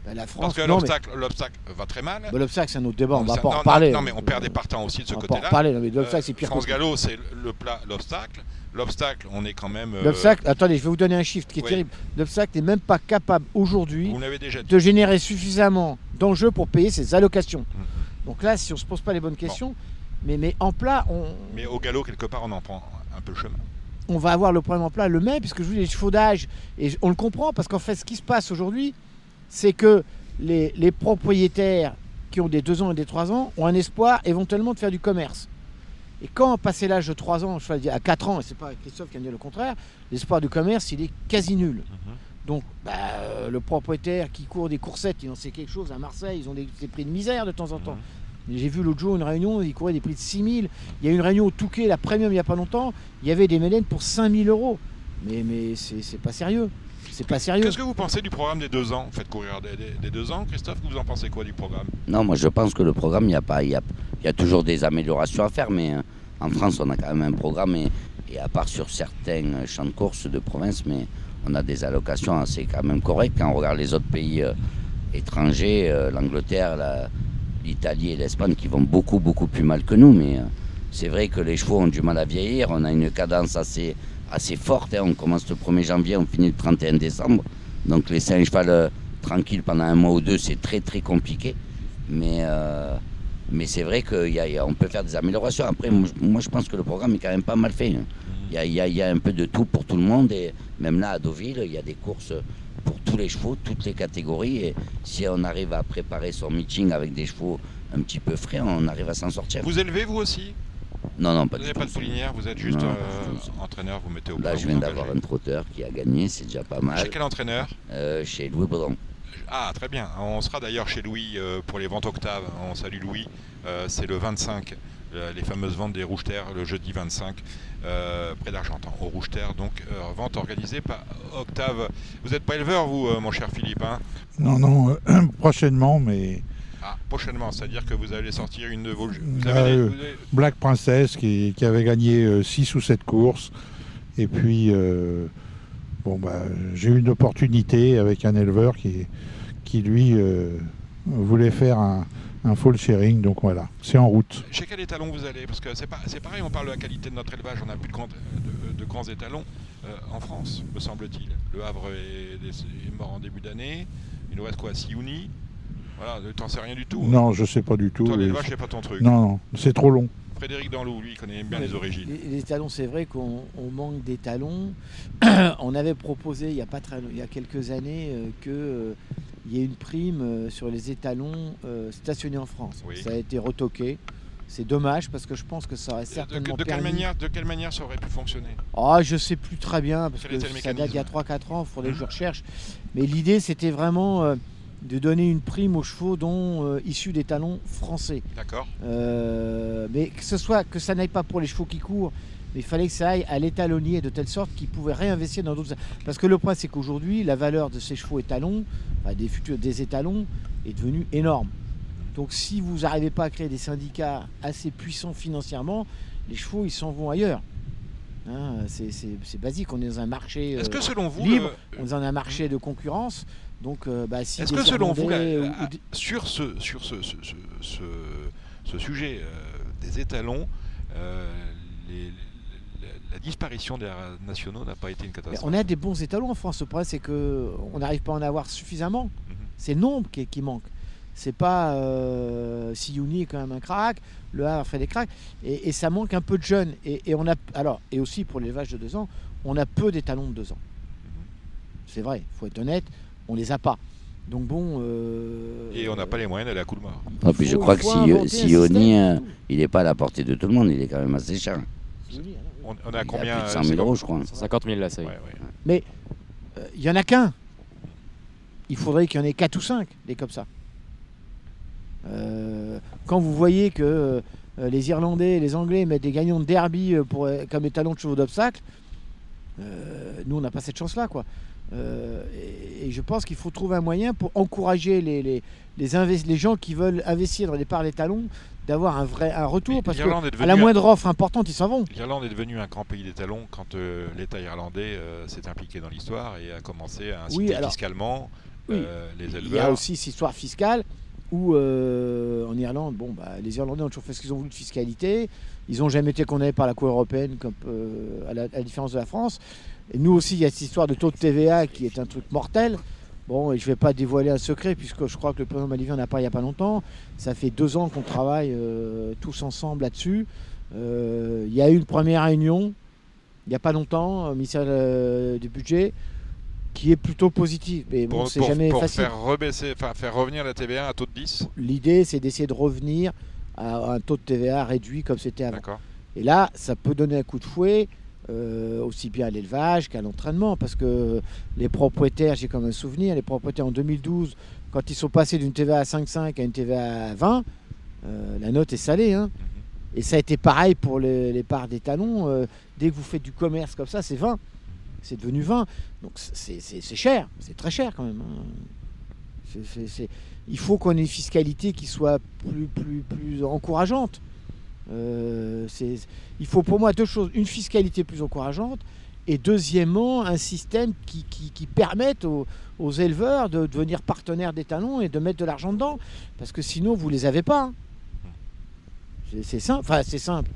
Ben, la France, Parce que l'obstacle va très mal. Ben, l'obstacle, c'est un autre débat, on va pas en parler. Non, mais on perd des partants aussi de ce côté-là. On va parler, l'obstacle, c'est pire. France Gallo, c'est le plat, l'obstacle. L'obstacle, on est quand même. Euh, l'obstacle, attendez, je vais vous donner un chiffre qui est terrible. L'obstacle n'est même pas capable aujourd'hui de générer suffisamment d'enjeux pour payer ses allocations. Mm-hmm. Donc là, si on ne se pose pas les bonnes questions, mais, mais en plat, on. Mais au galop, quelque part, on en prend un peu le chemin. On va avoir le problème en plat le même, puisque je vous dis les chevaux d'âge, et on le comprend, parce qu'en fait, ce qui se passe aujourd'hui, c'est que les, les, propriétaires qui ont des 2 ans et des 3 ans ont un espoir éventuellement de faire du commerce. Et quand passer l'âge de 3 ans, je à 4 ans, et c'est pas Christophe qui a dit le contraire, l'espoir du commerce, il est quasi nul. Mhm. Donc, bah, euh, le propriétaire qui court des coursettes, il en sait quelque chose à Marseille, ils ont des, prix de misère de temps en temps. Mhm. J'ai vu l'autre jour une réunion, ils couraient des prix de 6000. Il y a eu une réunion au Touquet, la premium, il n'y a pas longtemps. Il y avait des Mélènes pour 5000 euros. Mais, mais c'est pas sérieux. C'est pas sérieux. Qu'est-ce que vous pensez du programme des deux ans? Vous faites courir des, deux ans, Christophe? Vous en pensez quoi du programme? Non, moi je pense que le programme, il y a pas, il y a, y a, toujours des améliorations à faire, mais euh, en France, on a quand même un programme et, à part sur certains champs de course de province, mais on a des allocations assez quand même correctes quand on regarde les autres pays euh, étrangers, euh, l'Angleterre, la l'Italie et l'Espagne qui vont beaucoup, beaucoup plus mal que nous. Mais euh, c'est vrai que les chevaux ont du mal à vieillir. On a une cadence assez, assez forte. Hein. On commence le 1er janvier, on finit le 31 décembre. Donc laisser un cheval euh, tranquille pendant un mois ou deux, c'est très, très compliqué. Mais, euh, mais c'est vrai qu'on peut faire des améliorations. Après, moi, je pense que le programme est quand même pas mal fait. Hein. Il y, a, y, a, un peu de tout pour tout le monde. Et même là, à Deauville, il y a des courses pour tous les chevaux, toutes les catégories. Et si on arrive à préparer son meeting avec des chevaux un petit peu frais, on arrive à s'en sortir. Vous élevez vous aussi? Non, non, pas Vous n'avez pas de poulinière, vous êtes juste euh, entraîneur, vous mettez au Là, je viens d'avoir un trotteur qui a gagné, c'est déjà pas mal. Chez quel entraîneur? Euh, Chez Louis Baudron. Ah, très bien. On sera d'ailleurs chez Louis euh, pour les ventes octaves. On salue Louis. c'est le 25 euh, les fameuses ventes des Rouges Terres le jeudi 25 euh, près d'Argentan, au Rouge Terre. Donc, euh, vente organisée par Octave. Vous n'êtes pas éleveur, vous, mon cher Philippe hein? Non, non, prochainement, mais. Ah, prochainement, c'est-à-dire que vous allez sortir une de vos. Black Princess qui, avait gagné 6 ou 7 courses. Et puis, bon, bah, j'ai eu une opportunité avec un éleveur qui, qui lui, voulait faire un, un full sharing, donc voilà, c'est en route. Chez quel étalon vous allez? Parce que c'est, pareil, on parle de la qualité de notre élevage, on n'a plus de, grands étalons euh, en France, me semble-t-il. Le Havre est, mort en début d'année, il nous reste quoi Siouni Voilà, t'en sais rien du tout. Non, je sais pas du tout. Toi, l'élevage, c'est pas ton truc. Non, non, c'est trop long. Frédéric Danlou, lui, il connaît bien les, origines. Les, étalons, c'est vrai qu'on manque d'étalons. on avait proposé il y a, pas très, il y a quelques années euh, que euh, il y a une prime euh, sur les étalons euh, stationnés en France. Ça a été retoqué. C'est dommage parce que je pense que ça aurait certainement de, de, quelle manière, de quelle manière ça aurait pu fonctionner? Ah, je sais plus très bien parce que ça date il y a 3-4 ans, il faudrait que je recherche. Mais l'idée, c'était vraiment euh, de donner une prime aux chevaux dont issus des talons français. D'accord. mais que ce soit que ça n'aille pas pour les chevaux qui courent, mais il fallait que ça aille à l'étalonnier de telle sorte qu'il pouvait réinvestir dans d'autres. Parce que le point, c'est qu'aujourd'hui, la valeur de ces chevaux étalons, des futurs des étalons, est devenue énorme. Donc si vous n'arrivez pas à créer des syndicats assez puissants financièrement, les chevaux, ils s'en vont ailleurs. Hein, c'est basique, on est dans un marché Est-ce que selon vous, libre, on est dans un marché de concurrence. Donc, bah, si Est-ce que selon vous, sur, ce, sur ce, ce, sujet des étalons, la disparition des nationaux n'a pas été une catastrophe. on a des bons étalons en France. Le problème, c'est qu'on n'arrive pas à en avoir suffisamment. Mhm. C'est le nombre qui, manque. C'est pas euh, Siouni est quand même un crack, le Havre fait des cracks, et, ça manque un peu de jeunes. Et, on a alors et aussi pour l'élevage de deux ans, on a peu d'étalons de deux ans. Mhm. C'est vrai, il faut être honnête, on les a pas. Donc bon. Euh, et on n'a pas les moyens d'aller à mort. Ah, puis je crois que Sioni, euh, il n'est pas à la portée de tout le monde, il est quand même assez cher. On, a combien a 100 000 euros, je crois. 150 000 là, ça y est. Mais il n'y en a qu'un. Il faudrait qu'il y en ait 4 ou 5 des comme ça. Euh, quand vous voyez que euh, les Irlandais et les Anglais mettent des gagnants de derby euh, pour, comme étalons de chevaux d'obstacle, nous on n'a pas cette chance-là. quoi. Et, je pense qu'il faut trouver un moyen pour encourager les, les, les, gens qui veulent investir dans les parts des talons d'avoir un vrai un retour parce que à la moindre offre importante ils s'en vont. L'Irlande est devenue un grand pays des talons quand l'État irlandais s'est impliqué dans l'histoire et a commencé à inciter fiscalement les éleveurs. Il y a aussi cette histoire fiscale où euh, en Irlande, bon, bah, les Irlandais ont toujours fait ce qu'ils ont voulu de fiscalité. Ils n'ont jamais été condamnés par la Cour européenne, comme, euh, à, la, différence de la France. Et nous aussi, il y a cette histoire de taux de TVA qui est un truc mortel. Bon, et je ne vais pas dévoiler un secret, puisque je crois que le président Malivien en a parlé il n'y a pas longtemps. Ça fait deux ans qu'on travaille euh, tous ensemble là-dessus. Il y a eu une première réunion, il n'y a pas longtemps, au ministère du Budget qui est plutôt positif. Mais bon, c'est jamais pour facile. Faire, rebaisser, faire revenir la TVA à un taux de 10 L'idée, c'est d'essayer de revenir à un taux de TVA réduit comme c'était avant. Et là, ça peut donner un coup de fouet. Euh, aussi bien à l'élevage qu'à l'entraînement, parce que les propriétaires, j'ai comme un souvenir, les propriétaires en 2012, quand ils sont passés d'une TVA à 5,5 à une TVA à 20, euh, la note est salée. Hein. Mhm. Et ça a été pareil pour les, parts des talons. Euh, dès que vous faites du commerce comme ça, c'est 20 c'est devenu 20. Donc c'est cher, c'est très cher quand même. Hein. il faut qu'on ait une fiscalité qui soit plus, plus, plus encourageante. Euh, il faut pour moi deux choses. Une fiscalité plus encourageante et deuxièmement un système qui, permette aux, éleveurs de devenir partenaires des talons et de mettre de l'argent dedans. Parce que sinon, vous ne les avez pas. Hein. C'est simple. Enfin, c'est simple.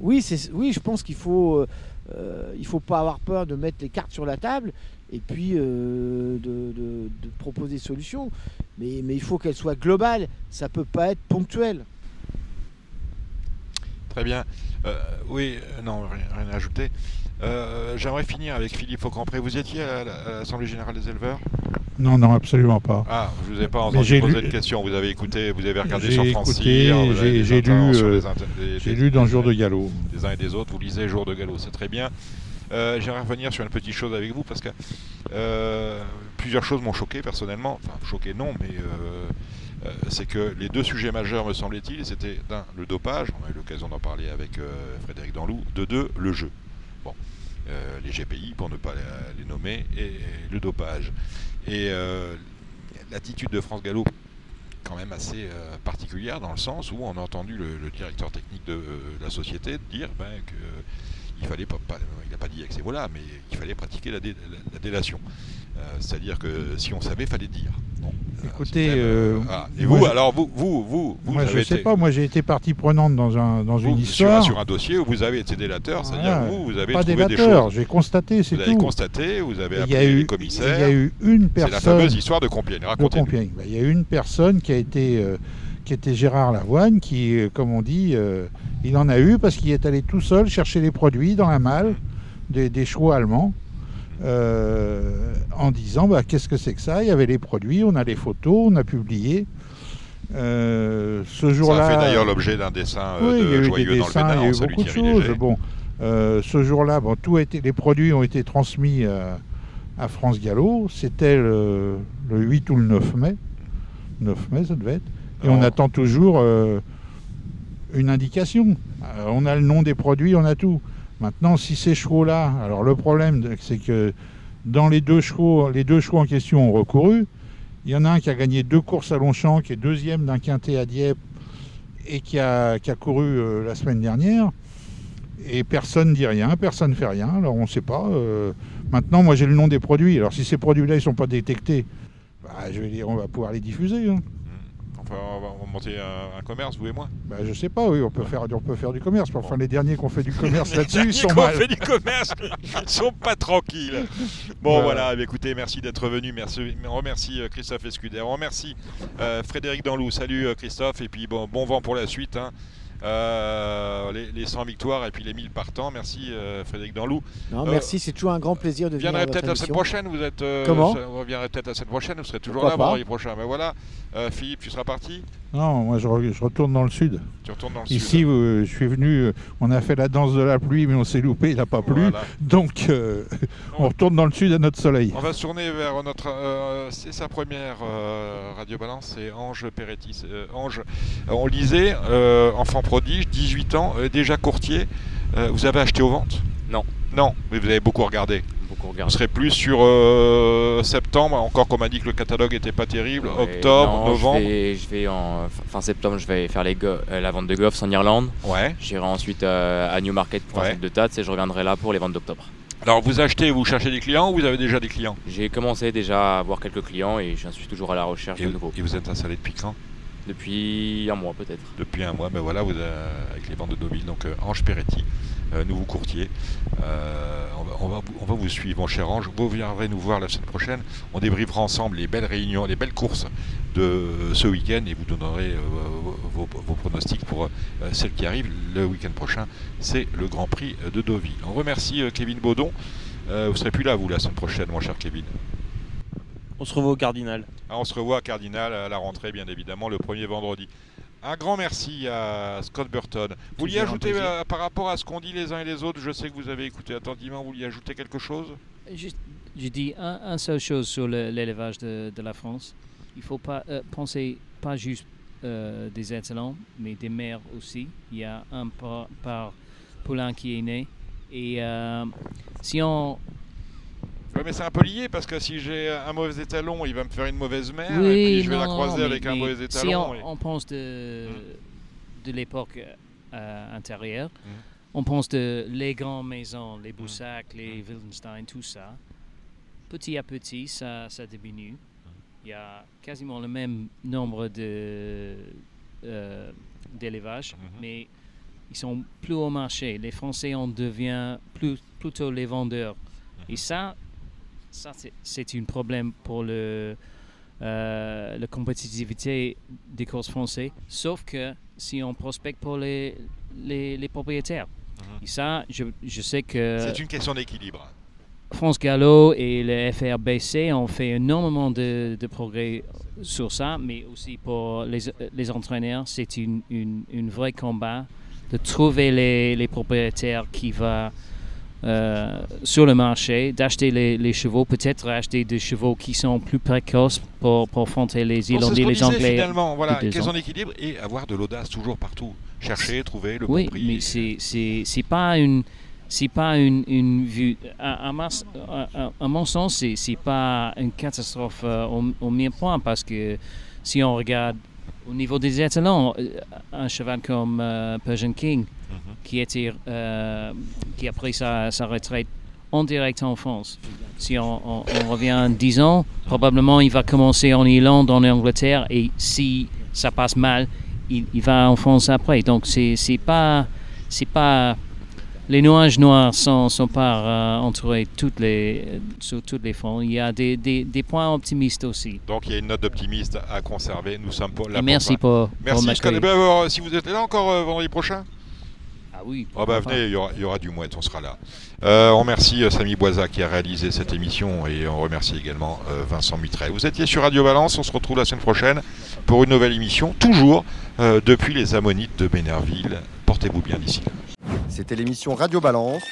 Oui, oui, je pense qu'il faut... Euh, faut pas avoir peur de mettre les cartes sur la table et puis euh, de, proposer des solutions. Mais, il faut qu'elles soient globales, ça peut pas être ponctuel. Très bien. Euh, oui, non, rien, à ajouter. J'aimerais finir avec Philippe Aucampré. Vous étiez à l'Assemblée Générale des éleveurs? Non, non, absolument pas. Ah, je vous ai pas entendu poser de questions. Vous avez écouté, vous avez regardé sur France J'ai lu, euh, lu dans Jour de Galop. Des uns et des autres, vous lisez Jour de Galop, c'est très bien. Euh, J'aimerais revenir sur une petite chose avec vous parce que euh, plusieurs choses m'ont choqué personnellement. Enfin, choqué non, mais euh, c'est que les deux sujets majeurs, me semblait-il, c'était d'un, le dopage, on a eu l'occasion d'en parler avec Frédéric Danlou, de deux, le jeu. Bon, les GPI pour ne pas les, nommer, et le dopage. Et euh, l'attitude de France Gallo, quand même assez euh, particulière dans le sens où on a entendu le, directeur technique de, euh, la société dire ben, qu'il fallait pas, il n'a pas dit avec ces mots-là, mais il fallait pratiquer la, délation. C'est-à-dire que si on savait, il fallait dire. Écoutez, et vous, alors vous, vous, vous, moi je sais pas, moi j'ai été partie prenante dans un dans une histoire sur, un dossier où vous avez été délateur, c'est-à-dire vous, vous avez pas trouvé des choses. J'ai constaté, c'est tout. Vous avez constaté, vous avez appelé les commissaires. Il y a eu une personne. C'est la fameuse histoire de Compiègne. Racontez. Ben, il y a eu une personne qui a été euh, qui était Gérard Lavoine, qui, euh, comme on dit, euh, il en a eu parce qu'il est allé tout seul chercher les produits dans la malle des, des chevaux allemands. Euh, en disant bah, qu'est-ce que c'est que ça? Il y avait les produits, on a les photos, on a publié. Euh, ce jour-là. Ça a fait d'ailleurs l'objet d'un dessin euh, de joyeux dans le Bénin, il y a eu beaucoup de choses. Bon, ce jour-là, bon, tout a été, les produits ont été transmis à France Gallo. C'était le, 8 ou le 9 mai. 9 mai, ça devait être. Et on attend toujours une indication. on a le nom des produits, on a tout. Maintenant, si ces chevaux-là, alors le problème, c'est que dans les deux chevaux, les deux chevaux en question ont recouru, Il y en a un qui a gagné deux courses à Longchamp, qui est deuxième d'un quintet à Dieppe et qui a, qui a couru euh, la semaine dernière. Et personne ne dit rien, personne ne fait rien, alors on ne sait pas. Euh. maintenant, moi j'ai le nom des produits. Alors si ces produits-là ne sont pas détectés, bah, je vais dire, on va pouvoir les diffuser. Hein on va monter un, commerce, vous et moi bah, Je sais pas, oui, on peut, faire, on peut faire du commerce. Enfin, les derniers qui ont fait du commerce là-dessus, ils sont mal. fait du commerce, ils sont pas tranquilles. Bon, voilà, écoutez, merci d'être venu. Merci, on remercie euh, Christophe Escuder. On remercie euh, Frédéric Danlou. Salut euh, Christophe, et puis bon, bon vent pour la suite. Hein. Euh, les, 100 victoires et puis les 1000 partants. Merci euh, Frédéric Danlou. Non, merci, c'est toujours un grand plaisir de venir. Vous peut-être la semaine prochaine. Vous êtes. Comment? Vous reviendrez peut-être la semaine prochaine. Vous serez toujours là vendredi prochain. Mais voilà, Philippe, tu seras parti? Non, moi je, retourne dans le sud. Tu retournes dans le Ici, sud. je suis venu. on a fait la danse de la pluie, mais on s'est loupé. Il n'a pas plu. Donc, on retourne dans le sud à notre soleil. On va se tourner vers notre. c'est sa première radio balance. C'est Ange Peretti. Ange, on lisait enfant prodige, 18 ans, euh, déjà courtier. Euh, vous avez acheté aux ventes? Non. Non, mais vous avez beaucoup regardé. Beaucoup regardé. On serait plus sur euh, septembre, encore qu'on m'a dit que le catalogue était pas terrible. Octobre, novembre. Je vais, en fin septembre, je vais faire les la vente de Goffs en Irlande. Ouais. J'irai ensuite à Newmarket pour ouais. de Tats et je reviendrai là pour les ventes d'octobre. Alors vous achetez, vous cherchez des clients ou vous avez déjà des clients? J'ai commencé déjà à avoir quelques clients et j'en suis toujours à la recherche de nouveaux. Et vous êtes installé depuis quand? Depuis un mois peut-être. Depuis un mois, mais ben voilà, vous, avec les ventes de Deauville, donc euh, Ange Peretti, euh, nouveau courtier. Euh, on, va, vous suivre, mon cher Ange. Vous viendrez nous voir la semaine prochaine. On débriefera ensemble les belles réunions, les belles courses de ce week-end et vous donnerez vos, pronostics pour celle qui arrive le week-end prochain. C'est le Grand Prix de Deauville. On remercie Kevin Baudon. vous serez plus là, vous, la semaine prochaine, mon cher Kevin. On se revoit au Cardinal. Ah, on se revoit à Cardinal à la rentrée, bien évidemment, le premier vendredi. Un grand merci à Scott Burton. Vous vouliez ajouter euh, par rapport à ce qu'ont dit les uns et les autres, je sais que vous avez écouté attentivement, vous vouliez ajouter quelque chose? Je dis un, seule chose sur l'élevage de, la France. Il ne faut pas euh, penser pas juste euh, des étalons, mais des mères aussi. Il y a un par, par poulain qui est né. Et si on oui, mais c'est un peu lié parce que si j'ai un mauvais étalon, il va me faire une mauvaise mère et puis je vais la croiser avec un mauvais étalon. Si on, pense de, hmm. de l'époque euh, intérieure, hmm. on pense de les grandes maisons, les hmm. Boussac, les Wildenstein, tout ça. Petit à petit, ça, ça diminue. Il y a quasiment le même nombre de euh, d'élevage, mais ils sont plus au marché. Les Français en deviennent plus, plutôt les vendeurs. Et ça, ça, c'est un problème pour le, euh, la compétitivité des courses français. Sauf que si on prospecte pour les, les, propriétaires. Mhm. Et ça, je, je sais que. C'est une question d'équilibre. France Gallo et le FRBC ont fait énormément de, de, progrès sur ça, mais aussi pour les, les entraîneurs, c'est une, une, une, vrai combat de trouver les, les propriétaires qui vont euh, sur le marché, d'acheter les, chevaux, peut-être acheter des chevaux qui sont plus précoces pour, pour affronter les Irlandais, les Anglais. Finalement, voilà, question d'équilibre et avoir de l'audace toujours partout. Chercher, trouver le bon prix. Oui, mais c'est c'est pas une c'est pas une, une vue. À, à, mon sens, c'est pas une catastrophe euh, au, au même point parce que si on regarde au niveau des étalons, euh, un cheval comme Persian King, qui, était, euh, qui a pris sa, retraite en direct en France. Si on, revient en 10 ans, probablement il va commencer en Irlande, en Angleterre, et si ça passe mal, il, va en France après. Donc c'est pas c'est pas les nuages noirs sont, sont pas euh, entourés toutes les, sur tous les fonds. Il y a des, des, des, points optimistes aussi. Donc il y a une note d'optimiste à conserver. Nous sommes là. merci pour, merci. Pour si vous êtes là encore euh, vendredi prochain? Oui. Oh bah venez, il y, aura, il y, aura, du mouette, on sera là. Euh, on remercie euh, Samy Boisa qui a réalisé cette émission et on remercie également euh, Vincent Mutrel. Vous étiez sur Radio Valence, on se retrouve la semaine prochaine pour une nouvelle émission, toujours depuis les Ammonites de Bénerville. Portez-vous bien d'ici là. C'était l'émission Radio Balance.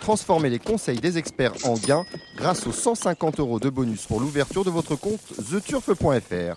Transformez les conseils des experts en gains grâce aux 150 euros de bonus pour l'ouverture de votre compte theturf.fr.